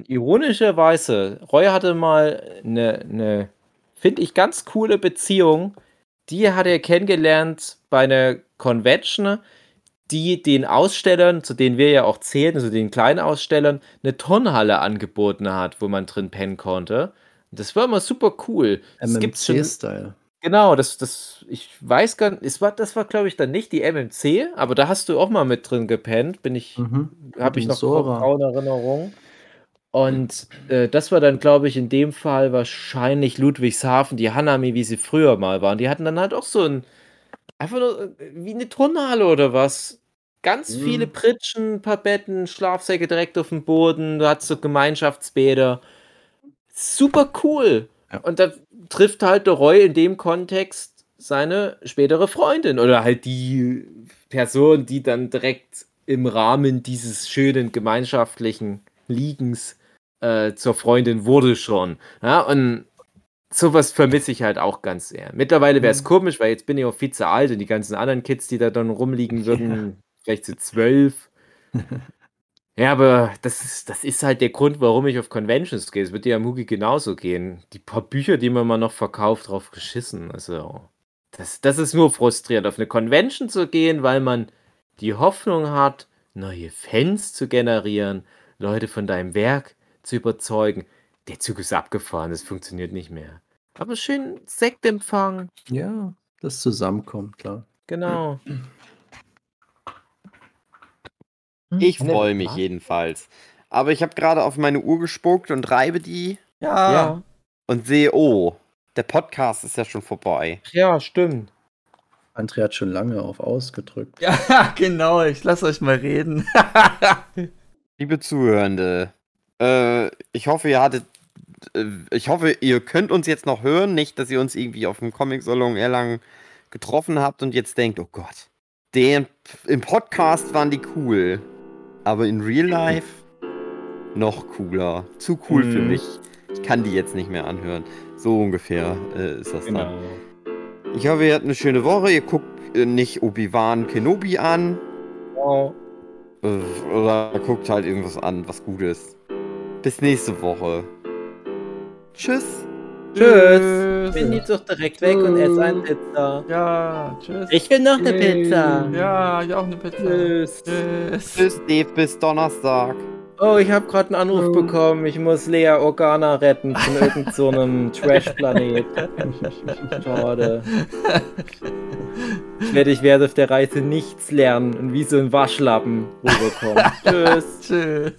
Ironischerweise, Roy hatte mal eine, eine finde ich, ganz coole Beziehung. Die hat er kennengelernt bei einer Convention, die den Ausstellern, zu denen wir ja auch zählen, also den kleinen Ausstellern, eine Turnhalle angeboten hat, wo man drin pennen konnte. Das war immer super cool. MMC-Style. Genau, das, das, ich weiß gar nicht, es war, das war, glaube ich, dann nicht die MMC, aber da hast du auch mal mit drin gepennt, bin ich, Mhm. habe ich noch Sora. graue Erinnerung. Und äh, das war dann, glaube ich, in dem Fall wahrscheinlich Ludwigshafen, die Hanami, wie sie früher mal waren. Die hatten dann halt auch so ein, einfach nur äh, wie eine Turnhalle oder was. Ganz Mhm. viele Pritschen, ein paar Betten, Schlafsäcke direkt auf dem Boden, du hattest so Gemeinschaftsbäder. Super cool. Ja. Und da trifft halt der Roy in dem Kontext seine spätere Freundin oder halt die Person, die dann direkt im Rahmen dieses schönen gemeinschaftlichen Liegens äh, zur Freundin wurde schon. Ja, und sowas vermisse ich halt auch ganz sehr. Mittlerweile wäre es Mhm. komisch, weil jetzt bin ich auch viel zu alt und die ganzen anderen Kids, die da dann rumliegen würden, vielleicht zu zwölf. Ja, aber das ist, das ist halt der Grund, warum ich auf Conventions gehe. Es wird dir ja Mugi genauso gehen. Die paar Bücher, die man mal noch verkauft, drauf geschissen. Also, das, das ist nur frustrierend, auf eine Convention zu gehen, weil man die Hoffnung hat, neue Fans zu generieren, Leute von deinem Werk zu überzeugen. Der Zug ist abgefahren, das funktioniert nicht mehr. Aber schön Sektempfang, Ja, das Zusammenkommt, klar. genau. Ich Eine- freue mich jedenfalls. Aber ich habe gerade auf meine Uhr gespuckt und reibe die Ja. Ja. und sehe, oh, der Podcast ist ja schon vorbei. Ja, stimmt. André hat schon lange auf ausgedrückt. Ja, genau. Ich lasse euch mal reden. Liebe Zuhörende, äh, ich hoffe, ihr hattet, äh, ich hoffe, ihr könnt uns jetzt noch hören, nicht, dass ihr uns irgendwie auf dem Comic-Salon Erlangen getroffen habt und jetzt denkt, oh Gott, den, im Podcast waren die cool, aber in Real Life noch cooler. Zu cool für Mhm. mich. Ich kann die jetzt nicht mehr anhören. So ungefähr äh, ist das dann. Genau. Ich hoffe, ihr habt eine schöne Woche. Ihr guckt äh, nicht Obi-Wan Kenobi an. Genau. Äh, Oder guckt halt irgendwas an, was gut ist. Bis nächste Woche. Tschüss. Tschüss. Bin jetzt doch direkt weg und esse eine Pizza. Ja, tschüss. Ich will noch eine Pizza. Ja, ich auch eine Pizza. Tschüss. Tschüss. Tschüss, Dave. Bis Donnerstag. Oh, ich habe gerade einen Anruf bekommen. Ich muss Lea Organa retten von irgendeinem so einem Trash-Planet. Schade. Ich werde, ich werde auf der Reise nichts lernen und wie so ein Waschlappen rüberkommen. Tschüss. Tschüss.